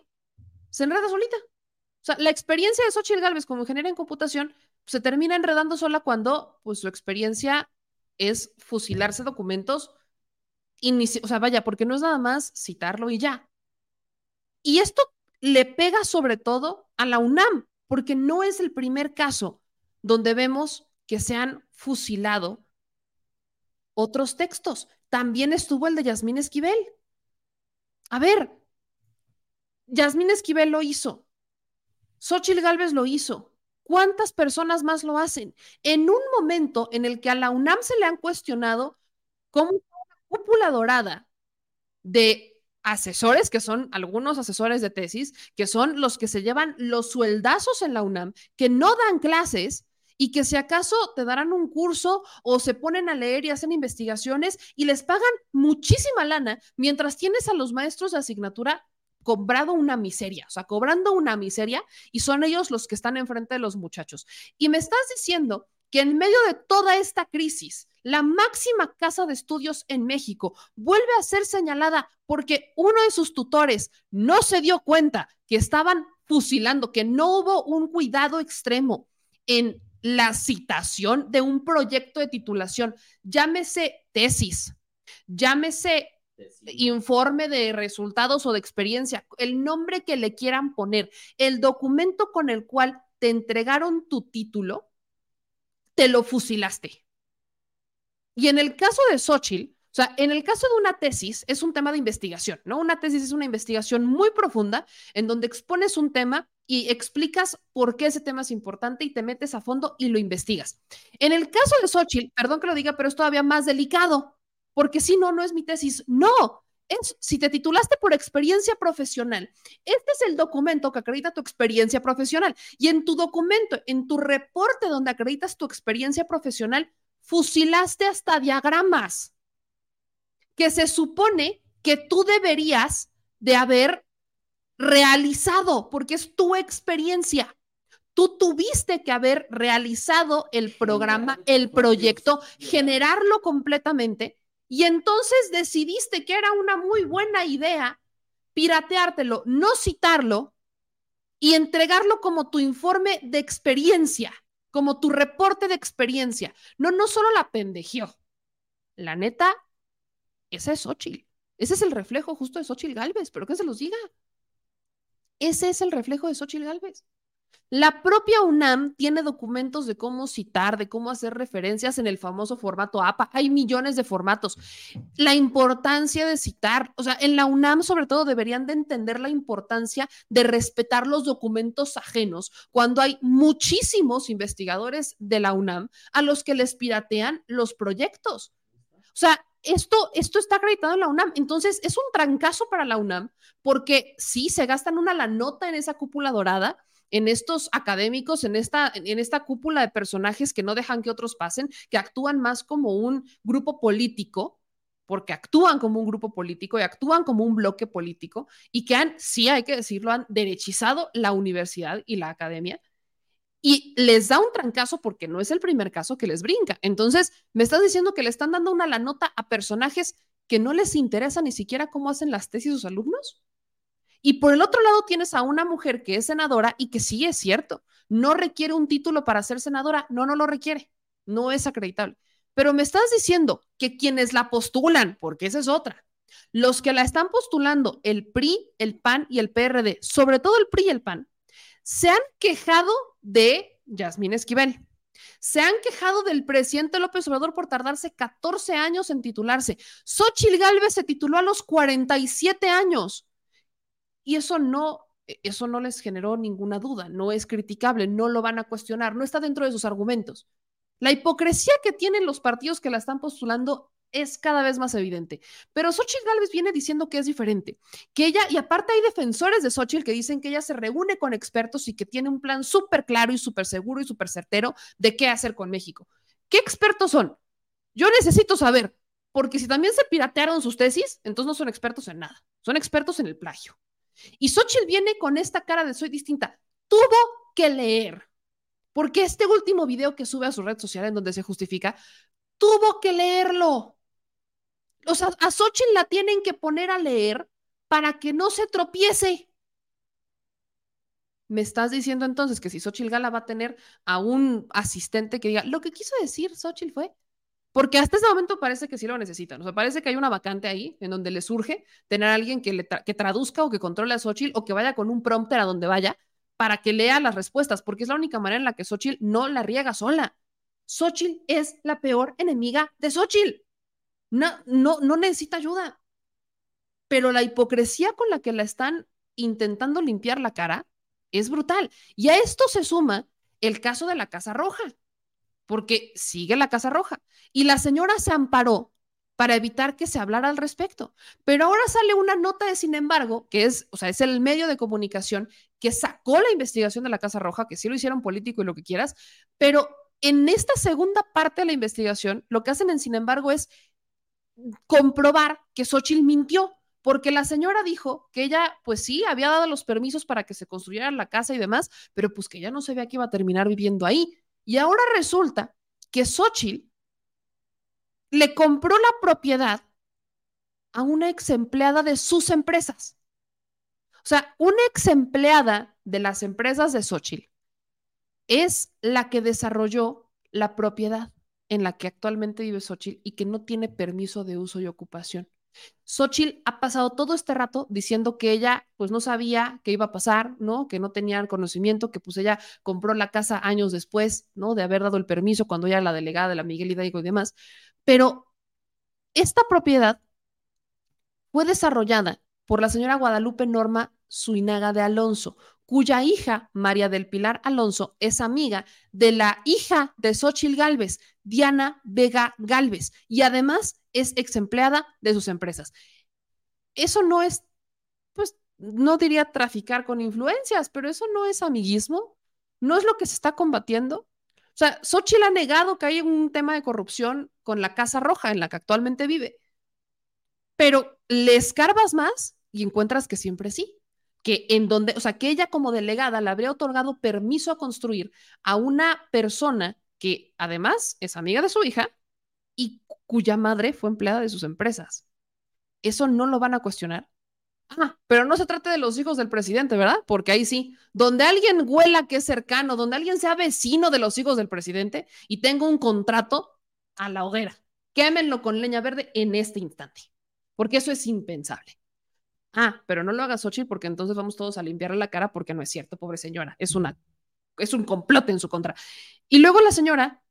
Se enreda solita. O sea, la experiencia de Xochitl Galvez como ingeniera en computación se termina enredando sola cuando pues, su experiencia es fusilarse documentos. O sea, vaya, porque no es nada más citarlo y ya. Y esto le pega sobre todo a la UNAM, porque no es el primer caso donde vemos que se han fusilado otros textos. También estuvo el de Yasmín Esquivel. A ver, Yasmín Esquivel lo hizo. Xochitl Galvez lo hizo. ¿Cuántas personas más lo hacen? En un momento en el que a la UNAM se le han cuestionado como una cúpula dorada de asesores, que son algunos asesores de tesis, que son los que se llevan los sueldazos en la UNAM, que no dan clases y que si acaso te darán un curso o se ponen a leer y hacen investigaciones y les pagan muchísima lana, mientras tienes a los maestros de asignatura cobrado una miseria, o sea, cobrando una miseria y son ellos los que están enfrente de los muchachos. Y me estás diciendo que en medio de toda esta crisis, la máxima casa de estudios en México. Vuelve a ser señalada porque uno de sus tutores no se dio cuenta que estaban fusilando, que no hubo un cuidado extremo. En la citación de un proyecto de titulación, llámese tesis, llámese informe de resultados o de experiencia, el nombre que le quieran poner, el documento con el cual te entregaron tu título, te lo fusilaste. Y en el caso de Xochitl, o sea, en el caso de una tesis es un tema de investigación, ¿no? Una tesis es una investigación muy profunda en donde expones un tema y explicas por qué ese tema es importante y te metes a fondo y lo investigas. En el caso de Xochitl, perdón que lo diga, pero es todavía más delicado, porque si no, no es mi tesis. No, si te titulaste por experiencia profesional, este es el documento que acredita tu experiencia profesional. Y en tu documento, en tu reporte donde acreditas tu experiencia profesional, fusilaste hasta diagramas que se supone que tú deberías de haber realizado, porque es tu experiencia. Tú tuviste que haber realizado el programa, el proyecto, generarlo completamente y entonces decidiste que era una muy buena idea pirateártelo, no citarlo y entregarlo como tu informe de experiencia como tu reporte de experiencia. No, no solo la pendejió. La neta, esa es Xochitl. Ese es el reflejo justo de Xochitl Galvez, pero que se los diga. Ese es el reflejo de Xochitl Galvez. La propia UNAM tiene documentos de cómo citar, de cómo hacer referencias en el famoso formato APA. Hay millones de formatos. La importancia de citar, o sea, en la UNAM sobre todo deberían de entender la importancia de respetar los documentos ajenos cuando hay muchísimos investigadores de la UNAM a los que les piratean los proyectos. O sea, esto, esto está acreditado en la UNAM. Entonces, es un trancazo para la UNAM porque sí, se gastan una la nota en esa cúpula dorada en estos académicos, en esta, en esta cúpula de personajes que no dejan que otros pasen, que actúan más como un grupo político, porque actúan como un grupo político y actúan como un bloque político y que han, sí hay que decirlo, han derechizado la universidad y la academia y les da un trancazo porque no es el primer caso que les brinca. Entonces, me estás diciendo que le están dando una la nota a personajes que no les interesa ni siquiera cómo hacen las tesis sus alumnos. Y por el otro lado tienes a una mujer que es senadora y que sí es cierto, no requiere un título para ser senadora, no, no lo requiere, no es acreditable. Pero me estás diciendo que quienes la postulan, porque esa es otra, los que la están postulando, el PRI, el PAN y el PRD, sobre todo el PRI y el PAN, se han quejado de Yasmín Esquivel. Se han quejado del presidente López Obrador por tardarse 14 años en titularse. Xochil Gálvez se tituló a los 47 años. Y eso no, e, eso no les generó ninguna duda, no es criticable, no lo van a cuestionar, no está dentro de sus argumentos. La hipocresía que tienen los partidos que la están postulando es cada vez más evidente. Pero Xochitl Gálvez viene diciendo que es diferente, que ella, y aparte hay defensores de Xochitl que dicen que ella se reúne con expertos y que tiene un plan súper claro y súper seguro y súper certero de qué hacer con México. ¿Qué expertos son? Yo necesito saber, porque si también se piratearon sus tesis, entonces no son expertos en nada, son expertos en el plagio. Y Xochitl viene con esta cara de soy distinta. Tuvo que leer, porque este último video que sube a su red social en donde se justifica, tuvo que leerlo. O sea, a Xochitl la tienen que poner a leer para que no se tropiece. Me estás diciendo entonces que si Xochitl Gala va a tener a un asistente que diga, lo que quiso decir Xochitl fue, porque hasta ese momento parece que sí lo necesitan. O sea, parece que hay una vacante ahí en donde le surge tener a alguien que, le que traduzca o que controle a Xochitl o que vaya con un prompter a donde vaya para que lea las respuestas, porque es la única manera en la que Xochitl no la riega sola. Xochitl es la peor enemiga de Xochitl. No, no, no necesita ayuda. Pero la hipocresía con la que la están intentando limpiar la cara es brutal. Y a esto se suma el caso de la Casa Roja porque sigue la Casa Roja. Y la señora se amparó para evitar que se hablara al respecto. Pero ahora sale una nota de, sin embargo, que es, o sea, es el medio de comunicación que sacó la investigación de la Casa Roja, que sí lo hicieron político y lo que quieras, pero en esta segunda parte de la investigación, lo que hacen en, sin embargo, es comprobar que Xochitl mintió, porque la señora dijo que ella, pues sí, había dado los permisos para que se construyera la casa y demás, pero pues que ya no sabía que iba a terminar viviendo ahí. Y ahora resulta que Xochitl le compró la propiedad a una ex empleada de sus empresas. O sea, una ex empleada de las empresas de Xochitl es la que desarrolló la propiedad en la que actualmente vive Xochitl y que no tiene permiso de uso y ocupación. Xochitl ha pasado todo este rato diciendo que ella pues no sabía qué iba a pasar, ¿no? Que no tenía el conocimiento, que pues ella compró la casa años después, ¿no? De haber dado el permiso cuando ella era la delegada de la Miguel Hidalgo y demás. Pero esta propiedad fue desarrollada por la señora Guadalupe Norma Suinaga de Alonso, cuya hija, María del Pilar Alonso, es amiga de la hija de Xochitl Galvez, Diana Vega Galvez, y además es ex empleada de sus empresas. Eso no es, pues, no diría traficar con influencias, pero eso no es amiguismo, no es lo que se está combatiendo. O sea, Xochitl ha negado que hay un tema de corrupción con la Casa Roja en la que actualmente vive, pero le escarbas más y encuentras que siempre sí que en donde, o sea, que ella como delegada le habría otorgado permiso a construir a una persona que además es amiga de su hija y cuya madre fue empleada de sus empresas. Eso no lo van a cuestionar. Ah, pero no se trata de los hijos del presidente, ¿verdad? Porque ahí sí, donde alguien huela que es cercano, donde alguien sea vecino de los hijos del presidente y tenga un contrato a la hoguera, quémenlo con leña verde en este instante, porque eso es impensable. Ah, pero no lo hagas Xochitl porque entonces vamos todos a limpiarle la cara porque no es cierto, pobre señora. Es una es un complot en su contra. Y luego la señora,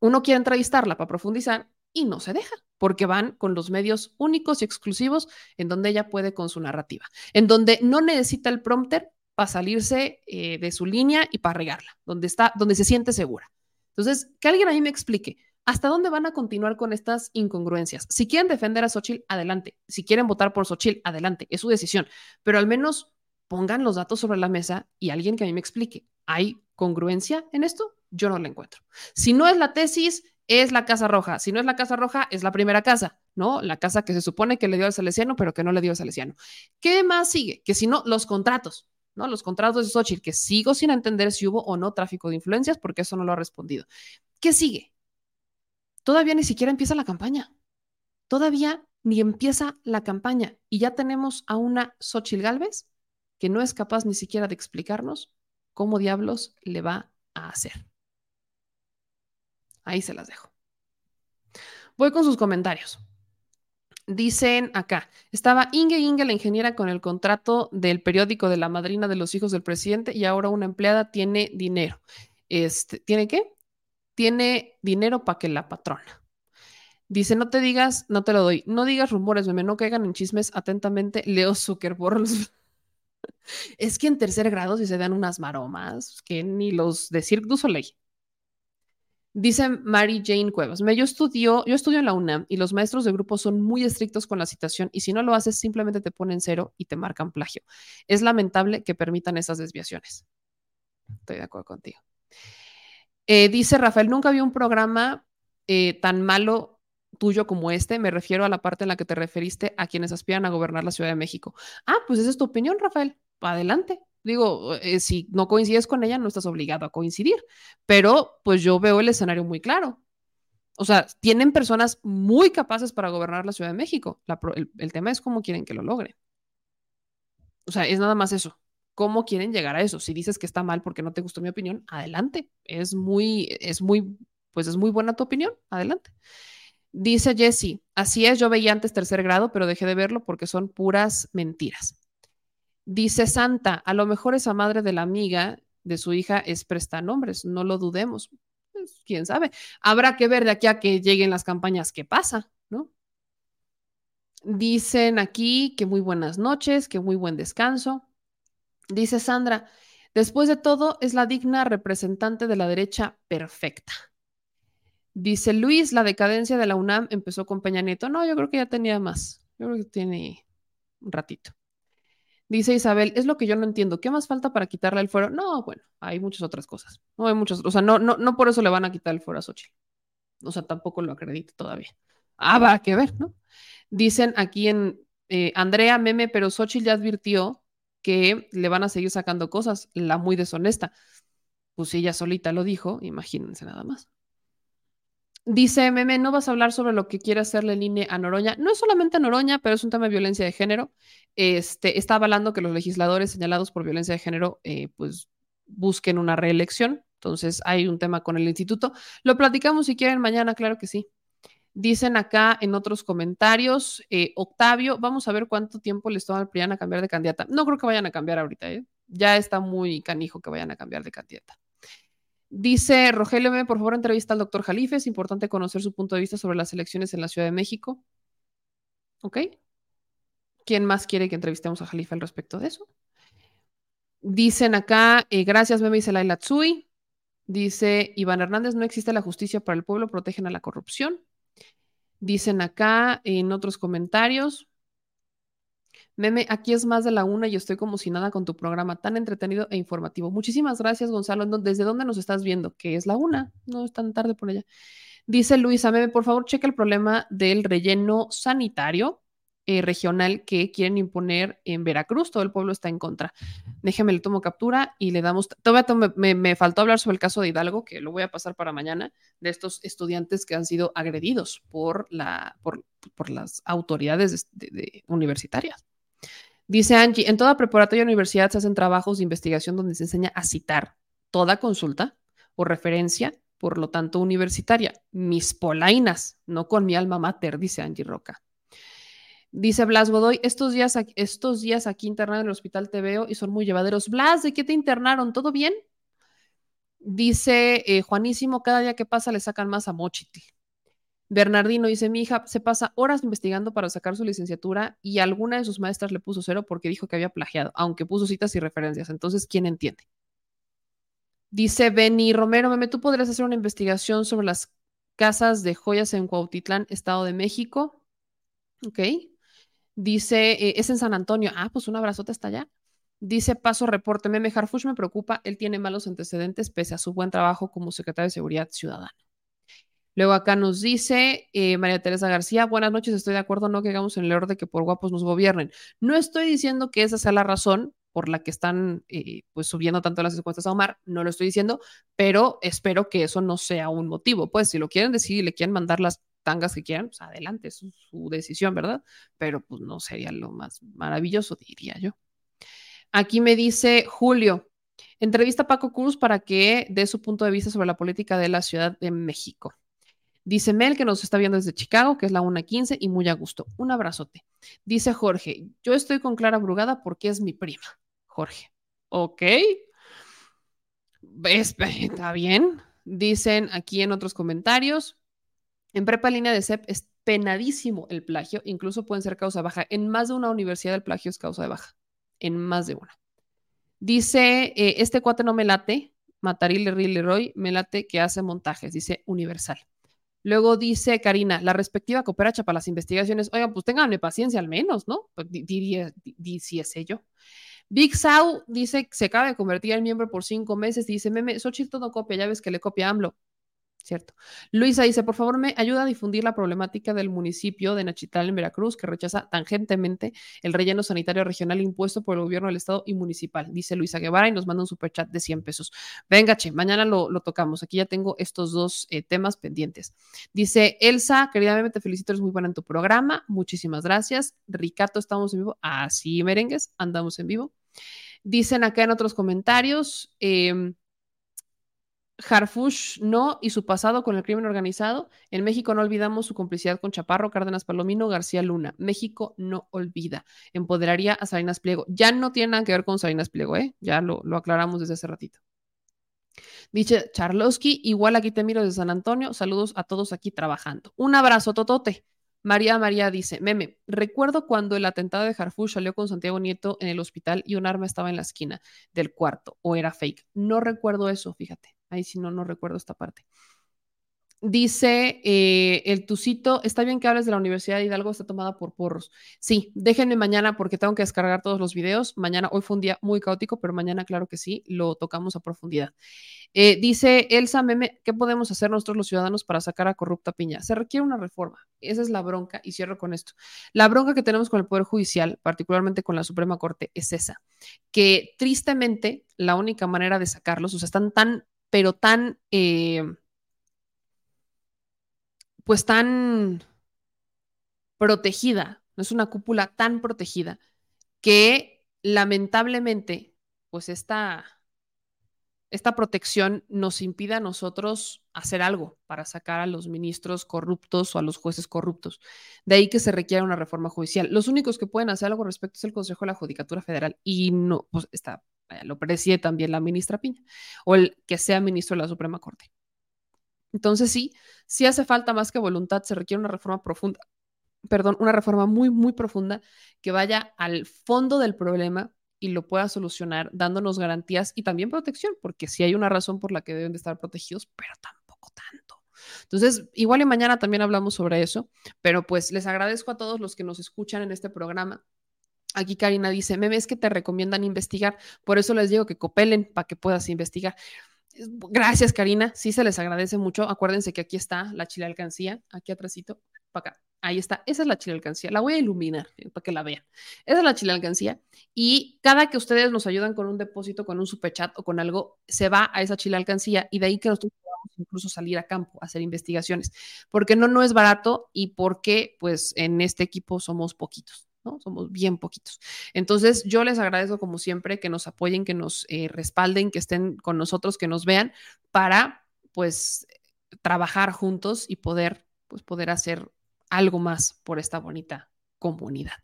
uno quiere entrevistarla para profundizar y no se deja, porque van con los medios únicos y exclusivos en donde ella puede con su narrativa, en donde no necesita el prompter para salirse eh, de su línea y para regarla, donde está, donde se siente segura. Entonces, que alguien ahí me explique, ¿Hasta dónde van a continuar con estas incongruencias? Si quieren defender a Xochitl, adelante. Si quieren votar por Xochitl, adelante. Es su decisión. Pero al menos pongan los datos sobre la mesa y alguien que a mí me explique. ¿Hay congruencia en esto? Yo no la encuentro. Si no es la tesis, es la Casa Roja. Si no es la Casa Roja, es la primera casa, ¿no? La casa que se supone que le dio al Salesiano, pero que no le dio al Salesiano. ¿Qué más sigue? Que si no, los contratos. ¿no? Los contratos de Xochitl, que sigo sin entender si hubo o no tráfico de influencias, porque eso no lo ha respondido. ¿Qué sigue? Todavía ni siquiera empieza la campaña. Todavía ni empieza la campaña y ya tenemos a una Xochitl Galvez que no es capaz ni siquiera de explicarnos cómo diablos le va a hacer. Ahí se las dejo. Voy con sus comentarios. Dicen acá, estaba Inge Inge, la ingeniera, con el contrato del periódico de la madrina de los hijos del presidente y ahora una empleada tiene dinero. Este, ¿Tiene qué? tiene dinero para que la patrona. Dice, no te digas, no te lo doy. No digas rumores, meme, no caigan en chismes. Atentamente, Leo Zuckerberg. Es que en tercer grado si se dan unas maromas que ni los de Cirque du Soleil. Dice Mary Jane Cuevas, yo, estudio, yo estudio en la UNAM y los maestros de grupo son muy estrictos con la citación y si no lo haces simplemente te ponen cero y te marcan plagio. Es lamentable que permitan esas desviaciones. Estoy de acuerdo contigo. Eh, dice Rafael, nunca vi un programa eh, tan malo tuyo como este. Me refiero a la parte en la que te referiste a quienes aspiran a gobernar la Ciudad de México. Ah, pues esa es tu opinión, Rafael. Adelante. Digo, eh, si no coincides con ella, no estás obligado a coincidir. Pero pues yo veo el escenario muy claro. O sea, tienen personas muy capaces para gobernar la Ciudad de México. el, tema es cómo quieren que lo logren. O sea, es nada más eso cómo quieren llegar a eso. Si dices que está mal porque no te gustó mi opinión, adelante. Es muy, es muy, pues es muy buena tu opinión, adelante. Dice Jesse, así es, yo veía antes tercer grado, pero dejé de verlo porque son puras mentiras. Dice Santa, a lo mejor esa madre de la amiga de su hija es prestanombres, no lo dudemos. Pues, quién sabe. Habrá que ver de aquí a que lleguen las campañas qué pasa, ¿no? Dicen aquí que muy buenas noches, que muy buen descanso. Dice Sandra, después de todo, es la digna representante de la derecha perfecta. Dice Luis, la decadencia de la UNAM empezó con Peña Nieto. No, yo creo que ya tenía más. Yo creo que tiene un ratito. Dice Isabel, es lo que yo no entiendo. ¿Qué más falta para quitarle el fuero? No, bueno, hay muchas otras cosas. No hay muchas, o sea, no, no, no por eso le van a quitar el fuero a Xochitl. O sea, tampoco lo acredito todavía. Ah, a que ver, ¿no? Dicen aquí en eh, Andrea Meme, pero Xochitl ya advirtió que le van a seguir sacando cosas, la muy deshonesta. Pues ella solita lo dijo, imagínense nada más. Dice Meme, no vas a hablar sobre lo que quiere hacerle el INE a Noroña. No es solamente a Noroña, pero es un tema de violencia de género. Este, está avalando que los legisladores señalados por violencia de género, eh, pues busquen una reelección. Entonces hay un tema con el instituto. Lo platicamos si quieren mañana, claro que sí. Dicen acá en otros comentarios, eh, Octavio, vamos a ver cuánto tiempo les toma al PRIAN a cambiar de candidata. No creo que vayan a cambiar ahorita, ¿eh? ya está muy canijo que vayan a cambiar de candidata. Dice Rogelio, M, por favor, entrevista al doctor Jalife. Es importante conocer su punto de vista sobre las elecciones en la Ciudad de México. ¿Ok? ¿Quién más quiere que entrevistemos a Jalife al respecto de eso? Dicen acá, eh, gracias, Meme, dice Laila Tsui. Dice Iván Hernández, no existe la justicia para el pueblo, protegen a la corrupción. Dicen acá en otros comentarios, Meme, aquí es más de la una y estoy como si nada con tu programa tan entretenido e informativo. Muchísimas gracias, Gonzalo. ¿Desde dónde nos estás viendo? Que es la una, no es tan tarde por allá. Dice Luisa, Meme, por favor, checa el problema del relleno sanitario eh, regional que quieren imponer en Veracruz. Todo el pueblo está en contra. Déjeme, le tomo captura y le damos. Todavía me, me, faltó hablar sobre el caso de Hidalgo, que lo voy a pasar para mañana, de estos estudiantes que han sido agredidos por, la, por, por las autoridades de, universitarias. Dice Angie, en toda preparatoria y universidad se hacen trabajos de investigación donde se enseña a citar toda consulta o referencia, por lo tanto universitaria. Mis polainas, no con mi alma mater, dice Angie Roca. Dice Blas Godoy, estos días, estos días aquí internado en el hospital te veo y son muy llevaderos. Blas, ¿de qué te internaron? ¿Todo bien? Dice eh, Juanísimo, cada día que pasa le sacan más a Mochitl. Bernardino dice, mi hija se pasa horas investigando para sacar su licenciatura y alguna de sus maestras le puso cero porque dijo que había plagiado, aunque puso citas y referencias. Entonces, ¿quién entiende? Dice Benny Romero, meme, ¿tú podrías hacer una investigación sobre las casas de joyas en Cuautitlán, Estado de México? Ok. Dice, eh, es en San Antonio. Ah, pues un abrazote hasta allá. Dice Paso Reporte, Meme Harfush me preocupa, él tiene malos antecedentes pese a su buen trabajo como secretario de Seguridad Ciudadana. Luego acá nos dice eh, María Teresa García, buenas noches, estoy de acuerdo, no que hagamos en el orden de que por guapos nos gobiernen. No estoy diciendo que esa sea la razón por la que están eh, pues subiendo tanto las encuestas a Omar, no lo estoy diciendo, pero espero que eso no sea un motivo. Pues si lo quieren decir y le quieren mandar las tangas que quieran, pues adelante, es su decisión, ¿verdad? Pero pues no sería lo más maravilloso, diría yo. Aquí me dice Julio, entrevista a Paco Cruz para que dé su punto de vista sobre la política de la Ciudad de México. Dice Mel que nos está viendo desde Chicago, que es la 1.15 y muy a gusto. Un abrazote. Dice Jorge, yo estoy con Clara Brugada porque es mi prima. Jorge, ok. Está bien. Dicen aquí en otros comentarios, en prepa línea de CEP es penadísimo el plagio, incluso pueden ser causa baja. En más de una universidad el plagio es causa de baja, en más de una. Dice, eh, este cuate no me late, Mataril Leroy, me late que hace montajes, dice Universal. Luego dice Karina, la respectiva cooperacha para las investigaciones. Oigan, pues ténganme paciencia al menos, ¿no? Pues, diría, es yo. Big Sau dice, se acaba de convertir en miembro por cinco meses. Dice, meme, Xochitl todo copia, ya ves que le copia AMLO. Cierto. Luisa dice, por favor, me ayuda a difundir la problemática del municipio de Nachital en Veracruz, que rechaza tangentemente el relleno sanitario regional impuesto por el gobierno del estado y municipal. Dice Luisa Guevara y nos manda un superchat de 100 pesos. Venga, che, mañana lo, tocamos. Aquí ya tengo estos dos eh, temas pendientes. Dice Elsa, querida te felicito, eres muy buena en tu programa. Muchísimas gracias. Ricardo, estamos en vivo. Así, merengues, andamos en vivo. Dicen acá en otros comentarios, eh, Harfush no y su pasado con el crimen organizado. En México no olvidamos su complicidad con Chaparro, Cárdenas Palomino, García Luna. México no olvida. Empoderaría a Salinas Pliego. Ya no tiene nada que ver con Salinas Pliego, ¿eh? Ya lo, aclaramos desde hace ratito. Dice Charlowski, igual aquí te miro desde San Antonio. Saludos a todos aquí trabajando. Un abrazo, Totote. María María dice, meme, recuerdo cuando el atentado de Harfush salió con Santiago Nieto en el hospital y un arma estaba en la esquina del cuarto o era fake. No recuerdo eso, fíjate. Ahí sí no, no recuerdo esta parte. Dice eh, el Tucito, está bien que hables de la Universidad de Hidalgo, está tomada por porros. Sí, déjenme mañana porque tengo que descargar todos los videos. Mañana, hoy fue un día muy caótico, pero mañana, claro que sí, lo tocamos a profundidad. Eh, dice Elsa Meme, ¿qué podemos hacer nosotros los ciudadanos para sacar a corrupta piña? Se requiere una reforma. Esa es la bronca y cierro con esto. La bronca que tenemos con el Poder Judicial, particularmente con la Suprema Corte, es esa, que tristemente la única manera de sacarlos, o sea, están tan, pero tan... Eh, pues tan protegida, no es una cúpula tan protegida que lamentablemente, pues esta, esta protección nos impide a nosotros hacer algo para sacar a los ministros corruptos o a los jueces corruptos. De ahí que se requiere una reforma judicial. Los únicos que pueden hacer algo al respecto es el Consejo de la Judicatura Federal y no, pues está, lo preside también la ministra Piña o el que sea ministro de la Suprema Corte. Entonces sí, sí hace falta más que voluntad, se requiere una reforma profunda, perdón, una reforma muy, muy profunda que vaya al fondo del problema y lo pueda solucionar dándonos garantías y también protección, porque sí hay una razón por la que deben de estar protegidos, pero tampoco tanto. Entonces, igual y mañana también hablamos sobre eso, pero pues les agradezco a todos los que nos escuchan en este programa. Aquí Karina dice, me ves que te recomiendan investigar, por eso les digo que copelen para que puedas investigar. Gracias, Karina. Sí, se les agradece mucho. Acuérdense que aquí está la chile alcancía, aquí atrásito, para acá. Ahí está. Esa es la chile alcancía. La voy a iluminar eh, para que la vean. Esa es la chile alcancía. Y cada que ustedes nos ayudan con un depósito, con un superchat o con algo, se va a esa chile alcancía y de ahí que nosotros podamos incluso salir a campo a hacer investigaciones. Porque no, no es barato y porque, pues, en este equipo somos poquitos. Somos bien poquitos. Entonces, yo les agradezco como siempre que nos apoyen, que nos eh, respalden, que estén con nosotros, que nos vean para, pues, trabajar juntos y poder, pues, poder hacer algo más por esta bonita comunidad.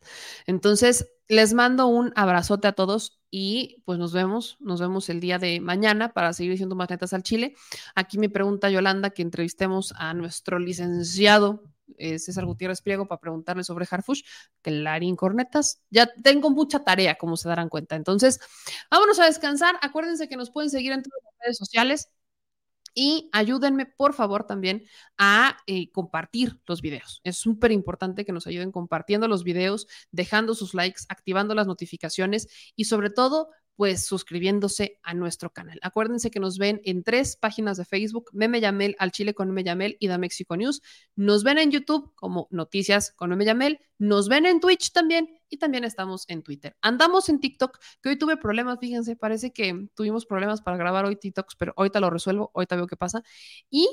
Entonces, les mando un abrazote a todos y pues nos vemos, nos vemos el día de mañana para seguir diciendo más netas al Chile. Aquí me pregunta Yolanda que entrevistemos a nuestro licenciado eh, César Gutiérrez Pliego para preguntarle sobre Harfush, Clarín Cornetas. Ya tengo mucha tarea, como se darán cuenta. Entonces, vámonos a descansar. Acuérdense que nos pueden seguir en todas las redes sociales. Y ayúdenme, por favor, también a eh, compartir los videos. Es súper importante que nos ayuden compartiendo los videos, dejando sus likes, activando las notificaciones y sobre todo pues suscribiéndose a nuestro canal. Acuérdense que nos ven en tres páginas de Facebook, Meme Yamel, Al Chile con Meme Yamel y Da México News. Nos ven en YouTube como Noticias con Meme nos ven en Twitch también y también estamos en Twitter. Andamos en TikTok, que hoy tuve problemas, fíjense, parece que tuvimos problemas para grabar hoy TikToks, pero ahorita lo resuelvo, ahorita veo qué pasa. Y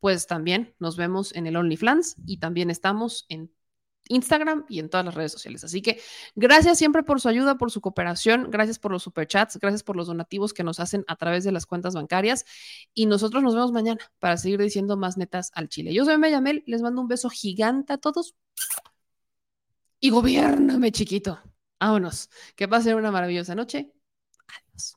pues también nos vemos en el OnlyFans y también estamos en Instagram y en todas las redes sociales. Así que gracias siempre por su ayuda, por su cooperación, gracias por los superchats, gracias por los donativos que nos hacen a través de las cuentas bancarias y nosotros nos vemos mañana para seguir diciendo más netas al Chile. Yo soy Meyamel, les mando un beso gigante a todos y gobiername chiquito. Vámonos, que pasen una maravillosa noche. Adiós.